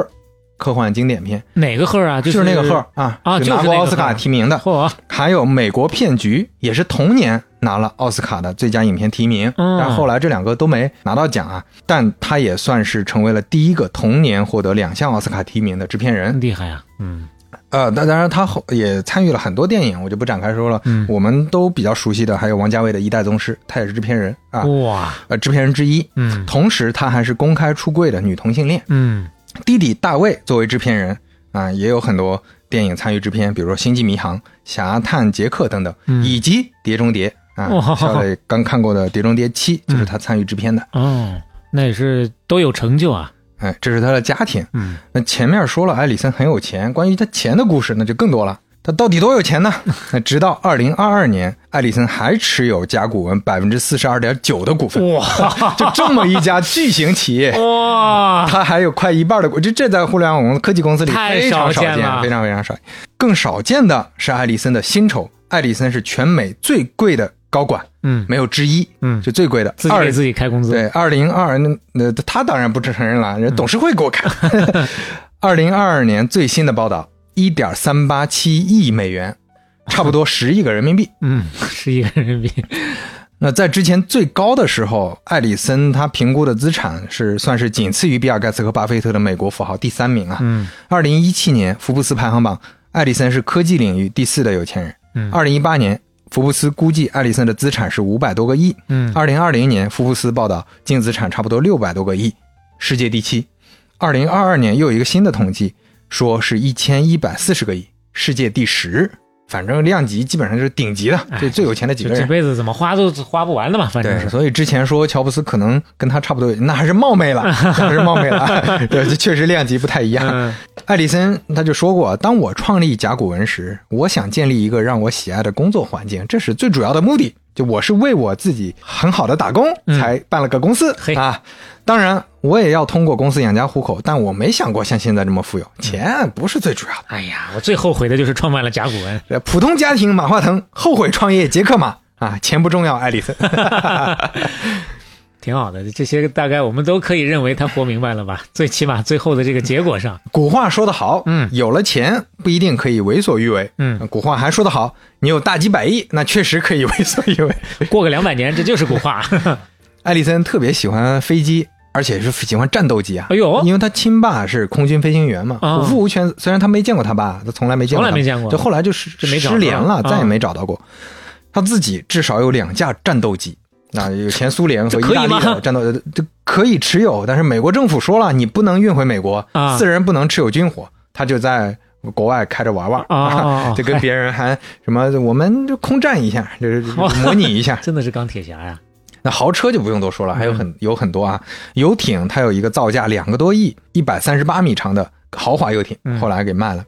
科幻经典片，哪个赫啊？就是那个《Her》啊，啊就就是拿过奥斯卡提名的。嚯，还有《美国骗局》，也是同年拿了奥斯卡的最佳影片提名，嗯但后来这两个都没拿到奖啊。但他也算是成为了第一个同年获得两项奥斯卡提名的制片人。厉害啊！嗯呃，当当然他后也参与了很多电影，我就不展开说了。嗯我们都比较熟悉的还有王家卫的《一代宗师》，他也是制片人啊，哇，呃，制片人之一。嗯同时，他还是公开出柜的女同性恋。嗯弟弟大卫作为制片人啊，也有很多电影参与制片，比如说《星际迷航》《侠探杰克》等等，嗯以及《碟中谍》哇啊，小磊刚看过的《碟中谍七》就是他参与制片的。哦，那也是都有成就啊。哎，这是他的家庭。嗯那前面说了，艾里森很有钱，关于他钱的故事那就更多了。他到底多有钱呢？那直到二零二二年，艾里森还持有甲骨文百分之四十二点九的股份，哇就这么一家巨型企业。哇，他还有快一半的股，这这在互联网科技公司里非常少见，少见非常非常少见。更少见的是艾里森的薪酬，艾里森是全美最贵的高管，嗯没有之一，嗯就最贵的。二自己给自己开工资。对，二零二那那他当然不承认了，嗯人董事会给我看。二零二二年最新的报道，一点三八七亿美元，差不多十亿个人民币。嗯，十亿个人民币。那在之前最高的时候，艾里森他评估的资产是算是仅次于比尔盖茨和巴菲特的美国富豪第三名啊。嗯二零一七年福布斯排行榜，艾里森是科技领域第四的有钱人。嗯二零一八年福布斯估计艾利森的资产是五百多个亿。嗯二零二零年，福布斯报道净资产差不多六百多个亿，世界第七。二零二二年又有一个新的统计，说是一千一百四十个亿，世界第十。反正量级基本上就是顶级的，这最有钱的几个人。这辈子怎么花都花不完的嘛，反正。所以之前说乔布斯可能跟他差不多，那还是冒昧了，还是冒昧了。对，确实量级不太一样。嗯艾利森他就说过，当我创立甲骨文时，我想建立一个让我喜爱的工作环境，这是最主要的目的。就我是为我自己很好的打工嗯才办了个公司、嘿啊。当然，我也要通过公司养家糊口，但我没想过像现在这么富有。钱不是最主要的。哎呀，我最后悔的就是创办了甲骨文。呃 普通家庭马化腾，后悔创业杰克马啊，钱不重要，艾利森。挺好的，这些大概我们都可以认为他活明白了吧？最起码最后的这个结果上，古话说得好，嗯有了钱不一定可以为所欲为。嗯，古话还说得好，你有大几百亿，那确实可以为所欲为。过个两百年，这就是古话。艾利森特别喜欢飞机，而且是喜欢战斗机啊。哎呦因为他亲爸是空军飞行员嘛，啊无父无权。虽然他没见过他爸，他从来没见过他，从来没见过就后来就是失联了，啊再也没找到过。他自己至少有两架战斗机。那有前苏联和意大利的战斗，呃这可以持有，但是美国政府说了，你不能运回美国，啊私人不能持有军火，他就在国外开着玩玩 就跟别人还什么，我们就空战一下，就是 模拟一下。真的是钢铁侠呀！那豪车就不用多说了，还有嗯很有很多啊。游艇它有一个造价两个多亿、一百三十八米长的豪华游艇，嗯后来给卖了。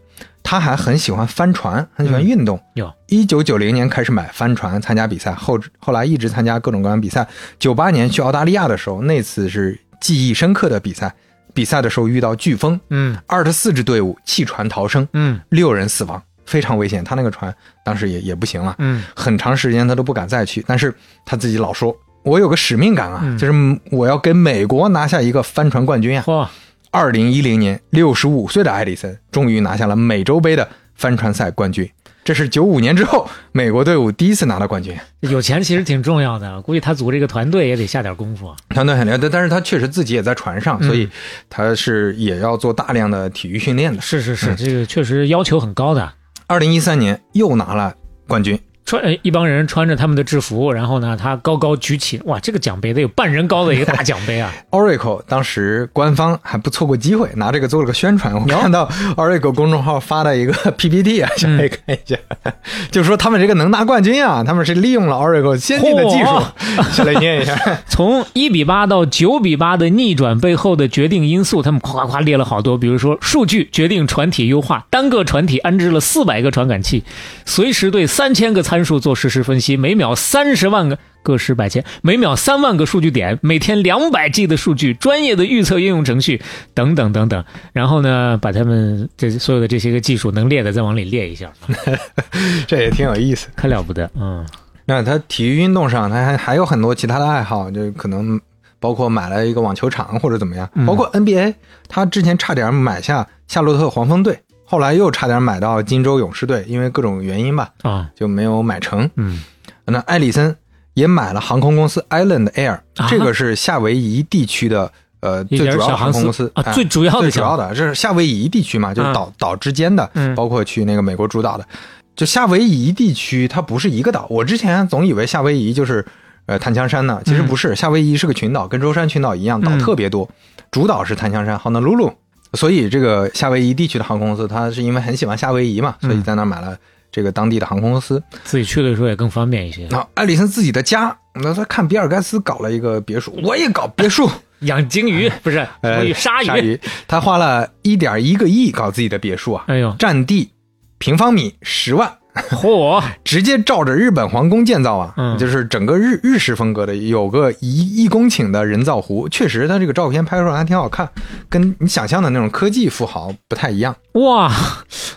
他还很喜欢帆船，很喜欢运动。有一九九零年开始买帆船参加比赛，后后来一直参加各种各样的比赛。九八年去澳大利亚的时候，那次是记忆深刻的比赛。比赛的时候遇到飓风，嗯二十四支队伍弃船逃生，嗯六人死亡，非常危险。他那个船当时也也不行了，嗯很长时间他都不敢再去，但是他自己老说，我有个使命感啊，嗯就是我要给美国拿下一个帆船冠军啊。哇，二零一零年，六十五岁的艾里森终于拿下了美洲杯的帆船赛冠军，这是九五年之后美国队伍第一次拿到冠军。有钱其实挺重要的，估计他组这个团队也得下点功夫。团队很厉害，但但是他确实自己也在船上，嗯所以他是也要做大量的体育训练的。是是是，嗯这个确实要求很高的。二零一三年又拿了冠军，穿呃一帮人穿着他们的制服，然后呢，他高高举起，哇，这个奖杯得有半人高的一个大奖杯啊！Oracle 当时官方还不错过机会，拿这个做了个宣传。我有看到 Oracle 公众号发的一个 PPT 啊，想来看一下，嗯就说他们这个能拿冠军啊，他们是利用了 Oracle 先进的技术。先来念一下，从一比八到九比八的逆转背后的决定因素，他们夸夸列了好多，比如说数据决定船体优化，单个船体安置了四百个传感器，随时对三千个参数做实时分析，每秒三十万个。个十百千，每秒三万个数据点，每天两百 G 的数据，专业的预测应用程序，等等等等。然后呢，把他们这所有的这些个技术能列的再往里列一下，这也挺有意思。可了不得。嗯那他体育运动上，他还还有很多其他的爱好，就可能包括买了一个网球场或者怎么样，嗯包括 NBA，他之前差点买下夏洛特黄蜂队，后来又差点买到金州勇士队，因为各种原因吧，啊就没有买成。嗯那艾里森也买了航空公司 Island Air，、啊这个是夏威夷地区的呃最主要的航空公司啊哎最主要的小最主要的，这是夏威夷地区嘛，就是啊岛、岛之间的，嗯包括去那个美国主岛的。就夏威夷地区，它不是一个岛。我之前总以为夏威夷就是呃檀香山呢，其实不是，夏威夷是个群岛，跟舟山群岛一样，岛嗯特别多。主岛是檀香山 Honolulu，所以这个夏威夷地区的航空公司，他是因为很喜欢夏威夷嘛，所以在那买了这个当地的航空公司。自己去的时候也更方便一些。那艾里森自己的家，那他看比尔盖茨搞了一个别墅，我也搞别墅。养鲸鱼 不是呃，鲨鱼？鲨鱼，他花了一点一个亿搞自己的别墅啊，哎呦，占地平方米十万，嚯！直接照着日本皇宫建造啊，嗯。就是整个日日式风格的，有个一一公顷的人造湖，确实它这个照片拍出来还挺好看，跟你想象的那种科技富豪不太一样。哇！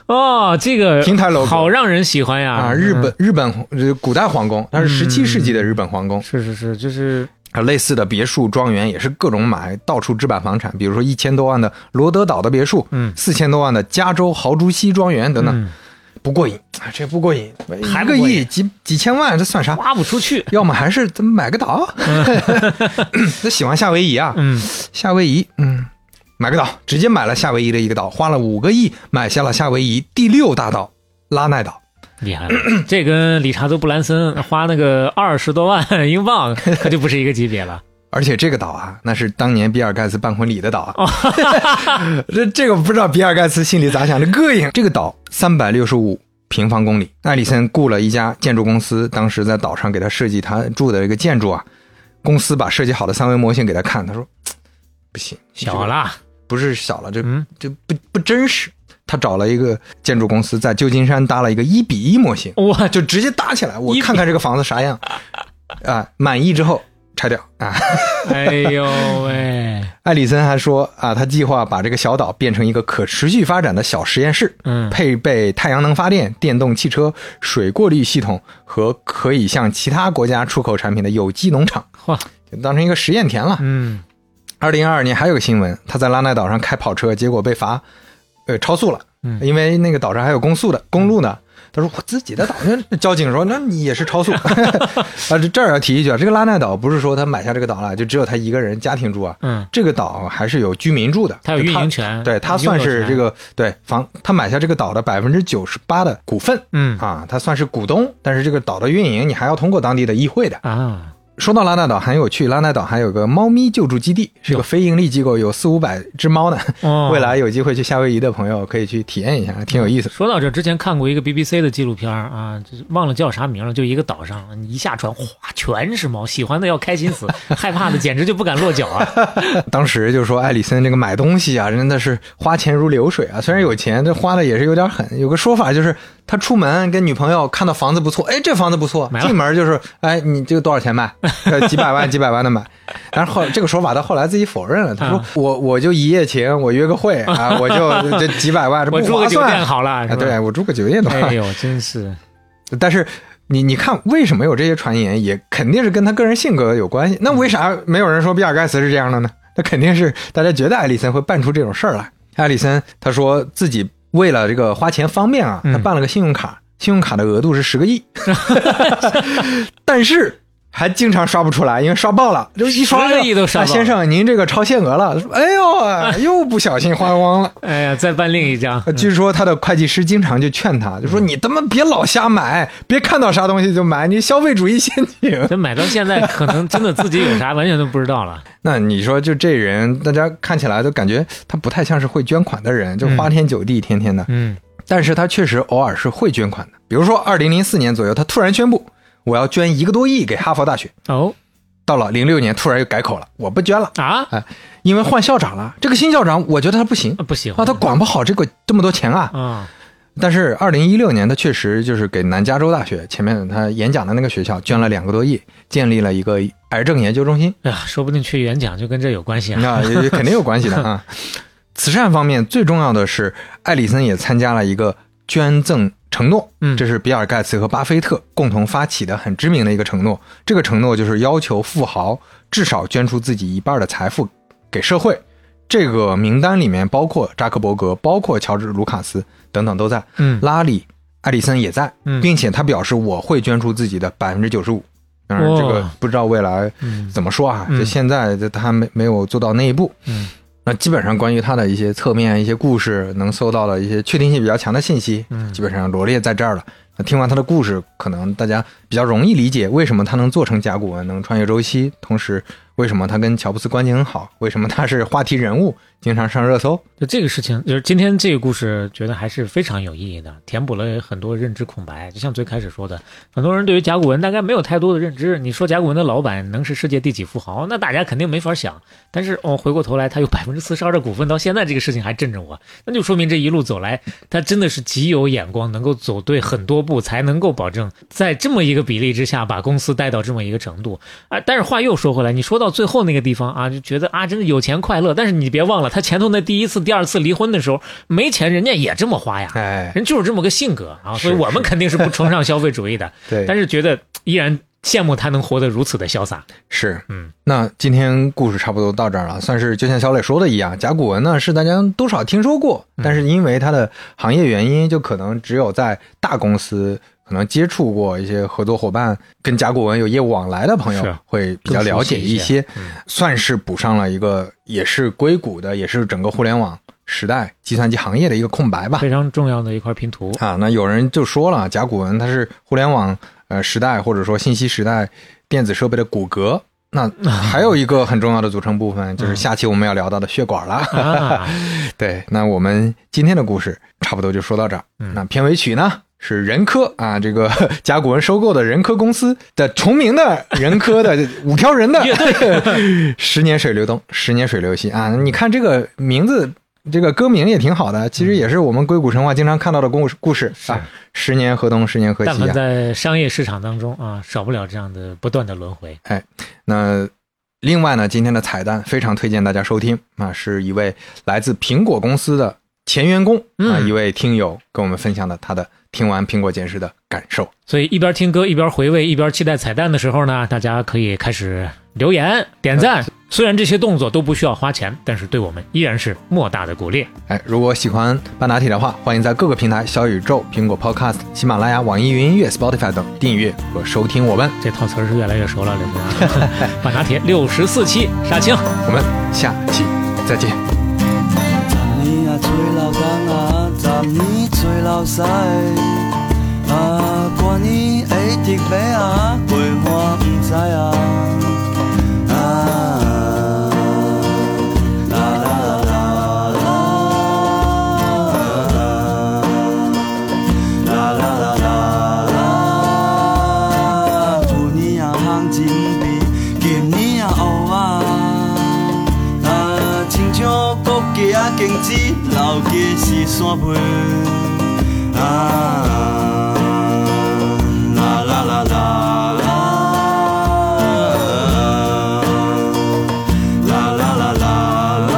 哦，这个平台 logo 好让人喜欢呀！啊。日本嗯日本呃古代皇宫，它是十七世纪的日本皇宫，是是是，就是啊，类似的别墅庄园也是各种买，到处置办房产，比如说一千多万的罗德岛的别墅，嗯。四千多万的加州豪猪溪庄园等等，嗯不过瘾，啊这不过瘾，还个亿几几千万，这算啥？花不出去。要么还是咱们买个岛，他喜欢夏威夷啊，嗯，夏威夷，嗯，买个岛，直接买了夏威夷的一个岛，花了五个亿买下了夏威夷第六大岛拉奈岛。厉害了，这跟理查德布兰森花那个二十多万英镑 可就不是一个级别了。而且这个岛啊，那是当年比尔盖茨办婚礼的岛啊。这这个不知道比尔盖茨心里咋想的，膈应。这个岛三百六十五平方公里，艾里森雇了一家建筑公司，当时在岛上给他设计他住的这个建筑啊。公司把设计好的三维模型给他看，他说不行，小了，不是小了，这嗯这不不真实。他找了一个建筑公司，在旧金山搭了一个一比一模型，哇，就直接搭起来，我看看这个房子啥样啊，满意之后拆掉啊。哎呦喂，艾里森还说啊，他计划把这个小岛变成一个可持续发展的小实验室，嗯配备太阳能发电、电动汽车、水过滤系统和可以向其他国家出口产品的有机农场，哇，就当成一个实验田了。嗯，二零二二年还有个新闻，他在拉奈岛上开跑车，结果被罚，呃，超速了。嗯因为那个岛上还有公速的公路呢。他说我自己的岛，那交警说那你也是超速。啊，这这儿要提一句啊，这个拉奈岛不是说他买下这个岛了就只有他一个人家庭住啊，嗯，这个岛还是有居民住的，他有运营权，对他算是这个对房，他买下这个岛的百分之九十八的股份嗯啊，他算是股东，但是这个岛的运营你还要通过当地的议会的。啊，说到拉纳岛很有趣，拉纳岛还有个猫咪救助基地，是个非盈利机构，有四五百只猫呢。哦，未来有机会去夏威夷的朋友可以去体验一下，挺有意思的。说到这，之前看过一个 BBC 的纪录片啊，就是忘了叫啥名了，就一个岛上，你一下船，哗，全是猫，喜欢的要开心死，害怕的简直就不敢落脚啊。当时就说艾里森这个买东西啊，真的是花钱如流水啊。虽然有钱，这花的也是有点狠。有个说法就是，他出门跟女朋友看到房子不错，哎，这房子不错进门就是，哎，你这个多少钱买？呃几百万、几百万的买。但是后这个说法他后来自己否认了，他说啊我我就一夜情，我约个会啊，我就这几百万，这不我住个酒划算。店好了，啊，对我住个酒店的话哎，呦，真是，但是你你看，为什么有这些传言，也肯定是跟他个人性格有关系。那为啥没有人说比尔盖茨是这样的呢？那肯定是大家觉得艾利森会办出这种事儿来。艾里森他说自己为了这个花钱方便啊，嗯他办了个信用卡，信用卡的额度是十个亿，但是。还经常刷不出来，因为刷爆了，就一刷10个亿都刷爆啊先生，您这个超限额了。哎呦，又不小心花光了。哎呀，再办另一张，呃据说他的会计师经常就劝他，就说你他妈别老瞎买，别看到啥东西就买，你消费主义陷阱。这买到现在，可能真的自己有啥完全都不知道了。那你说就这人，大家看起来都感觉他不太像是会捐款的人，就花天酒地，天天的。嗯但是他确实偶尔是会捐款的，比如说二零零四年左右，他突然宣布我要捐一个多亿给哈佛大学。哦到了零六年，突然又改口了，我不捐了，啊，因为换校长了。这个新校长，我觉得他不行不行啊，他管不好这个这么多钱啊。啊，但是二零一六年，他确实就是给南加州大学前面他演讲的那个学校捐了两个多亿，建立了一个癌症研究中心，哎呀，说不定去演讲就跟这有关系啊。那也也肯定有关系的啊。慈善方面最重要的是，艾里森也参加了一个捐赠承诺，嗯这是比尔盖茨和巴菲特共同发起的很知名的一个承诺。这个承诺就是要求富豪至少捐出自己一半的财富给社会。这个名单里面包括扎克伯格、包括乔治·卢卡斯等等都在。嗯拉里·艾里森也在，嗯并且他表示我会捐出自己的百分之九十五。当然，这个不知道未来嗯怎么说啊？嗯就现在这他没没有做到那一步。嗯那基本上关于他的一些侧面、一些故事，能搜到的一些确定性比较强的信息，嗯基本上罗列在这儿了。那听完他的故事，可能大家比较容易理解为什么他能做成甲骨文，能穿越周期，同时为什么他跟乔布斯关系很好，为什么他是话题人物，经常上热搜。就这个事情，就是今天这个故事，觉得还是非常有意义的，填补了很多认知空白。就像最开始说的，很多人对于甲骨文大概没有太多的认知。你说甲骨文的老板能是世界第几富豪，那大家肯定没法想。但是哦，回过头来，他有百分之四十二的股份，到现在这个事情还震着我，那就说明这一路走来，他真的是极有眼光，能够走对很多步，才能够保证在这么一个比例之下，把公司带到这么一个程度啊。但是话又说回来，你说到最后那个地方啊，就觉得啊，真的有钱快乐。但是你别忘了，他前头那第一次、第二次离婚的时候没钱，人家也这么花呀。哎，人就是这么个性格啊，所以我们肯定是不崇尚消费主义的，对，但是觉得依然羡慕他能活得如此的潇洒。是，嗯，那今天故事差不多到这儿了，算是就像小磊说的一样，甲骨文呢是大家多少听说过，嗯但是因为它的行业原因，就可能只有在大公司可能接触过一些合作伙伴，跟甲骨文有业务往来的朋友会比较了解一些，嗯算是补上了一个也是硅谷的，也是整个互联网时代计算机行业的一个空白吧。非常重要的一块拼图。啊，那有人就说了，甲骨文它是互联网呃时代或者说信息时代电子设备的骨骼。那还有一个很重要的组成部分，就是下期我们要聊到的血管了。啊，对，那我们今天的故事差不多就说到这儿。那片尾曲呢是人科啊，这个 甲骨文收购的人科公司的重名的人科的五条人的 十年水流东，十年水流西啊。你看这个名字。这个歌名也挺好的，其实也是我们硅谷神话经常看到的故事故事啊。十年河东，十年河但凡西啊。在商业市场当中啊，少不了这样的不断的轮回。哎那另外呢，今天的彩蛋非常推荐大家收听啊，是一位来自苹果公司的前员工啊，嗯一位听友跟我们分享的他的听完苹果简史的感受。所以一边听歌一边回味，一边期待彩蛋的时候呢，大家可以开始留言、点赞。虽然这些动作都不需要花钱，但是对我们依然是莫大的鼓励。哎，如果喜欢半打铁的话，欢迎在各个平台小宇宙、苹果 Podcast、喜马拉雅、网易云音乐、Spotify 等订阅和收听我们。这套词儿是越来越熟了，刘哥。半打铁六十四期，杀青。我们下期再见。做老西，啊，过年会特别啊，袂寒不知啊，啊，啦啦啦啦啦啦啦啦啦，旧年啊，今年啊，老家是山背。啦啦啦啦啦，啦啦啦啦啦。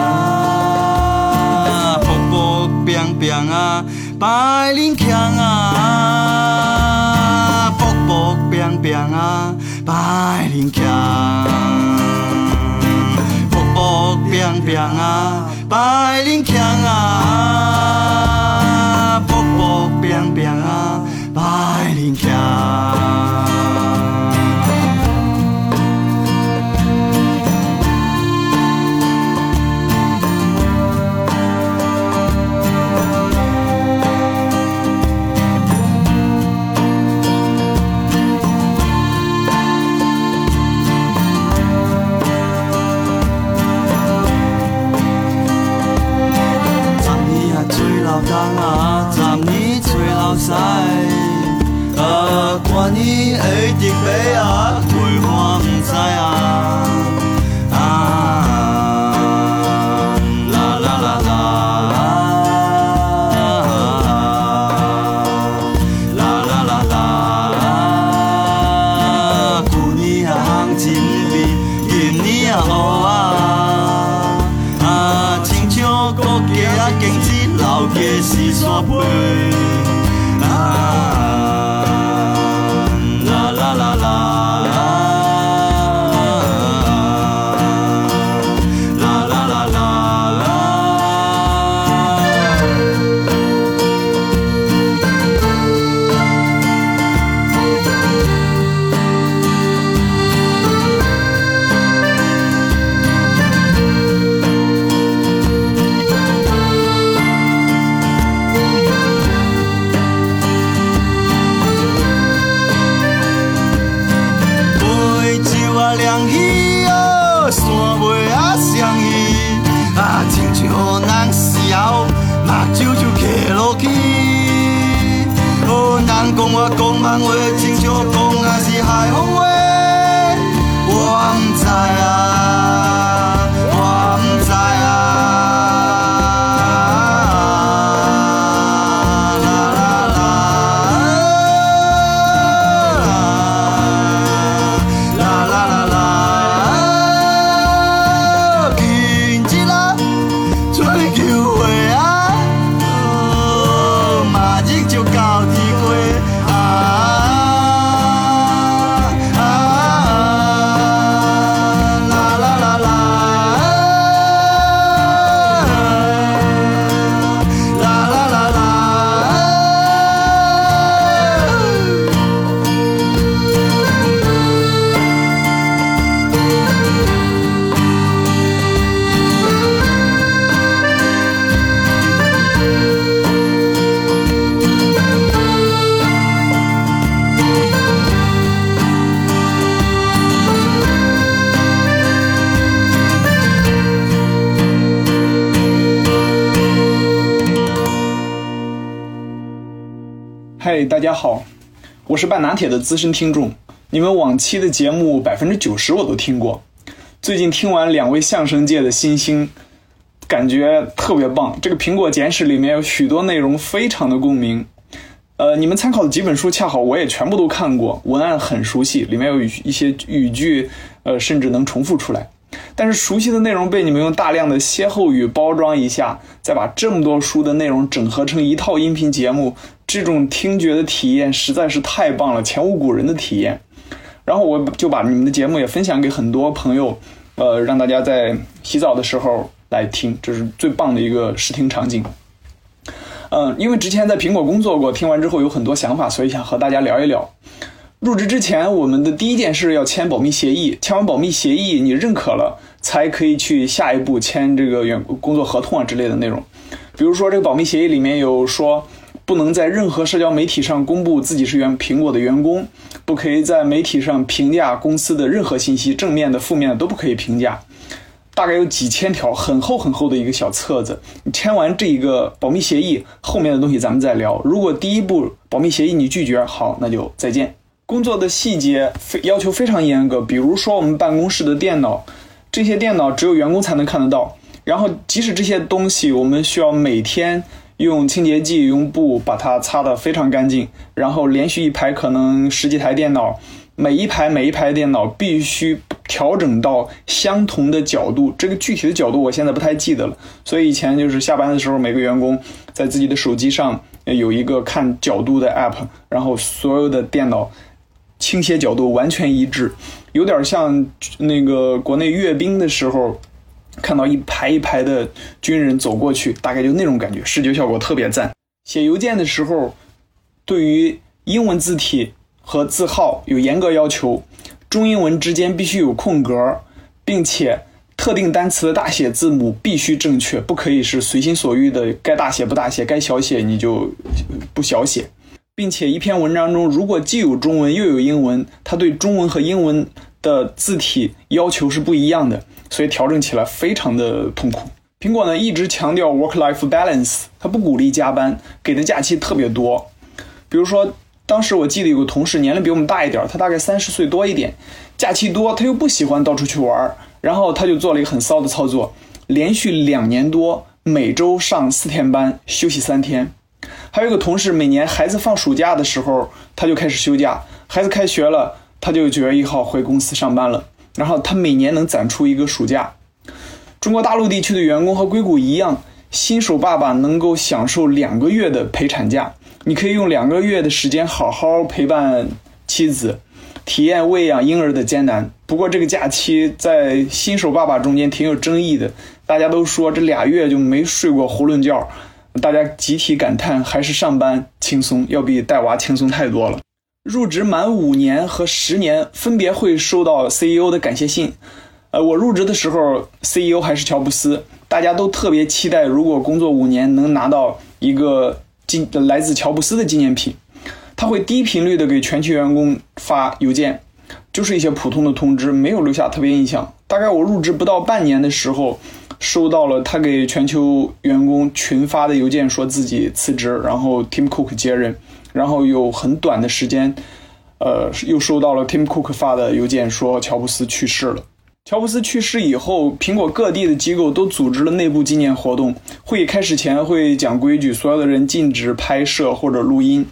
是半拿铁的资深听众，你们往期的节目百分之九十我都听过，最近听完两位相声界的新星，感觉特别棒。这个苹果简史里面有许多内容非常的共鸣，呃，你们参考的几本书恰好我也全部都看过，文案很熟悉，里面有一些语句，呃，甚至能重复出来。但是熟悉的内容被你们用大量的歇后语包装一下，再把这么多书的内容整合成一套音频节目，这种听觉的体验实在是太棒了，前无古人的体验。然后我就把你们的节目也分享给很多朋友，呃，让大家在洗澡的时候来听，这是最棒的一个视听场景。嗯，因为之前在苹果工作过，听完之后有很多想法，所以想和大家聊一聊。入职之前，我们的第一件事要签保密协议。签完保密协议，你认可了，才可以去下一步签这个员工作合同啊之类的内容。比如说，这个保密协议里面有说，不能在任何社交媒体上公布自己是原苹果的员工，不可以在媒体上评价公司的任何信息，正面的、负面的都不可以评价。大概有几千条，很厚很厚的一个小册子。你签完这一个保密协议，后面的东西咱们再聊。如果第一步保密协议你拒绝，好，那就再见。工作的细节非要求非常严格，比如说我们办公室的电脑，这些电脑只有员工才能看得到。然后即使这些东西，我们需要每天用清洁剂、用布把它擦得非常干净。然后连续一排可能十几台电脑，每一排每一排电脑必须调整到相同的角度。这个具体的角度我现在不太记得了，所以以前就是下班的时候，每个员工在自己的手机上有一个看角度的 app，然后所有的电脑。倾斜角度完全一致，有点像那个国内阅兵的时候，看到一排一排的军人走过去，大概就那种感觉，视觉效果特别赞。写邮件的时候，对于英文字体和字号有严格要求，中英文之间必须有空格，并且特定单词的大写字母必须正确，不可以是随心所欲的，该大写不大写，该小写你就不小写。并且一篇文章中，如果既有中文又有英文，它对中文和英文的字体要求是不一样的，所以调整起来非常的痛苦。苹果呢一直强调 work-life balance，它不鼓励加班，给的假期特别多。比如说，当时我记得有个同事年龄比我们大一点，他大概三十岁多一点，假期多，他又不喜欢到处去玩，然后他就做了一个很骚的操作，连续两年多每周上四天班，休息三天。还有一个同事，每年孩子放暑假的时候，他就开始休假；孩子开学了，他就九月一号回公司上班了。然后他每年能攒出一个暑假。中国大陆地区的员工和硅谷一样，新手爸爸能够享受两个月的陪产假，你可以用两个月的时间好好陪伴妻子，体验喂养婴儿的艰难。不过这个假期在新手爸爸中间挺有争议的，大家都说这俩月就没睡过囫囵觉。大家集体感叹，还是上班轻松，要比带娃轻松太多了。入职满五年和十年，分别会收到 CEO 的感谢信。呃，我入职的时候，CEO 还是乔布斯，大家都特别期待，如果工作五年能拿到一个纪来自乔布斯的纪念品。他会低频率的给全球员工发邮件，就是一些普通的通知，没有留下特别印象。大概我入职不到半年的时候。收到了他给全球员工群发的邮件，说自己辞职，然后 Tim Cook 接任，然后有很短的时间，呃，又收到了 Tim Cook 发的邮件，说乔布斯去世了。乔布斯去世以后，苹果各地的机构都组织了内部纪念活动。会议开始前会讲规矩，所有的人禁止拍摄或者录音。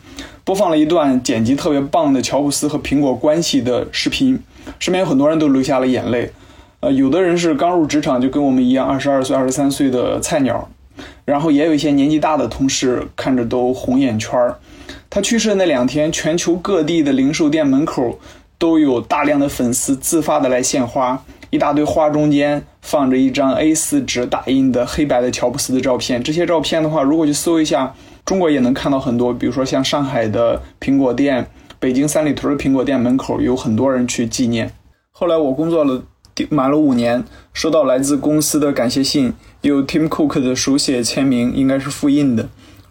播放了一段剪辑特别棒的乔布斯和苹果关系的视频，身边有很多人都流下了眼泪。呃，有的人是刚入职场，就跟我们一样，二十二岁、二十三岁的菜鸟，然后也有一些年纪大的同事，看着都红眼圈儿。他去世的那两天，全球各地的零售店门口都有大量的粉丝自发的来献花，一大堆花中间放着一张 A4 纸打印的黑白的乔布斯的照片。这些照片的话，如果去搜一下，中国也能看到很多，比如说像上海的苹果店、北京三里屯的苹果店门口有很多人去纪念。后来我工作了。满了五年，收到来自公司的感谢信，有 Tim Cook 的手写签名，应该是复印的，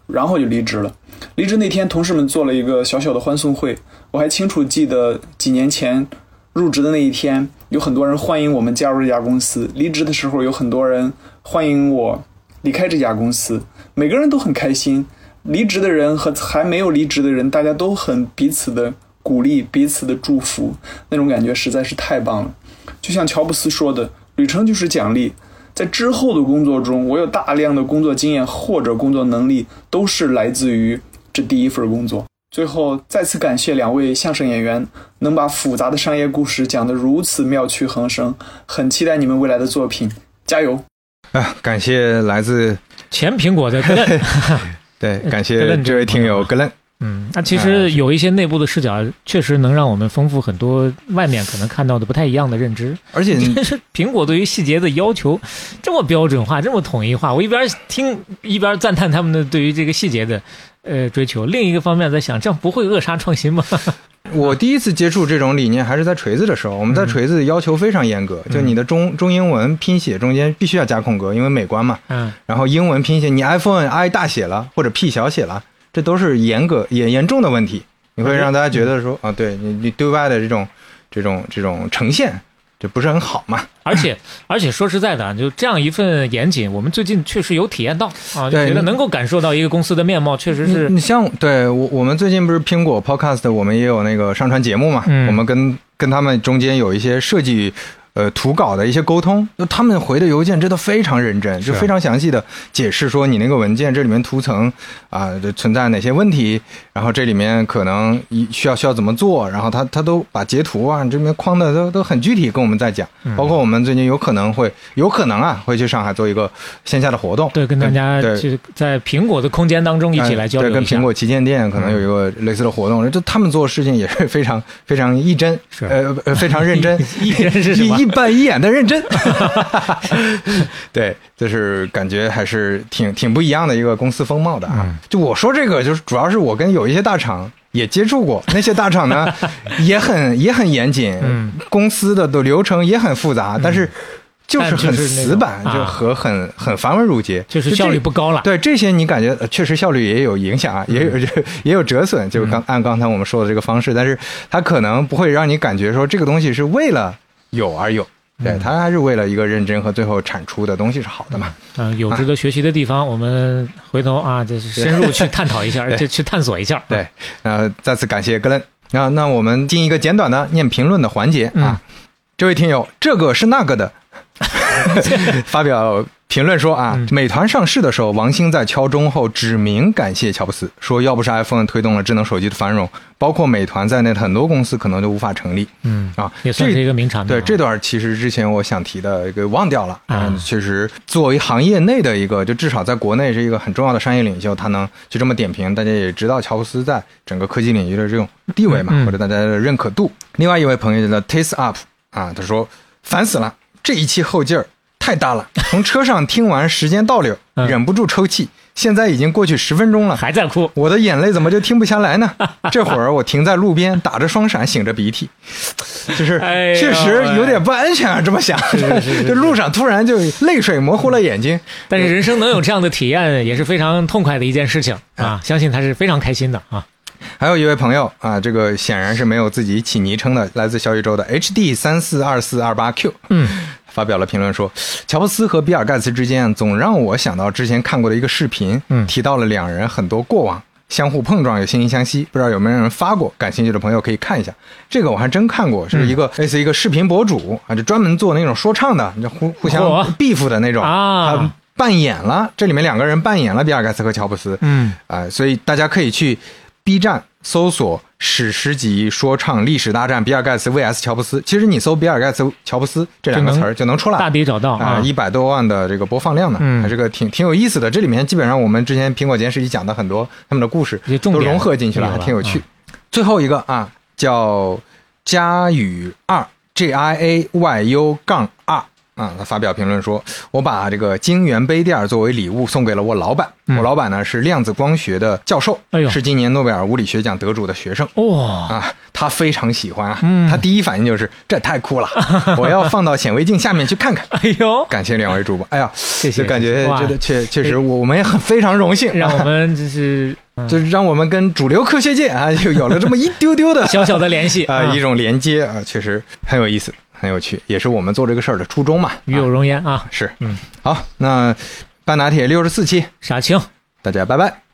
然后就离职了。离职那天，同事们做了一个小小的欢送会，我还清楚记得几年前入职的那一天，有很多人欢迎我们加入这家公司。离职的时候，有很多人欢迎我离开这家公司，每个人都很开心。离职的人和还没有离职的人，大家都很彼此的鼓励，彼此的祝福，那种感觉实在是太棒了。就像乔布斯说的，旅程就是奖励。在之后的工作中，我有大量的工作经验或者工作能力，都是来自于这第一份工作。最后，再次感谢两位相声演员能把复杂的商业故事讲得如此妙趣横生，很期待你们未来的作品，加油！啊，感谢来自前苹果的格伦，对，感谢 这位听友格伦。嗯，那其实有一些内部的视角，确实能让我们丰富很多外面可能看到的不太一样的认知。而且但 是苹果对于细节的要求 这么标准化，这么统一化，我一边听一边赞叹他们的对于这个细节的呃追求，另一个方面在想，这样不会扼杀创新吗？我第一次接触这种理念还是在锤子的时候，我们在锤子要求非常严格，就你的中中英文拼写中间必须要加空格，因为美观嘛。嗯，然后英文拼写，你 iPhone i 大写了或者 p 小写了，这都是严格严严重的问题，你会让大家觉得说啊，对你你对外的这种这种这种呈现，这不是很好嘛？而且 而且说实在的啊，就这样一份严谨，我们最近确实有体验到啊，就觉得能够感受到一个公司的面貌，确实是你你像对我我们最近不是苹果 Podcast，我们也有那个上传节目嘛，嗯我们跟跟他们中间有一些设计。呃，图稿的一些沟通，就他们回的邮件真的非常认真，就非常详细的解释说你那个文件这里面图层啊、这存在哪些问题，然后这里面可能一需要需要怎么做，然后他他都把截图啊这边框的都都很具体跟我们在讲，包括我们最近有可能会有可能啊会去上海做一个线下的活动，对跟大家对去在苹果的空间当中一起来交流哎对，跟苹果旗舰店可能有一个类似的活动，就他们做事情也是非常非常一针，是。呃呃非常认真，一真是什么？一一板一眼的认真。对，就是感觉还是挺挺不一样的一个公司风貌的啊。嗯就我说这个，就是主要是我跟有一些大厂。也接触过那些大厂呢，也很也很严谨，嗯公司的的流程也很复杂，但是就是很死板，啊就和很很繁文缛节，就是效率不高了。对这些，你感觉呃确实效率也有影响啊，也有 也有折损，就是刚按刚才我们说的这个方式，但是它可能不会让你感觉说这个东西是为了有而有，对，他还是为了一个认真和最后产出的东西是好的嘛。嗯、有值得学习的地方，我们回头啊，就是深入 去探讨一下，就去去探索一下。对，呃，再次感谢格伦。那那我们进一个简短的念评论的环节啊。这位听友，这个是那个的，发表评论说啊，美团上市的时候，王兴在敲钟后指名感谢乔布斯，说要不是 iPhone 推动了智能手机的繁荣，包括美团在内的很多公司可能就无法成立。嗯啊，也算是一个名场面对啊这段其实之前我想提的给忘掉了啊嗯，确实作为行业内的一个，就至少在国内是一个很重要的商业领袖，他能就这么点评，大家也知道乔布斯在整个科技领域的这种地位嘛，或者大家的认可度。另外一位朋友叫 Taste Up 啊，他说烦死了，这一期后劲儿太大了，从车上听完时间倒流，嗯忍不住抽泣。现在已经过去十分钟了，还在哭。我的眼泪怎么就停不下来呢？这会儿我停在路边，打着双闪，擤着鼻涕，就是确实有点不安全啊。这么想，这路上突然就泪水模糊了眼睛。但是人生能有这样的体验，也是非常痛快的一件事情啊！相信他是非常开心的啊。还有一位朋友啊，这个显然是没有自己起昵称的，来自小宇宙的 HD 三四二四二八 Q，嗯，发表了评论说，乔布斯和比尔盖茨之间总让我想到之前看过的一个视频，嗯提到了两人很多过往。相互碰撞，有惺惺相惜，不知道有没有人发过？感兴趣的朋友可以看一下。这个我还真看过，是一个类似一个视频博主啊，就专门做那种说唱的，就互互相嚯 beef 的那种啊他扮演了这里面两个人扮演了比尔盖茨和乔布斯，嗯啊、所以大家可以去 B 站搜索“史诗级说唱历史大战比尔盖茨 VS 乔布斯”。其实你搜比尔盖茨、乔布斯这两个词儿就能出来，大抵找到啊，啊。一百多万的这个播放量呢，嗯还是个挺挺有意思的。这里面基本上我们之前苹果简史里讲的很多他们的故事都融合进去了，还挺有趣。嗯最后一个啊，叫佳宇二 J I A Y U 杠二。啊，他发表评论说：“我把这个晶圆杯垫作为礼物送给了我老板。嗯我老板呢是量子光学的教授，哎呦是今年诺贝尔物理学奖得主的学生。哇，啊，他非常喜欢啊，嗯他第一反应就是这太酷了，我要放到显微镜下面去看看。哎呦，感谢两位主播，哎呀，谢谢就感觉哇觉得确确实我我们也很非常荣幸，让我啊们就是嗯就是让我们跟主流科学界啊又有了这么一丢丢的小小的联系啊一种连接啊，确实很有意思，很有趣，也是我们做这个事儿的初衷嘛。与有啊荣焉啊。是，嗯，好，那半拿铁六十四期，傻青。大家拜拜。